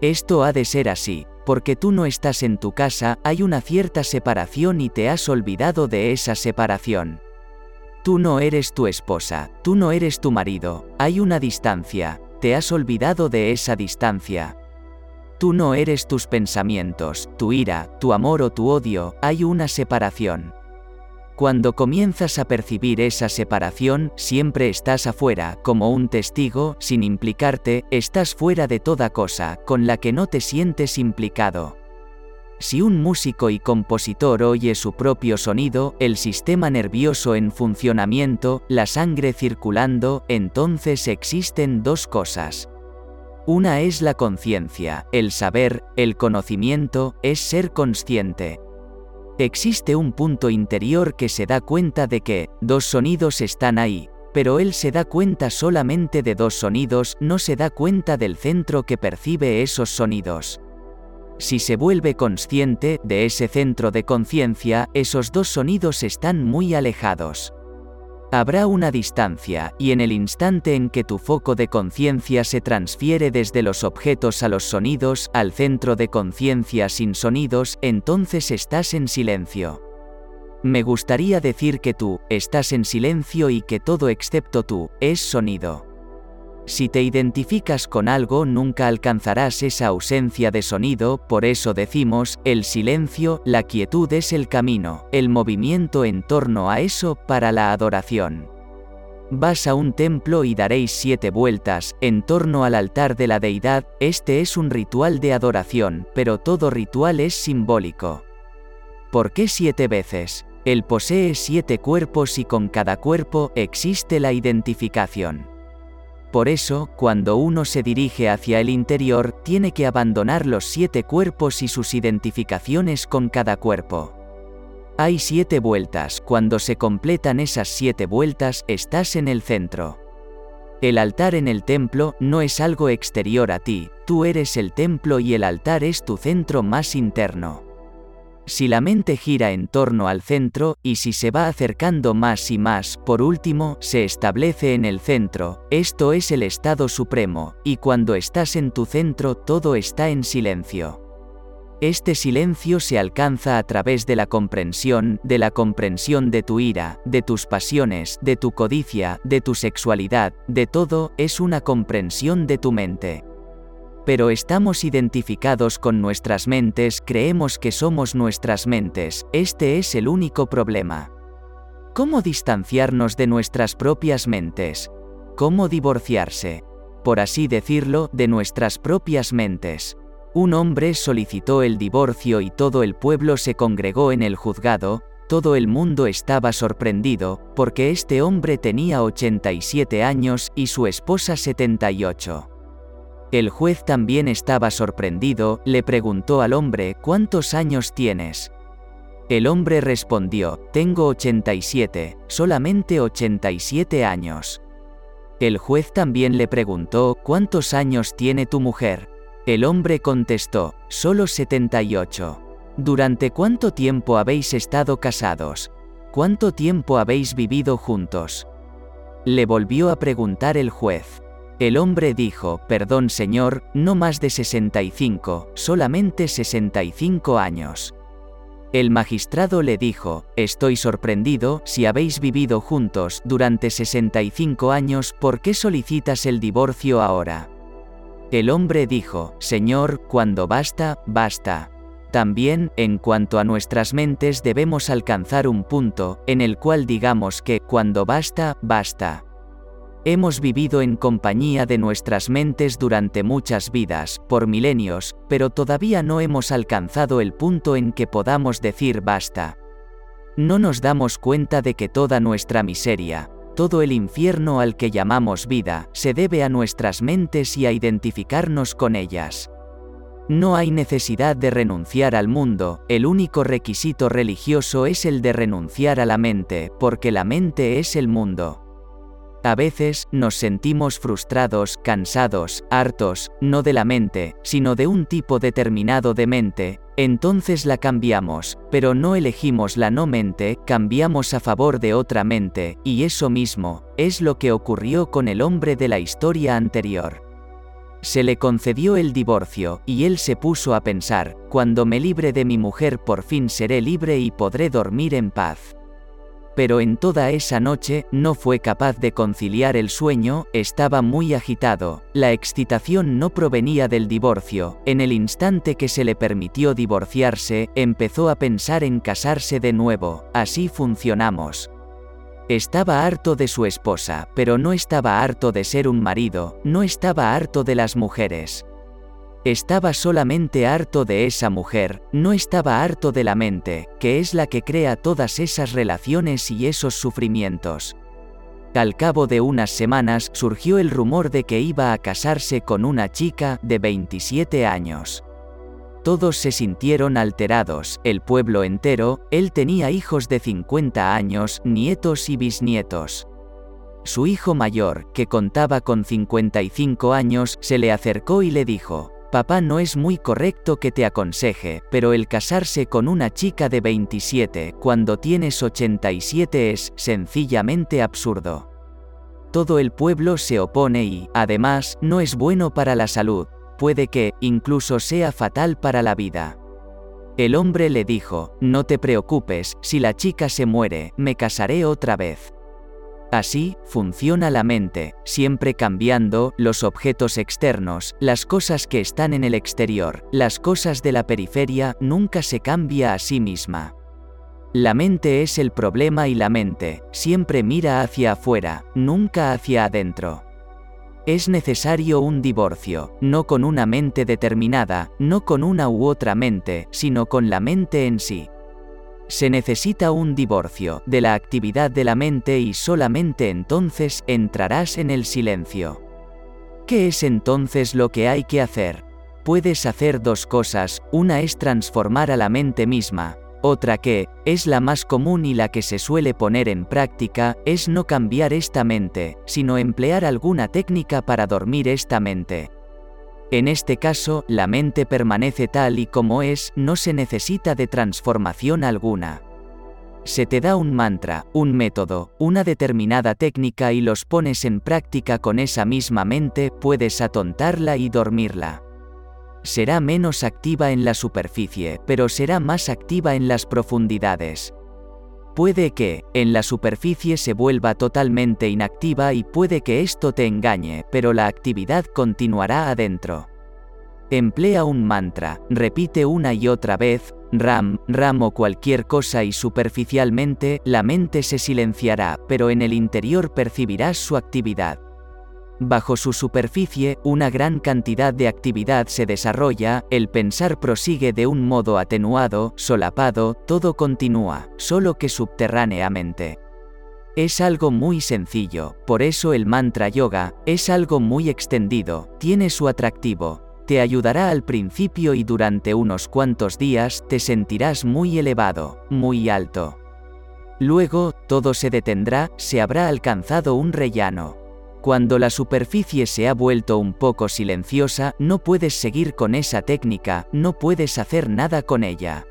Esto ha de ser así, porque tú no estás en tu casa, hay una cierta separación y te has olvidado de esa separación. Tú no eres tu esposa, tú no eres tu marido, hay una distancia, te has olvidado de esa distancia. Tú no eres tus pensamientos, tu ira, tu amor o tu odio, hay una separación. Cuando comienzas a percibir esa separación, siempre estás afuera, como un testigo, sin implicarte, estás fuera de toda cosa, con la que no te sientes implicado. Si un músico y compositor oye su propio sonido, el sistema nervioso en funcionamiento, la sangre circulando, entonces existen dos cosas. Una es la conciencia, el saber, el conocimiento, es ser consciente. Existe un punto interior que se da cuenta de que, dos sonidos están ahí, pero él se da cuenta solamente de dos sonidos, no se da cuenta del centro que percibe esos sonidos. Si se vuelve consciente de ese centro de conciencia, esos dos sonidos están muy alejados. Habrá una distancia, y en el instante en que tu foco de conciencia se transfiere desde los objetos a los sonidos, al centro de conciencia sin sonidos, entonces estás en silencio. Me gustaría decir que tú, estás en silencio y que todo excepto tú, es sonido. Si te identificas con algo nunca alcanzarás esa ausencia de sonido, por eso decimos, el silencio, la quietud es el camino, el movimiento en torno a eso para la adoración. Vas a un templo y daréis siete vueltas, en torno al altar de la deidad, este es un ritual de adoración, pero todo ritual es simbólico. ¿Por qué siete veces? Él posee siete cuerpos y con cada cuerpo existe la identificación. Por eso, cuando uno se dirige hacia el interior, tiene que abandonar los siete cuerpos y sus identificaciones con cada cuerpo. Hay siete vueltas, cuando se completan esas siete vueltas, estás en el centro. El altar en el templo no es algo exterior a ti, tú eres el templo y el altar es tu centro más interno. Si la mente gira en torno al centro, y si se va acercando más y más, por último, se establece en el centro, esto es el estado supremo, y cuando estás en tu centro todo está en silencio. Este silencio se alcanza a través de la comprensión, de la comprensión de tu ira, de tus pasiones, de tu codicia, de tu sexualidad, de todo, es una comprensión de tu mente. Pero estamos identificados con nuestras mentes, creemos que somos nuestras mentes, este es el único problema. ¿Cómo distanciarnos de nuestras propias mentes? ¿Cómo divorciarse? Por así decirlo, de nuestras propias mentes. Un hombre solicitó el divorcio y todo el pueblo se congregó en el juzgado, todo el mundo estaba sorprendido, porque este hombre tenía 87 años y su esposa 78. El juez también estaba sorprendido, le preguntó al hombre, ¿cuántos años tienes? El hombre respondió, tengo 87, solamente 87 años. El juez también le preguntó, ¿cuántos años tiene tu mujer? El hombre contestó, solo 78. ¿Durante cuánto tiempo habéis estado casados? ¿Cuánto tiempo habéis vivido juntos? Le volvió a preguntar el juez. El hombre dijo, Perdón señor, no más de 65, solamente 65 años. El magistrado le dijo, Estoy sorprendido, si habéis vivido juntos durante 65 años, ¿por qué solicitas el divorcio ahora? El hombre dijo, Señor, cuando basta, basta. También, en cuanto a nuestras mentes debemos alcanzar un punto, en el cual digamos que, cuando basta, basta. Hemos vivido en compañía de nuestras mentes durante muchas vidas, por milenios, pero todavía no hemos alcanzado el punto en que podamos decir basta. No nos damos cuenta de que toda nuestra miseria, todo el infierno al que llamamos vida, se debe a nuestras mentes y a identificarnos con ellas. No hay necesidad de renunciar al mundo, el único requisito religioso es el de renunciar a la mente, porque la mente es el mundo. A veces, nos sentimos frustrados, cansados, hartos, no de la mente, sino de un tipo determinado de mente, entonces la cambiamos, pero no elegimos la no mente, cambiamos a favor de otra mente, y eso mismo, es lo que ocurrió con el hombre de la historia anterior. Se le concedió el divorcio, y él se puso a pensar, cuando me libre de mi mujer por fin seré libre y podré dormir en paz. Pero en toda esa noche no fue capaz de conciliar el sueño, estaba muy agitado, la excitación no provenía del divorcio, en el instante que se le permitió divorciarse, empezó a pensar en casarse de nuevo, así funcionamos. Estaba harto de su esposa, pero no estaba harto de ser un marido, no estaba harto de las mujeres. Estaba solamente harto de esa mujer, no estaba harto de la mente, que es la que crea todas esas relaciones y esos sufrimientos. Al cabo de unas semanas surgió el rumor de que iba a casarse con una chica de 27 años. Todos se sintieron alterados, el pueblo entero, él tenía hijos de 50 años, nietos y bisnietos. Su hijo mayor, que contaba con 55 años, se le acercó y le dijo, Papá no es muy correcto que te aconseje, pero el casarse con una chica de 27 cuando tienes 87 es sencillamente absurdo. Todo el pueblo se opone y, además, no es bueno para la salud, puede que, incluso sea fatal para la vida. El hombre le dijo, no te preocupes, si la chica se muere, me casaré otra vez. Así, funciona la mente, siempre cambiando, los objetos externos, las cosas que están en el exterior, las cosas de la periferia, nunca se cambia a sí misma. La mente es el problema y la mente, siempre mira hacia afuera, nunca hacia adentro. Es necesario un divorcio, no con una mente determinada, no con una u otra mente, sino con la mente en sí. Se necesita un divorcio de la actividad de la mente y solamente entonces entrarás en el silencio. ¿Qué es entonces lo que hay que hacer? Puedes hacer dos cosas, una es transformar a la mente misma, otra que, es la más común y la que se suele poner en práctica, es no cambiar esta mente, sino emplear alguna técnica para dormir esta mente. En este caso, la mente permanece tal y como es, no se necesita de transformación alguna. Se te da un mantra, un método, una determinada técnica y los pones en práctica con esa misma mente, puedes atontarla y dormirla. Será menos activa en la superficie, pero será más activa en las profundidades. Puede que, en la superficie se vuelva totalmente inactiva y puede que esto te engañe, pero la actividad continuará adentro. Emplea un mantra, repite una y otra vez, ram, ram o cualquier cosa y superficialmente la mente se silenciará, pero en el interior percibirás su actividad. Bajo su superficie, una gran cantidad de actividad se desarrolla, el pensar prosigue de un modo atenuado, solapado, todo continúa, solo que subterráneamente. Es algo muy sencillo, por eso el mantra yoga, es algo muy extendido, tiene su atractivo, te ayudará al principio y durante unos cuantos días te sentirás muy elevado, muy alto. Luego, todo se detendrá, se habrá alcanzado un rellano. Cuando la superficie se ha vuelto un poco silenciosa, no puedes seguir con esa técnica, no puedes hacer nada con ella.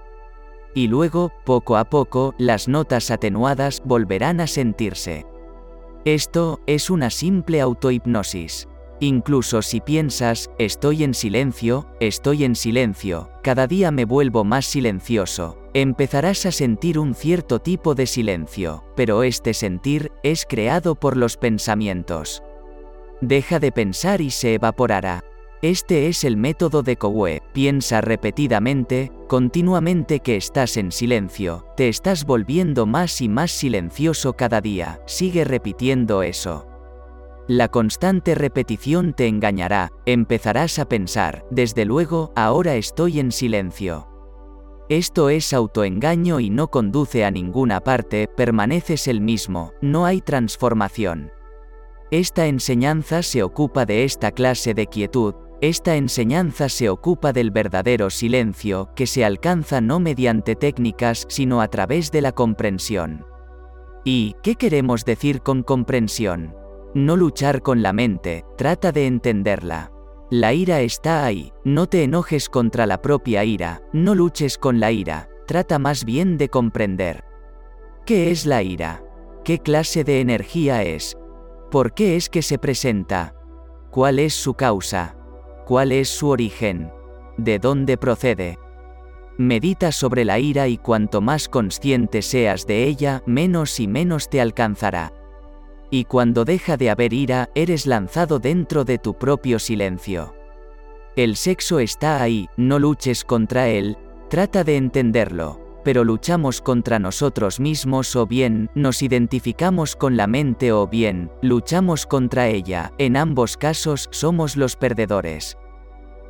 Y luego, poco a poco, las notas atenuadas volverán a sentirse. Esto es una simple autohipnosis. Incluso si piensas, estoy en silencio, estoy en silencio, cada día me vuelvo más silencioso, empezarás a sentir un cierto tipo de silencio, pero este sentir es creado por los pensamientos. Deja de pensar y se evaporará. Este es el método de Kowe, piensa repetidamente, continuamente que estás en silencio, te estás volviendo más y más silencioso cada día, sigue repitiendo eso. La constante repetición te engañará, empezarás a pensar, desde luego, ahora estoy en silencio. Esto es autoengaño y no conduce a ninguna parte, permaneces el mismo, no hay transformación. Esta enseñanza se ocupa de esta clase de quietud, esta enseñanza se ocupa del verdadero silencio, que se alcanza no mediante técnicas, sino a través de la comprensión. ¿Y qué queremos decir con comprensión? No luchar con la mente, trata de entenderla. La ira está ahí, no te enojes contra la propia ira, no luches con la ira, trata más bien de comprender. ¿Qué es la ira? ¿Qué clase de energía es? ¿Por qué es que se presenta? ¿Cuál es su causa? ¿Cuál es su origen? ¿De dónde procede? Medita sobre la ira y cuanto más consciente seas de ella, menos y menos te alcanzará. Y cuando deja de haber ira, eres lanzado dentro de tu propio silencio. El sexo está ahí, no luches contra él, trata de entenderlo, pero luchamos contra nosotros mismos o bien nos identificamos con la mente o bien luchamos contra ella, en ambos casos somos los perdedores.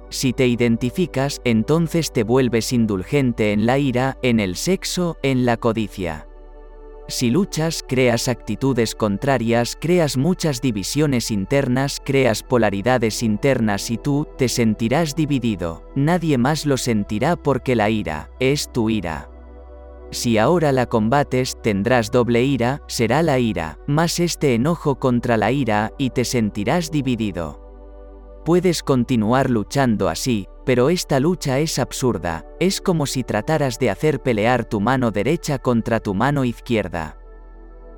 Si te identificas, entonces te vuelves indulgente en la ira, en el sexo, en la codicia. Si luchas, creas actitudes contrarias, creas muchas divisiones internas, creas polaridades internas y tú te sentirás dividido. Nadie más lo sentirá porque la ira es tu ira. Si ahora la combates, tendrás doble ira, será la ira, más este enojo contra la ira, y te sentirás dividido. Puedes continuar luchando así, pero esta lucha es absurda, es como si trataras de hacer pelear tu mano derecha contra tu mano izquierda.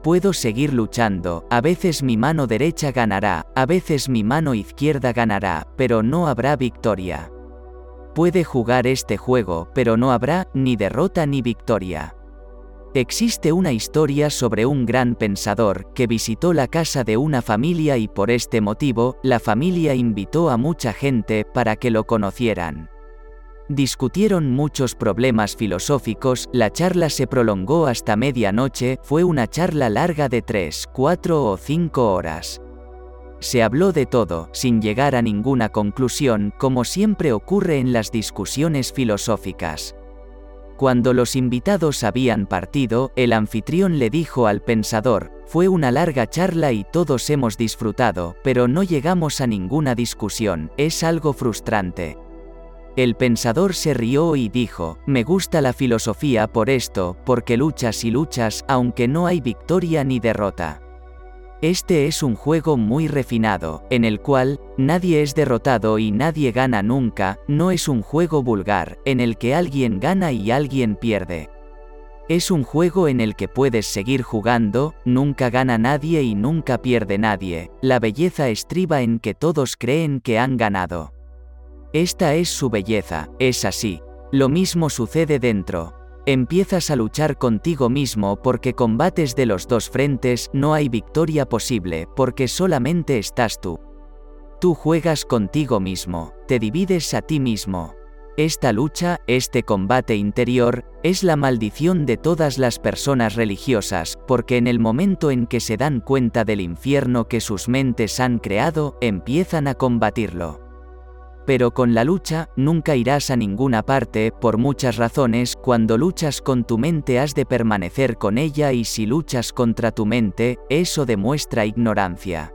Puedo seguir luchando, a veces mi mano derecha ganará, a veces mi mano izquierda ganará, pero no habrá victoria. Puede jugar este juego, pero no habrá ni derrota ni victoria. Existe una historia sobre un gran pensador que visitó la casa de una familia y por este motivo, la familia invitó a mucha gente para que lo conocieran. Discutieron muchos problemas filosóficos, la charla se prolongó hasta medianoche, fue una charla larga de 3, 4 o 5 horas. Se habló de todo, sin llegar a ninguna conclusión, como siempre ocurre en las discusiones filosóficas. Cuando los invitados habían partido, el anfitrión le dijo al pensador, fue una larga charla y todos hemos disfrutado, pero no llegamos a ninguna discusión, es algo frustrante. El pensador se rió y dijo, me gusta la filosofía por esto, porque luchas y luchas, aunque no hay victoria ni derrota. Este es un juego muy refinado, en el cual, nadie es derrotado y nadie gana nunca, no es un juego vulgar, en el que alguien gana y alguien pierde. Es un juego en el que puedes seguir jugando, nunca gana nadie y nunca pierde nadie, la belleza estriba en que todos creen que han ganado. Esta es su belleza, es así. Lo mismo sucede dentro, Empiezas a luchar contigo mismo porque combates de los dos frentes, no hay victoria posible, porque solamente estás tú. Tú juegas contigo mismo, te divides a ti mismo. Esta lucha, este combate interior, es la maldición de todas las personas religiosas, porque en el momento en que se dan cuenta del infierno que sus mentes han creado, empiezan a combatirlo. Pero con la lucha, nunca irás a ninguna parte, por muchas razones, cuando luchas con tu mente has de permanecer con ella y si luchas contra tu mente, eso demuestra ignorancia.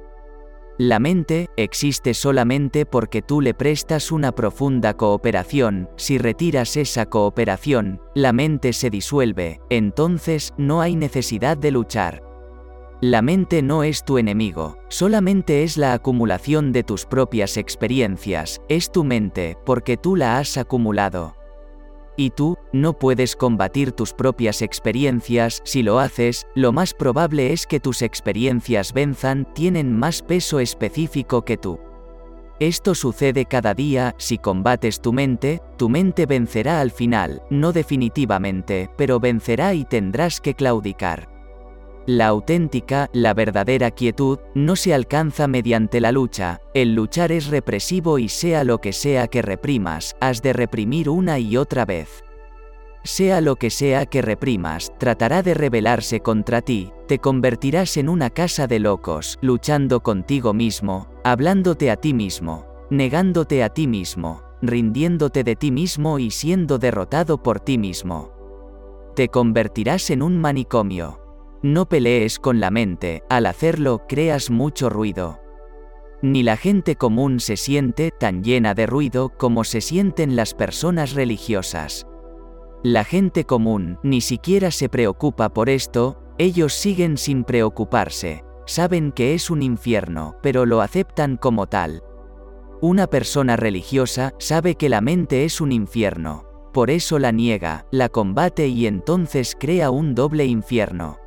La mente existe solamente porque tú le prestas una profunda cooperación, si retiras esa cooperación, la mente se disuelve, entonces no hay necesidad de luchar. La mente no es tu enemigo, solamente es la acumulación de tus propias experiencias, es tu mente, porque tú la has acumulado. Y tú, no puedes combatir tus propias experiencias, si lo haces, lo más probable es que tus experiencias venzan, tienen más peso específico que tú. Esto sucede cada día, si combates tu mente, tu mente vencerá al final, no definitivamente, pero vencerá y tendrás que claudicar. La auténtica, la verdadera quietud, no se alcanza mediante la lucha, el luchar es represivo y sea lo que sea que reprimas, has de reprimir una y otra vez. Sea lo que sea que reprimas, tratará de rebelarse contra ti, te convertirás en una casa de locos, luchando contigo mismo, hablándote a ti mismo, negándote a ti mismo, rindiéndote de ti mismo y siendo derrotado por ti mismo. Te convertirás en un manicomio. No pelees con la mente, al hacerlo creas mucho ruido. Ni la gente común se siente tan llena de ruido como se sienten las personas religiosas. La gente común ni siquiera se preocupa por esto, ellos siguen sin preocuparse, saben que es un infierno, pero lo aceptan como tal. Una persona religiosa sabe que la mente es un infierno, por eso la niega, la combate y entonces crea un doble infierno.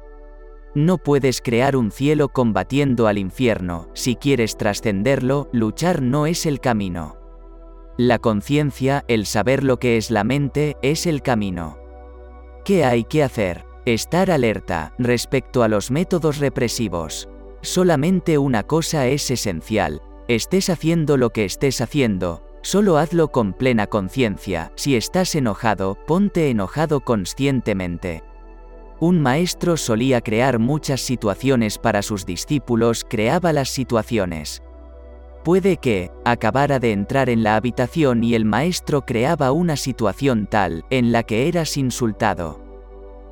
No puedes crear un cielo combatiendo al infierno, si quieres trascenderlo, luchar no es el camino. La conciencia, el saber lo que es la mente, es el camino. ¿Qué hay que hacer? Estar alerta respecto a los métodos represivos. Solamente una cosa es esencial, estés haciendo lo que estés haciendo, solo hazlo con plena conciencia, si estás enojado, ponte enojado conscientemente. Un maestro solía crear muchas situaciones para sus discípulos, creaba las situaciones. Puede que, acabara de entrar en la habitación y el maestro creaba una situación tal, en la que eras insultado.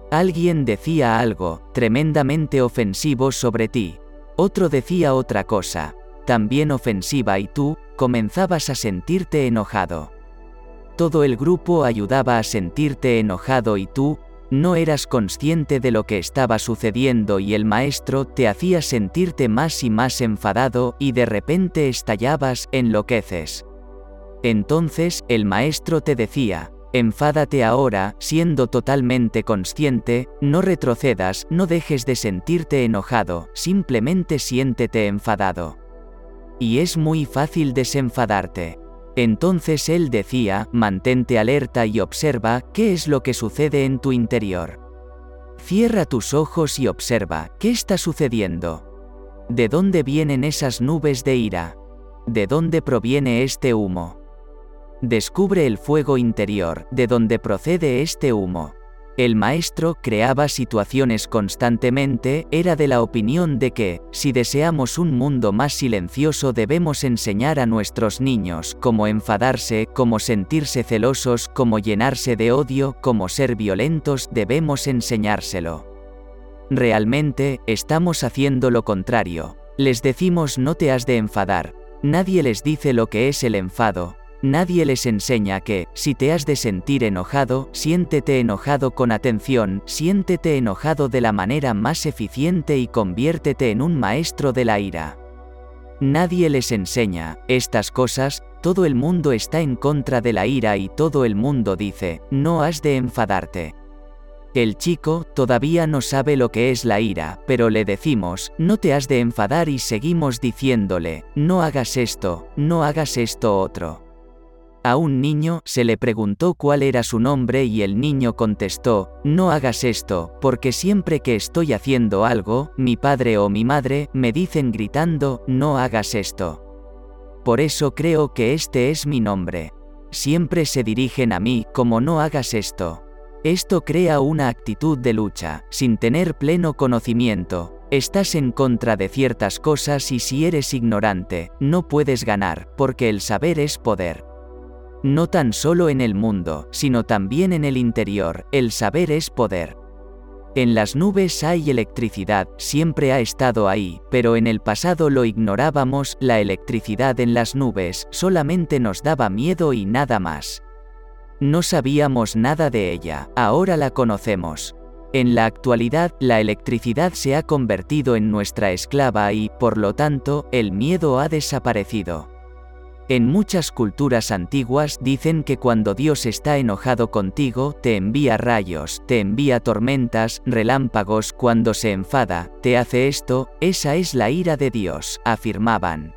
Alguien decía algo, tremendamente ofensivo sobre ti. Otro decía otra cosa, también ofensiva y tú, comenzabas a sentirte enojado. Todo el grupo ayudaba a sentirte enojado y tú, no eras consciente de lo que estaba sucediendo y el maestro te hacía sentirte más y más enfadado y de repente estallabas, enloqueces. Entonces, el maestro te decía, enfádate ahora, siendo totalmente consciente, no retrocedas, no dejes de sentirte enojado, simplemente siéntete enfadado. Y es muy fácil desenfadarte. Entonces él decía, mantente alerta y observa qué es lo que sucede en tu interior. Cierra tus ojos y observa qué está sucediendo. ¿De dónde vienen esas nubes de ira? ¿De dónde proviene este humo? Descubre el fuego interior, de dónde procede este humo. El maestro creaba situaciones constantemente, era de la opinión de que, si deseamos un mundo más silencioso debemos enseñar a nuestros niños cómo enfadarse, cómo sentirse celosos, cómo llenarse de odio, cómo ser violentos, debemos enseñárselo. Realmente, estamos haciendo lo contrario. Les decimos no te has de enfadar. Nadie les dice lo que es el enfado, Nadie les enseña que, si te has de sentir enojado, siéntete enojado con atención, siéntete enojado de la manera más eficiente y conviértete en un maestro de la ira. Nadie les enseña estas cosas, todo el mundo está en contra de la ira y todo el mundo dice, no has de enfadarte. El chico todavía no sabe lo que es la ira, pero le decimos, no te has de enfadar y seguimos diciéndole, no hagas esto, no hagas esto otro. A un niño se le preguntó cuál era su nombre y el niño contestó, no hagas esto, porque siempre que estoy haciendo algo, mi padre o mi madre me dicen gritando, no hagas esto. Por eso creo que este es mi nombre. Siempre se dirigen a mí como no hagas esto. Esto crea una actitud de lucha, sin tener pleno conocimiento, Estás en contra de ciertas cosas y si eres ignorante, no puedes ganar, porque el saber es poder. No tan solo en el mundo, sino también en el interior, el saber es poder. En las nubes hay electricidad, siempre ha estado ahí, pero en el pasado lo ignorábamos, la electricidad en las nubes solamente nos daba miedo y nada más. No sabíamos nada de ella, ahora la conocemos. En la actualidad, la electricidad se ha convertido en nuestra esclava y, por lo tanto, el miedo ha desaparecido. En muchas culturas antiguas dicen que cuando Dios está enojado contigo, te envía rayos, te envía tormentas, relámpagos, cuando se enfada, te hace esto, esa es la ira de Dios, afirmaban.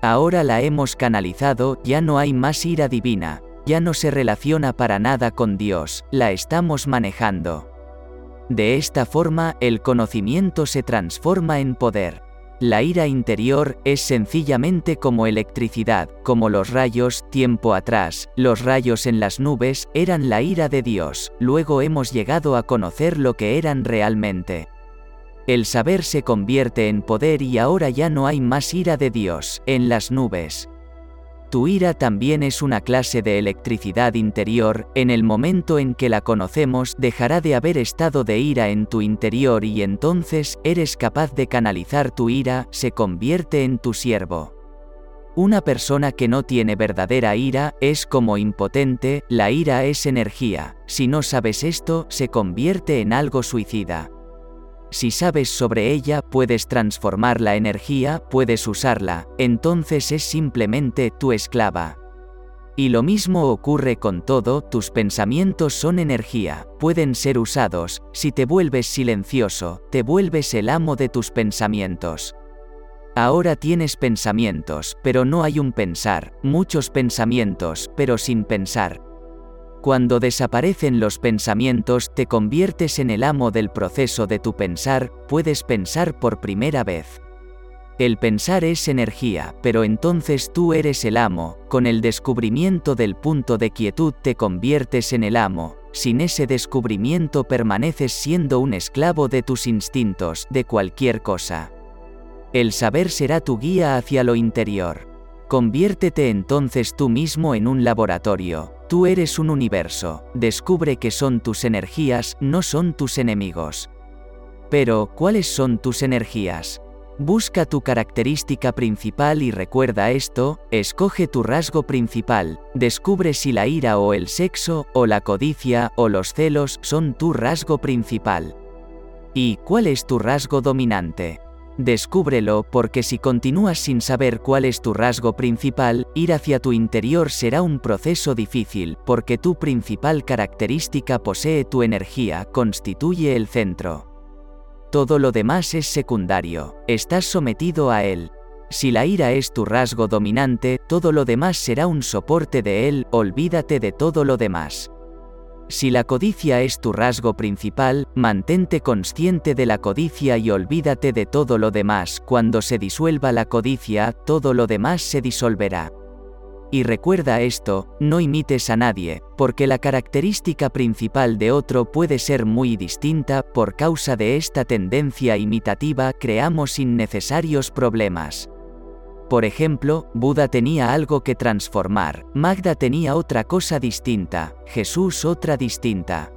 Ahora la hemos canalizado, ya no hay más ira divina, ya no se relaciona para nada con Dios, la estamos manejando. De esta forma, el conocimiento se transforma en poder. La ira interior es sencillamente como electricidad, como los rayos, tiempo atrás, los rayos en las nubes, eran la ira de Dios, luego hemos llegado a conocer lo que eran realmente. El saber se convierte en poder y ahora ya no hay más ira de Dios, en las nubes. Tu ira también es una clase de electricidad interior, en el momento en que la conocemos dejará de haber estado de ira en tu interior y entonces eres capaz de canalizar tu ira, se convierte en tu siervo. Una persona que no tiene verdadera ira es como impotente, la ira es energía, si no sabes esto, se convierte en algo suicida. Si sabes sobre ella, puedes transformar la energía, puedes usarla, entonces es simplemente tu esclava. Y lo mismo ocurre con todo, tus pensamientos son energía, pueden ser usados, si te vuelves silencioso, te vuelves el amo de tus pensamientos. Ahora tienes pensamientos, pero no hay un pensar, muchos pensamientos, pero sin pensar. Cuando desaparecen los pensamientos te conviertes en el amo del proceso de tu pensar, puedes pensar por primera vez. El pensar es energía, pero entonces tú eres el amo, con el descubrimiento del punto de quietud te conviertes en el amo, sin ese descubrimiento permaneces siendo un esclavo de tus instintos, de cualquier cosa. El saber será tu guía hacia lo interior. Conviértete entonces tú mismo en un laboratorio, tú eres un universo, descubre que son tus energías, no son tus enemigos. Pero, ¿cuáles son tus energías? Busca tu característica principal y recuerda esto, escoge tu rasgo principal, descubre si la ira o el sexo, o la codicia, o los celos son tu rasgo principal. ¿Y cuál es tu rasgo dominante? Descúbrelo porque si continúas sin saber cuál es tu rasgo principal, ir hacia tu interior será un proceso difícil, porque tu principal característica posee tu energía, constituye el centro. Todo lo demás es secundario, estás sometido a él. Si la ira es tu rasgo dominante, todo lo demás será un soporte de él, olvídate de todo lo demás. Si la codicia es tu rasgo principal, mantente consciente de la codicia y olvídate de todo lo demás. Cuando se disuelva la codicia, todo lo demás se disolverá. Y recuerda esto, no imites a nadie, porque la característica principal de otro puede ser muy distinta, por causa de esta tendencia imitativa creamos innecesarios problemas. Por ejemplo, Buda tenía algo que transformar, Magda tenía otra cosa distinta, Jesús otra distinta.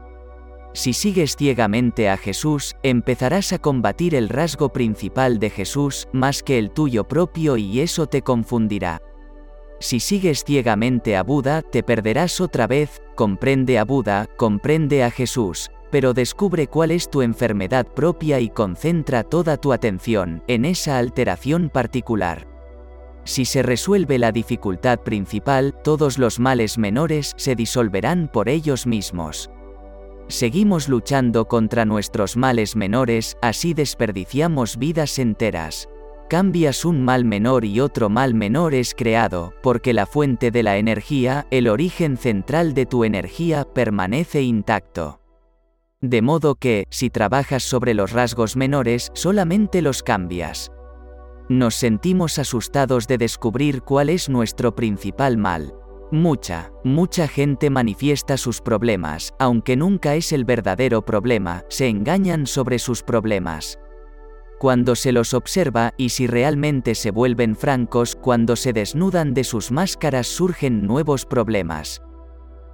Si sigues ciegamente a Jesús, empezarás a combatir el rasgo principal de Jesús, más que el tuyo propio y eso te confundirá. Si sigues ciegamente a Buda, te perderás otra vez, comprende a Buda, comprende a Jesús, pero descubre cuál es tu enfermedad propia y concentra toda tu atención en esa alteración particular. Si se resuelve la dificultad principal, todos los males menores se disolverán por ellos mismos. Seguimos luchando contra nuestros males menores, así desperdiciamos vidas enteras cambias un mal menor y otro mal menor es creado, porque la fuente de la energía, el origen central de tu energía, permanece intacto. De modo que, si trabajas sobre los rasgos menores, solamente los cambias. Nos sentimos asustados de descubrir cuál es nuestro principal mal. Mucha, mucha gente manifiesta sus problemas, aunque nunca es el verdadero problema, se engañan sobre sus problemas cuando se los observa y si realmente se vuelven francos, cuando se desnudan de sus máscaras surgen nuevos problemas.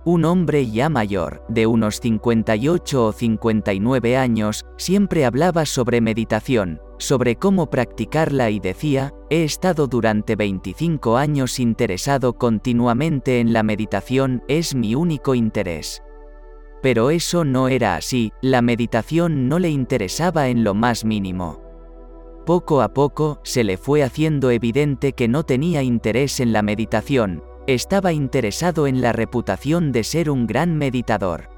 Un hombre ya mayor, de unos 58 o 59 años, siempre hablaba sobre meditación, sobre cómo practicarla y decía, he estado durante 25 años interesado continuamente en la meditación, es mi único interés. Pero eso no era así, la meditación no le interesaba en lo más mínimo. Poco a poco, se le fue haciendo evidente que no tenía interés en la meditación, estaba interesado en la reputación de ser un gran meditador.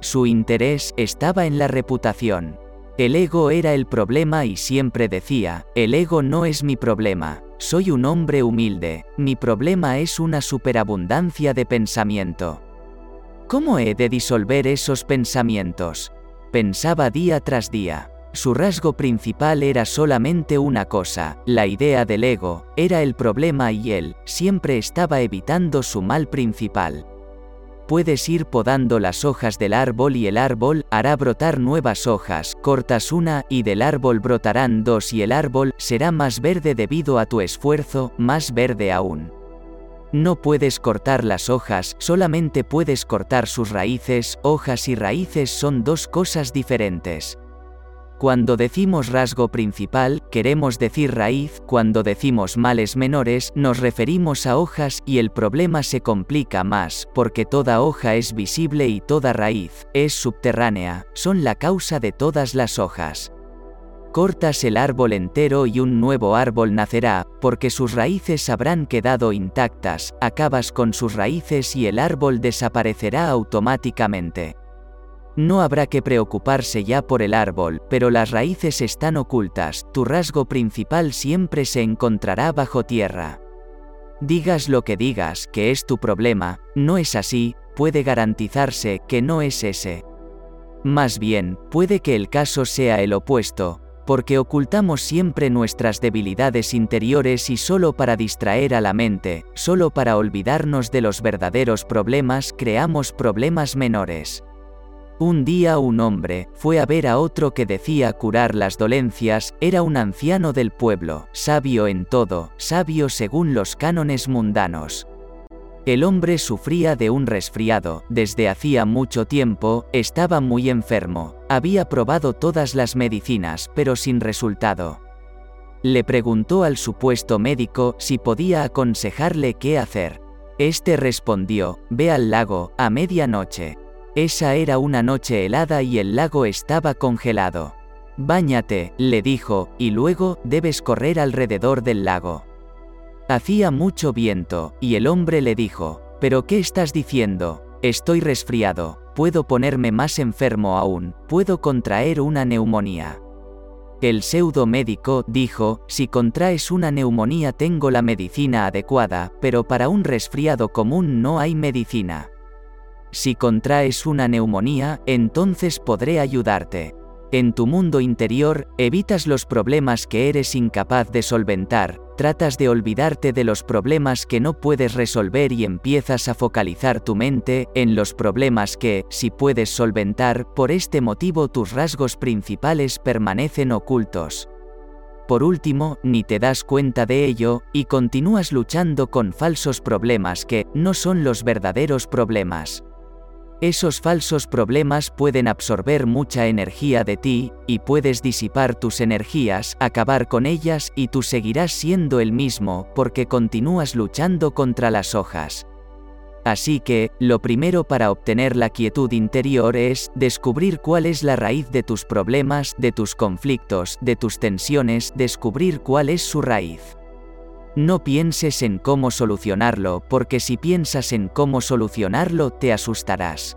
Su interés estaba en la reputación. El ego era el problema y siempre decía, el ego no es mi problema, soy un hombre humilde, mi problema es una superabundancia de pensamiento. ¿Cómo he de disolver esos pensamientos? Pensaba día tras día. Su rasgo principal era solamente una cosa, la idea del ego, era el problema y él, siempre estaba evitando su mal principal. Puedes ir podando las hojas del árbol y el árbol hará brotar nuevas hojas, cortas una y del árbol brotarán dos y el árbol será más verde debido a tu esfuerzo, más verde aún. No puedes cortar las hojas, solamente puedes cortar sus raíces, hojas y raíces son dos cosas diferentes. Cuando decimos rasgo principal, queremos decir raíz, cuando decimos males menores, nos referimos a hojas y el problema se complica más, porque toda hoja es visible y toda raíz, es subterránea, son la causa de todas las hojas. Cortas el árbol entero y un nuevo árbol nacerá, porque sus raíces habrán quedado intactas, acabas con sus raíces y el árbol desaparecerá automáticamente. No habrá que preocuparse ya por el árbol, pero las raíces están ocultas, tu rasgo principal siempre se encontrará bajo tierra. Digas lo que digas, que es tu problema, no es así, puede garantizarse que no es ese. Más bien, puede que el caso sea el opuesto, porque ocultamos siempre nuestras debilidades interiores y solo para distraer a la mente, solo para olvidarnos de los verdaderos problemas creamos problemas menores. Un día un hombre fue a ver a otro que decía curar las dolencias, era un anciano del pueblo, sabio en todo, sabio según los cánones mundanos. El hombre sufría de un resfriado, desde hacía mucho tiempo, estaba muy enfermo, había probado todas las medicinas pero sin resultado. Le preguntó al supuesto médico si podía aconsejarle qué hacer. Este respondió, ve al lago, a medianoche. Esa era una noche helada y el lago estaba congelado. Báñate, le dijo, y luego debes correr alrededor del lago. Hacía mucho viento, y el hombre le dijo, ¿pero qué estás diciendo? Estoy resfriado, puedo ponerme más enfermo aún, puedo contraer una neumonía. El pseudo médico dijo, si contraes una neumonía tengo la medicina adecuada, pero para un resfriado común no hay medicina. Si contraes una neumonía, entonces podré ayudarte. En tu mundo interior, evitas los problemas que eres incapaz de solventar, tratas de olvidarte de los problemas que no puedes resolver y empiezas a focalizar tu mente en los problemas que, si puedes solventar, por este motivo tus rasgos principales permanecen ocultos. Por último, ni te das cuenta de ello, y continúas luchando con falsos problemas que no son los verdaderos problemas. Esos falsos problemas pueden absorber mucha energía de ti, y puedes disipar tus energías, acabar con ellas, y tú seguirás siendo el mismo, porque continúas luchando contra las hojas. Así que, lo primero para obtener la quietud interior es descubrir cuál es la raíz de tus problemas, de tus conflictos, de tus tensiones, descubrir cuál es su raíz. No pienses en cómo solucionarlo, porque si piensas en cómo solucionarlo te asustarás.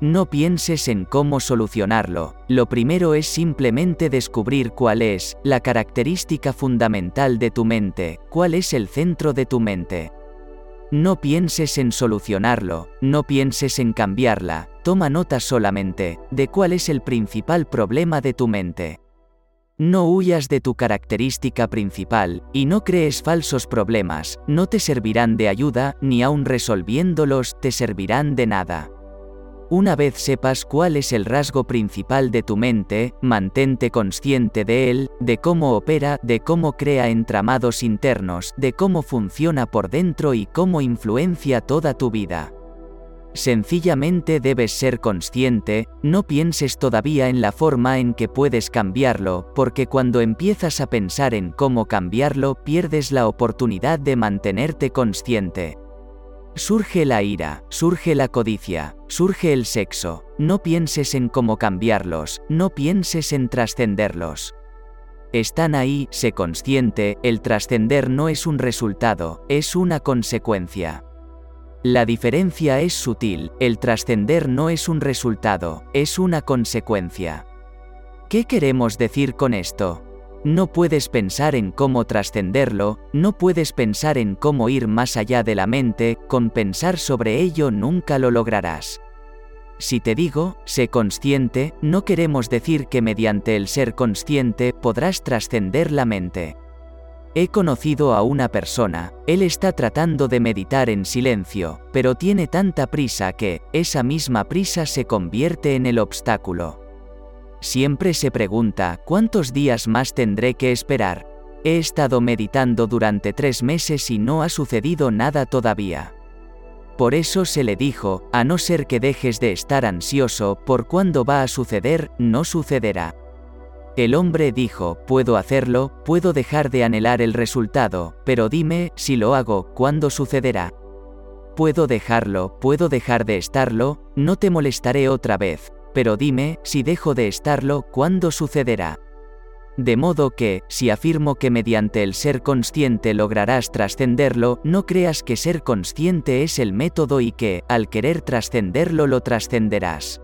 No pienses en cómo solucionarlo, lo primero es simplemente descubrir cuál es la característica fundamental de tu mente, cuál es el centro de tu mente. No pienses en solucionarlo, no pienses en cambiarla, toma nota solamente de cuál es el principal problema de tu mente. No huyas de tu característica principal, y no crees falsos problemas, no te servirán de ayuda, ni aun resolviéndolos te servirán de nada. Una vez sepas cuál es el rasgo principal de tu mente, mantente consciente de él, de cómo opera, de cómo crea entramados internos, de cómo funciona por dentro y cómo influencia toda tu vida. Sencillamente debes ser consciente, no pienses todavía en la forma en que puedes cambiarlo, porque cuando empiezas a pensar en cómo cambiarlo pierdes la oportunidad de mantenerte consciente. Surge la ira, surge la codicia, surge el sexo, no pienses en cómo cambiarlos, no pienses en trascenderlos. Están ahí, sé consciente, el trascender no es un resultado, es una consecuencia. La diferencia es sutil, el trascender no es un resultado, es una consecuencia. ¿Qué queremos decir con esto? No puedes pensar en cómo trascenderlo, no puedes pensar en cómo ir más allá de la mente, con pensar sobre ello nunca lo lograrás. Si te digo, sé consciente, no queremos decir que mediante el ser consciente podrás trascender la mente. He conocido a una persona, él está tratando de meditar en silencio, pero tiene tanta prisa que, esa misma prisa se convierte en el obstáculo. Siempre se pregunta, ¿cuántos días más tendré que esperar? He estado meditando durante tres meses y no ha sucedido nada todavía. Por eso se le dijo, a no ser que dejes de estar ansioso por cuándo va a suceder, no sucederá. El hombre dijo, puedo hacerlo, puedo dejar de anhelar el resultado, pero dime, si lo hago, ¿cuándo sucederá? Puedo dejarlo, puedo dejar de estarlo, no te molestaré otra vez, pero dime, si dejo de estarlo, ¿cuándo sucederá? De modo que, si afirmo que mediante el ser consciente lograrás trascenderlo, no creas que ser consciente es el método y que, al querer trascenderlo lo trascenderás.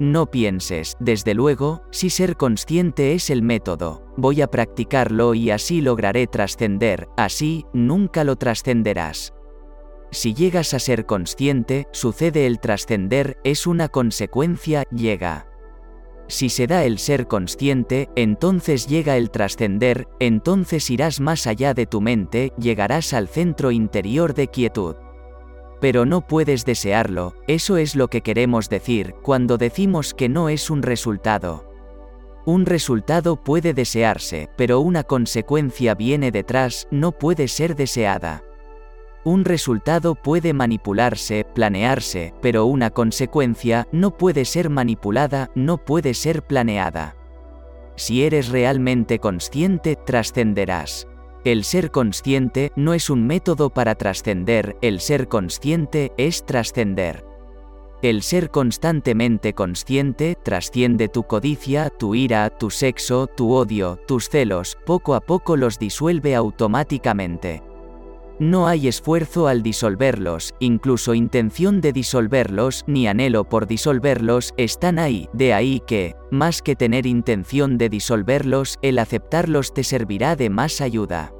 No pienses, desde luego, si ser consciente es el método, voy a practicarlo y así lograré trascender, así, nunca lo trascenderás. Si llegas a ser consciente, sucede el trascender, es una consecuencia, llega. Si se da el ser consciente, entonces llega el trascender, entonces irás más allá de tu mente, llegarás al centro interior de quietud pero no puedes desearlo, eso es lo que queremos decir cuando decimos que no es un resultado. Un resultado puede desearse, pero una consecuencia viene detrás, no puede ser deseada. Un resultado puede manipularse, planearse, pero una consecuencia no puede ser manipulada, no puede ser planeada. Si eres realmente consciente, trascenderás. El ser consciente no es un método para trascender, el ser consciente es trascender. El ser constantemente consciente trasciende tu codicia, tu ira, tu sexo, tu odio, tus celos, poco a poco los disuelve automáticamente. No hay esfuerzo al disolverlos, incluso intención de disolverlos, ni anhelo por disolverlos, están ahí, de ahí que, más que tener intención de disolverlos, el aceptarlos te servirá de más ayuda.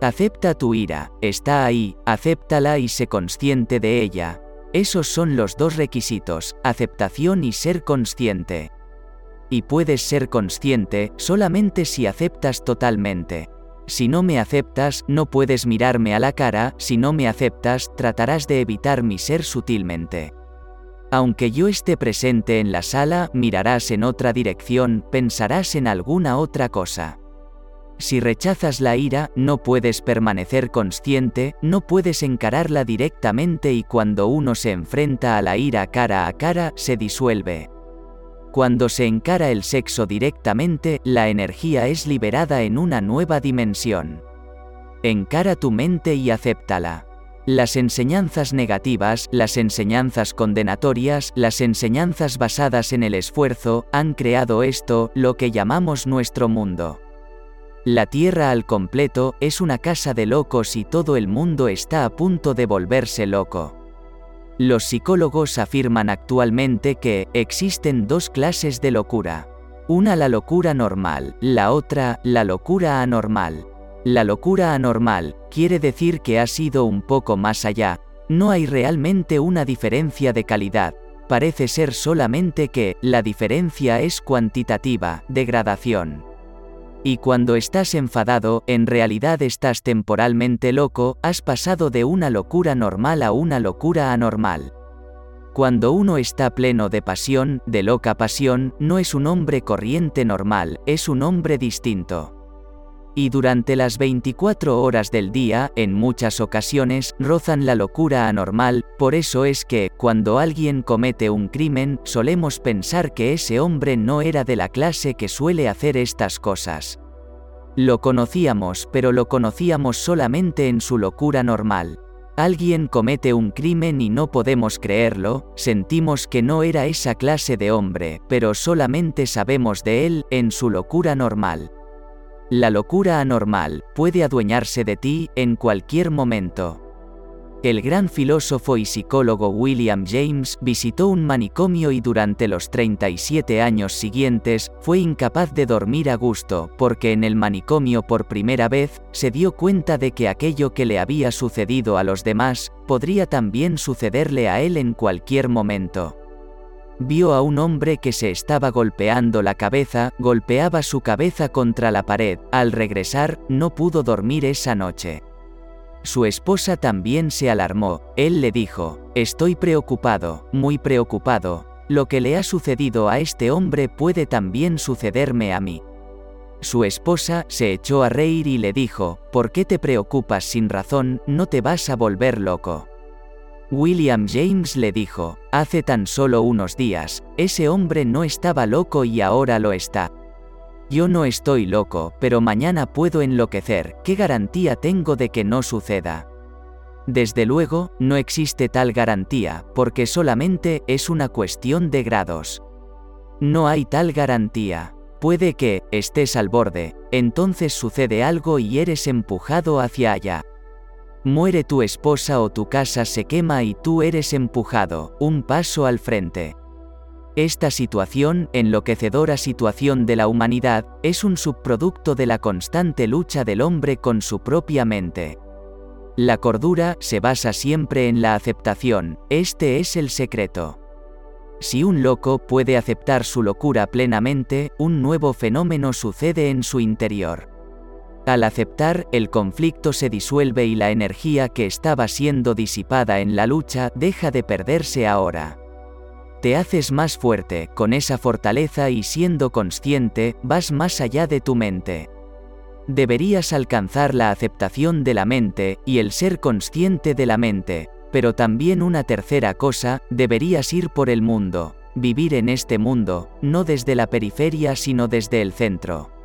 Acepta tu ira, está ahí, acéptala y sé consciente de ella. Esos son los dos requisitos, aceptación y ser consciente. Y puedes ser consciente solamente si aceptas totalmente. Si no me aceptas, no puedes mirarme a la cara, si no me aceptas, tratarás de evitar mi ser sutilmente. Aunque yo esté presente en la sala, mirarás en otra dirección, pensarás en alguna otra cosa. Si rechazas la ira, no puedes permanecer consciente, no puedes encararla directamente y cuando uno se enfrenta a la ira cara a cara, se disuelve. Cuando se encara el sexo directamente, la energía es liberada en una nueva dimensión. Encara tu mente y acéptala. Las enseñanzas negativas, las enseñanzas condenatorias, las enseñanzas basadas en el esfuerzo, han creado esto, lo que llamamos nuestro mundo. La Tierra al completo es una casa de locos y todo el mundo está a punto de volverse loco. Los psicólogos afirman actualmente que existen dos clases de locura. Una la locura normal, la otra la locura anormal. La locura anormal quiere decir que ha sido un poco más allá, no hay realmente una diferencia de calidad, parece ser solamente que la diferencia es cuantitativa, degradación. Y cuando estás enfadado, en realidad estás temporalmente loco, has pasado de una locura normal a una locura anormal. Cuando uno está pleno de pasión, de loca pasión, no es un hombre corriente normal, es un hombre distinto. Y durante las 24 horas del día, en muchas ocasiones, rozan la locura anormal, por eso es que, cuando alguien comete un crimen, solemos pensar que ese hombre no era de la clase que suele hacer estas cosas. Lo conocíamos, pero lo conocíamos solamente en su locura normal. Alguien comete un crimen y no podemos creerlo, sentimos que no era esa clase de hombre, pero solamente sabemos de él en su locura normal. La locura anormal puede adueñarse de ti en cualquier momento. El gran filósofo y psicólogo William James visitó un manicomio y durante los 37 años siguientes fue incapaz de dormir a gusto porque en el manicomio por primera vez se dio cuenta de que aquello que le había sucedido a los demás podría también sucederle a él en cualquier momento vio a un hombre que se estaba golpeando la cabeza, golpeaba su cabeza contra la pared, al regresar, no pudo dormir esa noche. Su esposa también se alarmó, él le dijo, estoy preocupado, muy preocupado, lo que le ha sucedido a este hombre puede también sucederme a mí. Su esposa se echó a reír y le dijo, ¿por qué te preocupas sin razón? No te vas a volver loco. William James le dijo, hace tan solo unos días, ese hombre no estaba loco y ahora lo está. Yo no estoy loco, pero mañana puedo enloquecer, ¿qué garantía tengo de que no suceda? Desde luego, no existe tal garantía, porque solamente es una cuestión de grados. No hay tal garantía. Puede que, estés al borde, entonces sucede algo y eres empujado hacia allá. Muere tu esposa o tu casa se quema y tú eres empujado, un paso al frente. Esta situación, enloquecedora situación de la humanidad, es un subproducto de la constante lucha del hombre con su propia mente. La cordura se basa siempre en la aceptación, este es el secreto. Si un loco puede aceptar su locura plenamente, un nuevo fenómeno sucede en su interior. Al aceptar, el conflicto se disuelve y la energía que estaba siendo disipada en la lucha deja de perderse ahora. Te haces más fuerte, con esa fortaleza y siendo consciente, vas más allá de tu mente. Deberías alcanzar la aceptación de la mente y el ser consciente de la mente, pero también una tercera cosa, deberías ir por el mundo, vivir en este mundo, no desde la periferia sino desde el centro.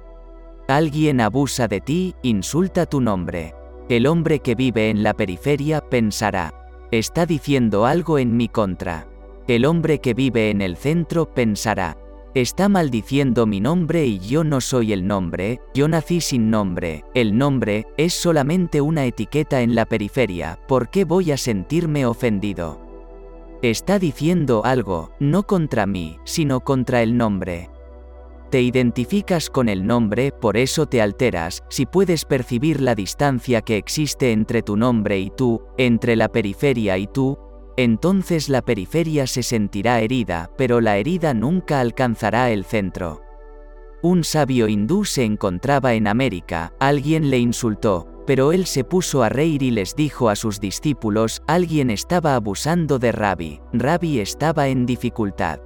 Alguien abusa de ti, insulta tu nombre. El hombre que vive en la periferia pensará, está diciendo algo en mi contra. El hombre que vive en el centro pensará, Está maldiciendo mi nombre y yo no soy el nombre, yo nací sin nombre, el nombre, es solamente una etiqueta en la periferia, ¿por qué voy a sentirme ofendido? Está diciendo algo, no contra mí, sino contra el nombre. Te identificas con el nombre, por eso te alteras, si puedes percibir la distancia que existe entre tu nombre y tú, entre la periferia y tú, entonces la periferia se sentirá herida, pero la herida nunca alcanzará el centro. Un sabio hindú se encontraba en América, alguien le insultó, pero él se puso a reír y les dijo a sus discípulos, alguien estaba abusando de Rabbi, Rabbi estaba en dificultad.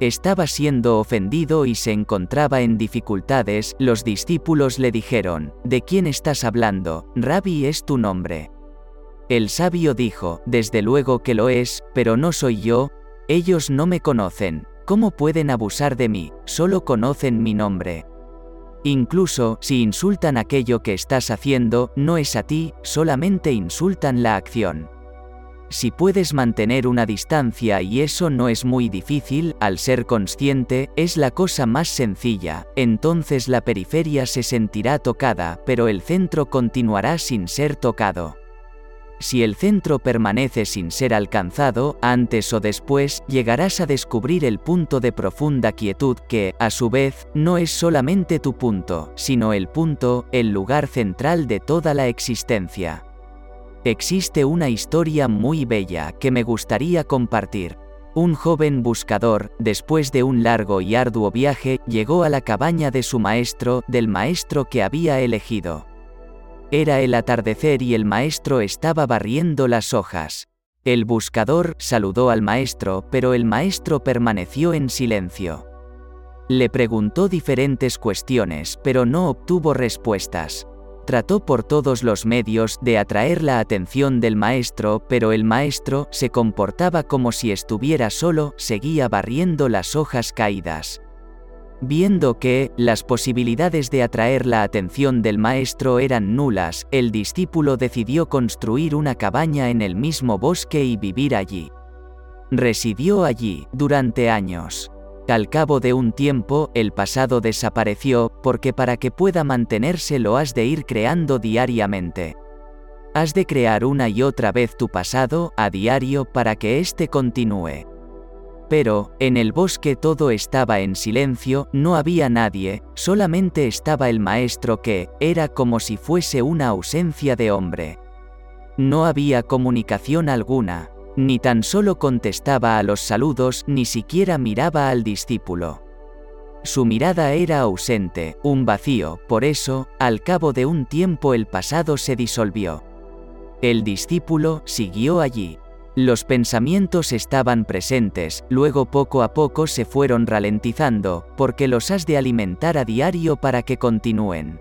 Estaba siendo ofendido y se encontraba en dificultades, los discípulos le dijeron, ¿de quién estás hablando? Rabbi es tu nombre. El sabio dijo, desde luego que lo es, pero no soy yo, ellos no me conocen, ¿cómo pueden abusar de mí? Solo conocen mi nombre. Incluso, si insultan aquello que estás haciendo, no es a ti, solamente insultan la acción. Si puedes mantener una distancia y eso no es muy difícil, al ser consciente, es la cosa más sencilla, entonces la periferia se sentirá tocada, pero el centro continuará sin ser tocado. Si el centro permanece sin ser alcanzado, antes o después, llegarás a descubrir el punto de profunda quietud que, a su vez, no es solamente tu punto, sino el punto, el lugar central de toda la existencia. Existe una historia muy bella que me gustaría compartir. Un joven buscador, después de un largo y arduo viaje, llegó a la cabaña de su maestro, del maestro que había elegido. Era el atardecer y el maestro estaba barriendo las hojas. El buscador saludó al maestro, pero el maestro permaneció en silencio. Le preguntó diferentes cuestiones, pero no obtuvo respuestas. Trató por todos los medios de atraer la atención del maestro, pero el maestro se comportaba como si estuviera solo, seguía barriendo las hojas caídas. Viendo que, las posibilidades de atraer la atención del maestro eran nulas, el discípulo decidió construir una cabaña en el mismo bosque y vivir allí. Residió allí, durante años. Al cabo de un tiempo, el pasado desapareció, porque para que pueda mantenerse lo has de ir creando diariamente. Has de crear una y otra vez tu pasado, a diario, para que éste continúe. Pero, en el bosque todo estaba en silencio, no había nadie, solamente estaba el maestro que, era como si fuese una ausencia de hombre. No había comunicación alguna, ni tan solo contestaba a los saludos, ni siquiera miraba al discípulo. Su mirada era ausente, un vacío, por eso, al cabo de un tiempo el pasado se disolvió. El discípulo siguió allí, los pensamientos estaban presentes, luego poco a poco se fueron ralentizando, porque los has de alimentar a diario para que continúen.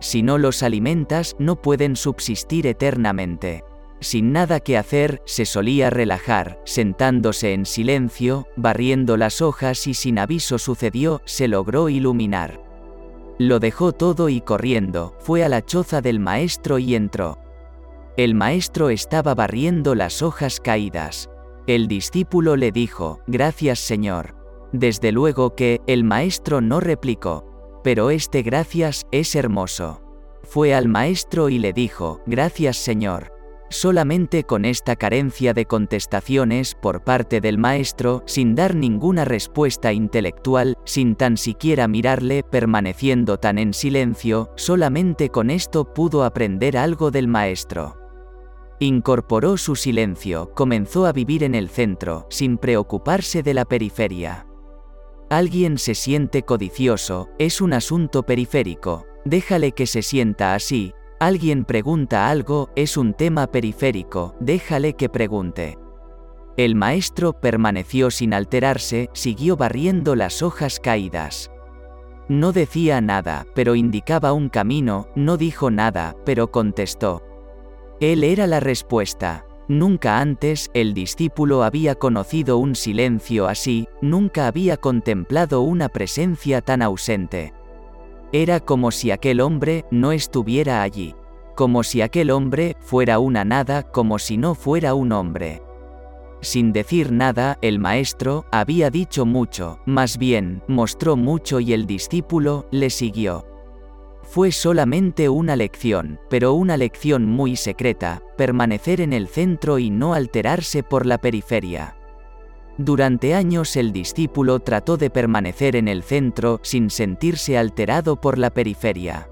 Si no los alimentas, no pueden subsistir eternamente. Sin nada que hacer, se solía relajar, sentándose en silencio, barriendo las hojas y sin aviso sucedió, se logró iluminar. Lo dejó todo y corriendo, fue a la choza del maestro y entró. El maestro estaba barriendo las hojas caídas. El discípulo le dijo, Gracias Señor. Desde luego que, el maestro no replicó. Pero este gracias es hermoso. Fue al maestro y le dijo, Gracias Señor. Solamente con esta carencia de contestaciones por parte del maestro, sin dar ninguna respuesta intelectual, sin tan siquiera mirarle, permaneciendo tan en silencio, solamente con esto pudo aprender algo del maestro. Incorporó su silencio, comenzó a vivir en el centro, sin preocuparse de la periferia. Alguien se siente codicioso, es un asunto periférico, déjale que se sienta así, alguien pregunta algo, es un tema periférico, déjale que pregunte. El maestro permaneció sin alterarse, siguió barriendo las hojas caídas. No decía nada, pero indicaba un camino, no dijo nada, pero contestó. Él era la respuesta. Nunca antes el discípulo había conocido un silencio así, nunca había contemplado una presencia tan ausente. Era como si aquel hombre no estuviera allí, como si aquel hombre fuera una nada, como si no fuera un hombre. Sin decir nada, el maestro había dicho mucho, más bien, mostró mucho y el discípulo le siguió. Fue solamente una lección, pero una lección muy secreta, permanecer en el centro y no alterarse por la periferia. Durante años el discípulo trató de permanecer en el centro sin sentirse alterado por la periferia.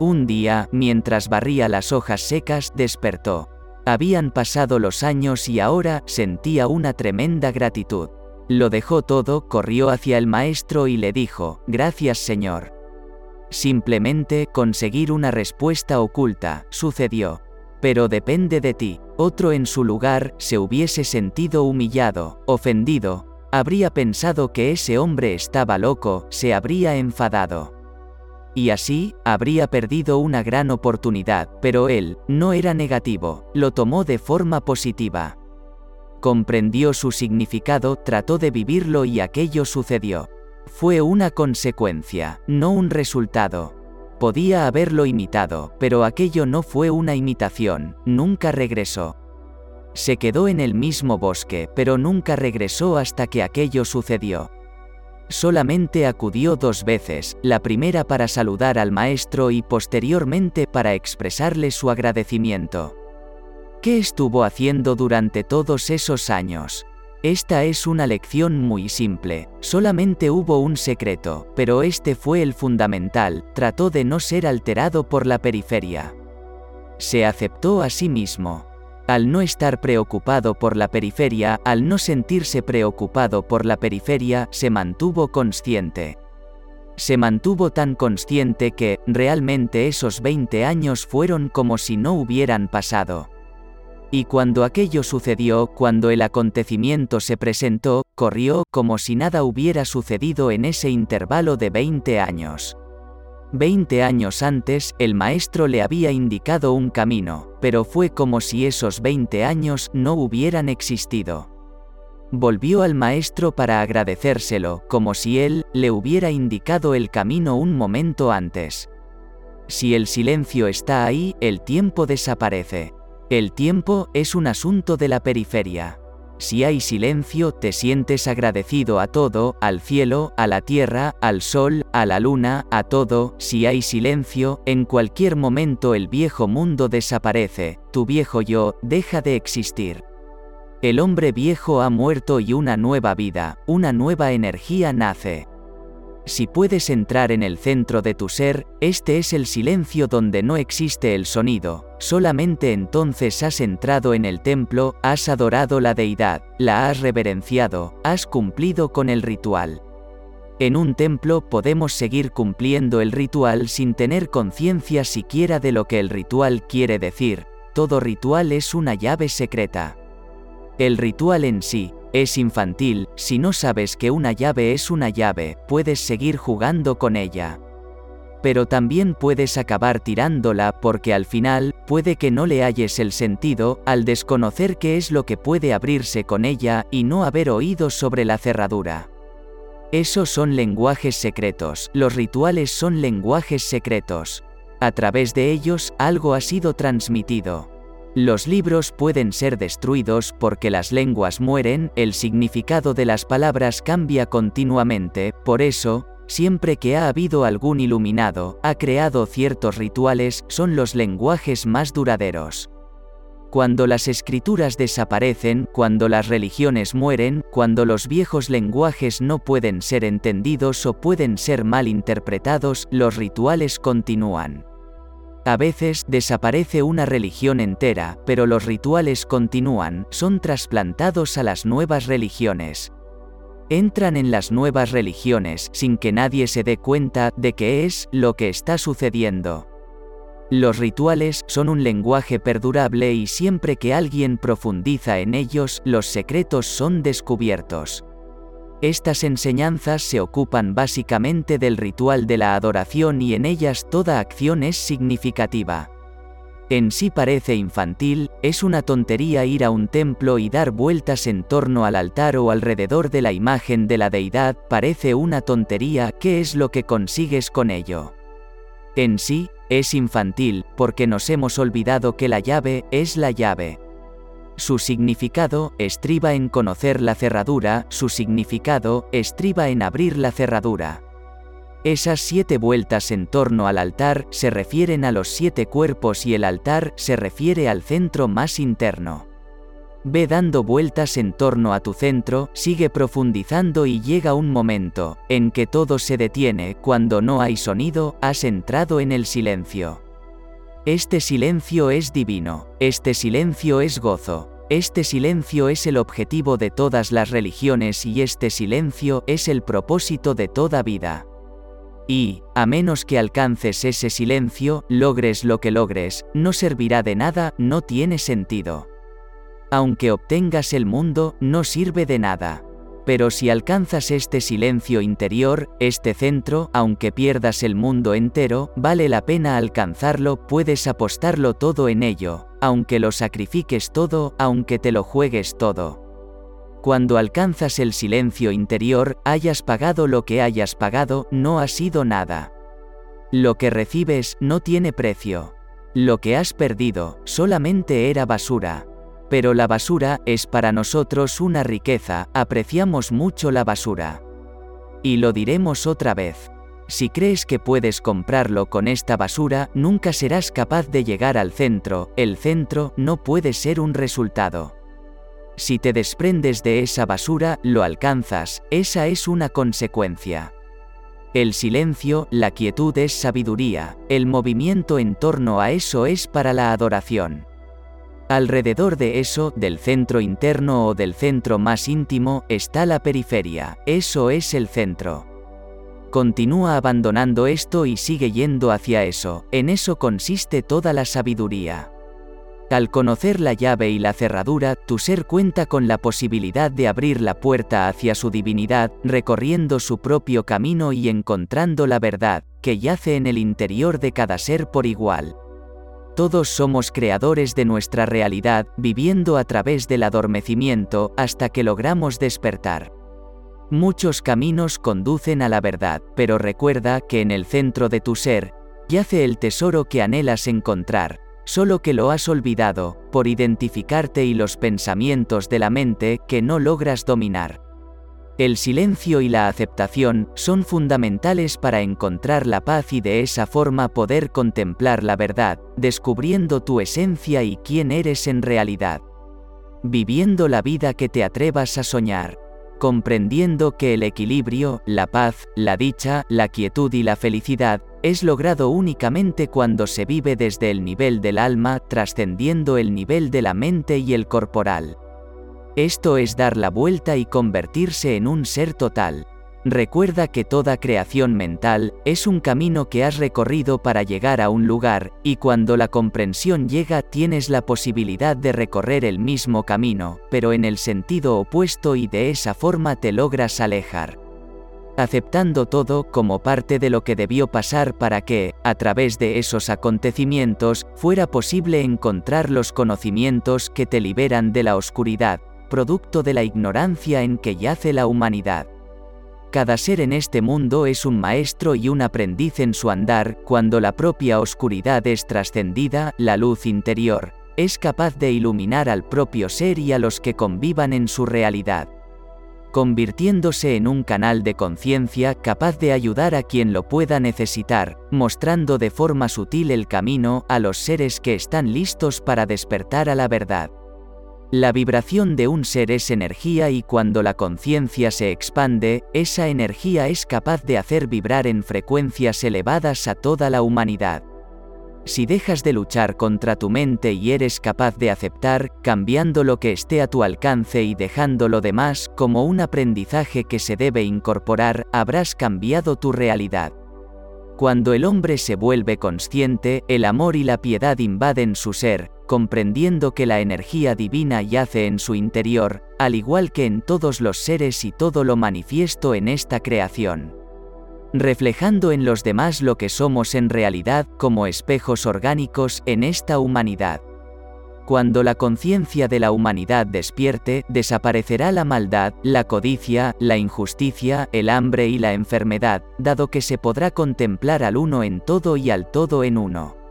Un día, mientras barría las hojas secas, despertó. Habían pasado los años y ahora sentía una tremenda gratitud. Lo dejó todo, corrió hacia el maestro y le dijo, Gracias Señor. Simplemente conseguir una respuesta oculta, sucedió. Pero depende de ti. Otro en su lugar se hubiese sentido humillado, ofendido, habría pensado que ese hombre estaba loco, se habría enfadado. Y así, habría perdido una gran oportunidad, pero él, no era negativo, lo tomó de forma positiva. Comprendió su significado, trató de vivirlo y aquello sucedió. Fue una consecuencia, no un resultado. Podía haberlo imitado, pero aquello no fue una imitación, nunca regresó. Se quedó en el mismo bosque, pero nunca regresó hasta que aquello sucedió. Solamente acudió dos veces, la primera para saludar al maestro y posteriormente para expresarle su agradecimiento. ¿Qué estuvo haciendo durante todos esos años? Esta es una lección muy simple, solamente hubo un secreto, pero este fue el fundamental, trató de no ser alterado por la periferia. Se aceptó a sí mismo. Al no estar preocupado por la periferia, al no sentirse preocupado por la periferia, se mantuvo consciente. Se mantuvo tan consciente que, realmente esos 20 años fueron como si no hubieran pasado. Y cuando aquello sucedió, cuando el acontecimiento se presentó, corrió como si nada hubiera sucedido en ese intervalo de 20 años. Veinte años antes, el maestro le había indicado un camino, pero fue como si esos 20 años no hubieran existido. Volvió al maestro para agradecérselo, como si él le hubiera indicado el camino un momento antes. Si el silencio está ahí, el tiempo desaparece. El tiempo es un asunto de la periferia. Si hay silencio, te sientes agradecido a todo, al cielo, a la tierra, al sol, a la luna, a todo. Si hay silencio, en cualquier momento el viejo mundo desaparece, tu viejo yo deja de existir. El hombre viejo ha muerto y una nueva vida, una nueva energía nace. Si puedes entrar en el centro de tu ser, este es el silencio donde no existe el sonido, solamente entonces has entrado en el templo, has adorado la deidad, la has reverenciado, has cumplido con el ritual. En un templo podemos seguir cumpliendo el ritual sin tener conciencia siquiera de lo que el ritual quiere decir, todo ritual es una llave secreta. El ritual en sí, es infantil, si no sabes que una llave es una llave, puedes seguir jugando con ella. Pero también puedes acabar tirándola porque al final, puede que no le halles el sentido, al desconocer qué es lo que puede abrirse con ella y no haber oído sobre la cerradura. Esos son lenguajes secretos, los rituales son lenguajes secretos. A través de ellos, algo ha sido transmitido. Los libros pueden ser destruidos porque las lenguas mueren, el significado de las palabras cambia continuamente, por eso, siempre que ha habido algún iluminado, ha creado ciertos rituales, son los lenguajes más duraderos. Cuando las escrituras desaparecen, cuando las religiones mueren, cuando los viejos lenguajes no pueden ser entendidos o pueden ser mal interpretados, los rituales continúan. A veces desaparece una religión entera, pero los rituales continúan, son trasplantados a las nuevas religiones. Entran en las nuevas religiones sin que nadie se dé cuenta de qué es lo que está sucediendo. Los rituales son un lenguaje perdurable y siempre que alguien profundiza en ellos, los secretos son descubiertos. Estas enseñanzas se ocupan básicamente del ritual de la adoración y en ellas toda acción es significativa. En sí parece infantil, es una tontería ir a un templo y dar vueltas en torno al altar o alrededor de la imagen de la deidad, parece una tontería, ¿qué es lo que consigues con ello? En sí, es infantil, porque nos hemos olvidado que la llave es la llave. Su significado estriba en conocer la cerradura, su significado estriba en abrir la cerradura. Esas siete vueltas en torno al altar se refieren a los siete cuerpos y el altar se refiere al centro más interno. Ve dando vueltas en torno a tu centro, sigue profundizando y llega un momento, en que todo se detiene, cuando no hay sonido, has entrado en el silencio. Este silencio es divino, este silencio es gozo, este silencio es el objetivo de todas las religiones y este silencio es el propósito de toda vida. Y, a menos que alcances ese silencio, logres lo que logres, no servirá de nada, no tiene sentido. Aunque obtengas el mundo, no sirve de nada. Pero si alcanzas este silencio interior, este centro, aunque pierdas el mundo entero, vale la pena alcanzarlo, puedes apostarlo todo en ello, aunque lo sacrifiques todo, aunque te lo juegues todo. Cuando alcanzas el silencio interior, hayas pagado lo que hayas pagado, no ha sido nada. Lo que recibes no tiene precio. Lo que has perdido solamente era basura. Pero la basura es para nosotros una riqueza, apreciamos mucho la basura. Y lo diremos otra vez. Si crees que puedes comprarlo con esta basura, nunca serás capaz de llegar al centro, el centro no puede ser un resultado. Si te desprendes de esa basura, lo alcanzas, esa es una consecuencia. El silencio, la quietud es sabiduría, el movimiento en torno a eso es para la adoración. Alrededor de eso, del centro interno o del centro más íntimo, está la periferia, eso es el centro. Continúa abandonando esto y sigue yendo hacia eso, en eso consiste toda la sabiduría. Al conocer la llave y la cerradura, tu ser cuenta con la posibilidad de abrir la puerta hacia su divinidad, recorriendo su propio camino y encontrando la verdad, que yace en el interior de cada ser por igual. Todos somos creadores de nuestra realidad, viviendo a través del adormecimiento hasta que logramos despertar. Muchos caminos conducen a la verdad, pero recuerda que en el centro de tu ser, yace el tesoro que anhelas encontrar, solo que lo has olvidado, por identificarte y los pensamientos de la mente que no logras dominar. El silencio y la aceptación son fundamentales para encontrar la paz y de esa forma poder contemplar la verdad, descubriendo tu esencia y quién eres en realidad. Viviendo la vida que te atrevas a soñar. Comprendiendo que el equilibrio, la paz, la dicha, la quietud y la felicidad es logrado únicamente cuando se vive desde el nivel del alma, trascendiendo el nivel de la mente y el corporal. Esto es dar la vuelta y convertirse en un ser total. Recuerda que toda creación mental es un camino que has recorrido para llegar a un lugar, y cuando la comprensión llega tienes la posibilidad de recorrer el mismo camino, pero en el sentido opuesto y de esa forma te logras alejar. Aceptando todo como parte de lo que debió pasar para que, a través de esos acontecimientos, fuera posible encontrar los conocimientos que te liberan de la oscuridad, producto de la ignorancia en que yace la humanidad. Cada ser en este mundo es un maestro y un aprendiz en su andar, cuando la propia oscuridad es trascendida, la luz interior, es capaz de iluminar al propio ser y a los que convivan en su realidad. convirtiéndose en un canal de conciencia capaz de ayudar a quien lo pueda necesitar, mostrando de forma sutil el camino a los seres que están listos para despertar a la verdad. La vibración de un ser es energía y cuando la conciencia se expande, esa energía es capaz de hacer vibrar en frecuencias elevadas a toda la humanidad. Si dejas de luchar contra tu mente y eres capaz de aceptar, cambiando lo que esté a tu alcance y dejando lo demás como un aprendizaje que se debe incorporar, habrás cambiado tu realidad. Cuando el hombre se vuelve consciente, el amor y la piedad invaden su ser, comprendiendo que la energía divina yace en su interior, al igual que en todos los seres y todo lo manifiesto en esta creación reflejando en los demás lo que somos en realidad como espejos orgánicos en esta humanidad. Cuando la conciencia de la humanidad despierte, desaparecerá la maldad, la codicia, la injusticia, el hambre y la enfermedad, dado que se podrá contemplar al uno en todo y al todo en uno.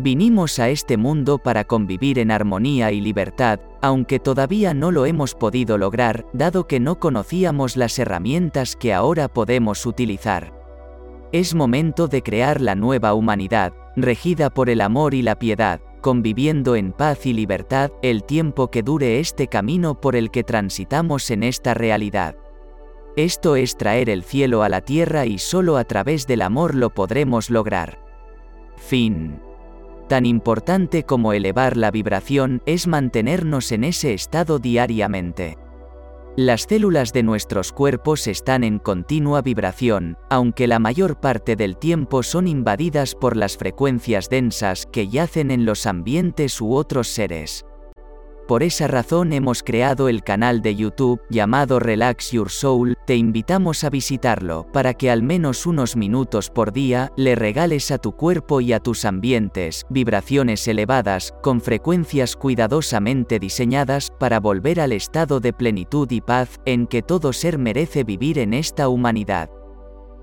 Vinimos a este mundo para convivir en armonía y libertad, aunque todavía no lo hemos podido lograr, dado que no conocíamos las herramientas que ahora podemos utilizar. Es momento de crear la nueva humanidad, regida por el amor y la piedad, conviviendo en paz y libertad el tiempo que dure este camino por el que transitamos en esta realidad. Esto es traer el cielo a la tierra y solo a través del amor lo podremos lograr. Fin. Tan importante como elevar la vibración es mantenernos en ese estado diariamente. Las células de nuestros cuerpos están en continua vibración, aunque la mayor parte del tiempo son invadidas por las frecuencias densas que yacen en los ambientes u otros seres. Por esa razón hemos creado el canal de YouTube llamado Relax Your Soul, te invitamos a visitarlo para que al menos unos minutos por día le regales a tu cuerpo y a tus ambientes vibraciones elevadas, con frecuencias cuidadosamente diseñadas para volver al estado de plenitud y paz en que todo ser merece vivir en esta humanidad.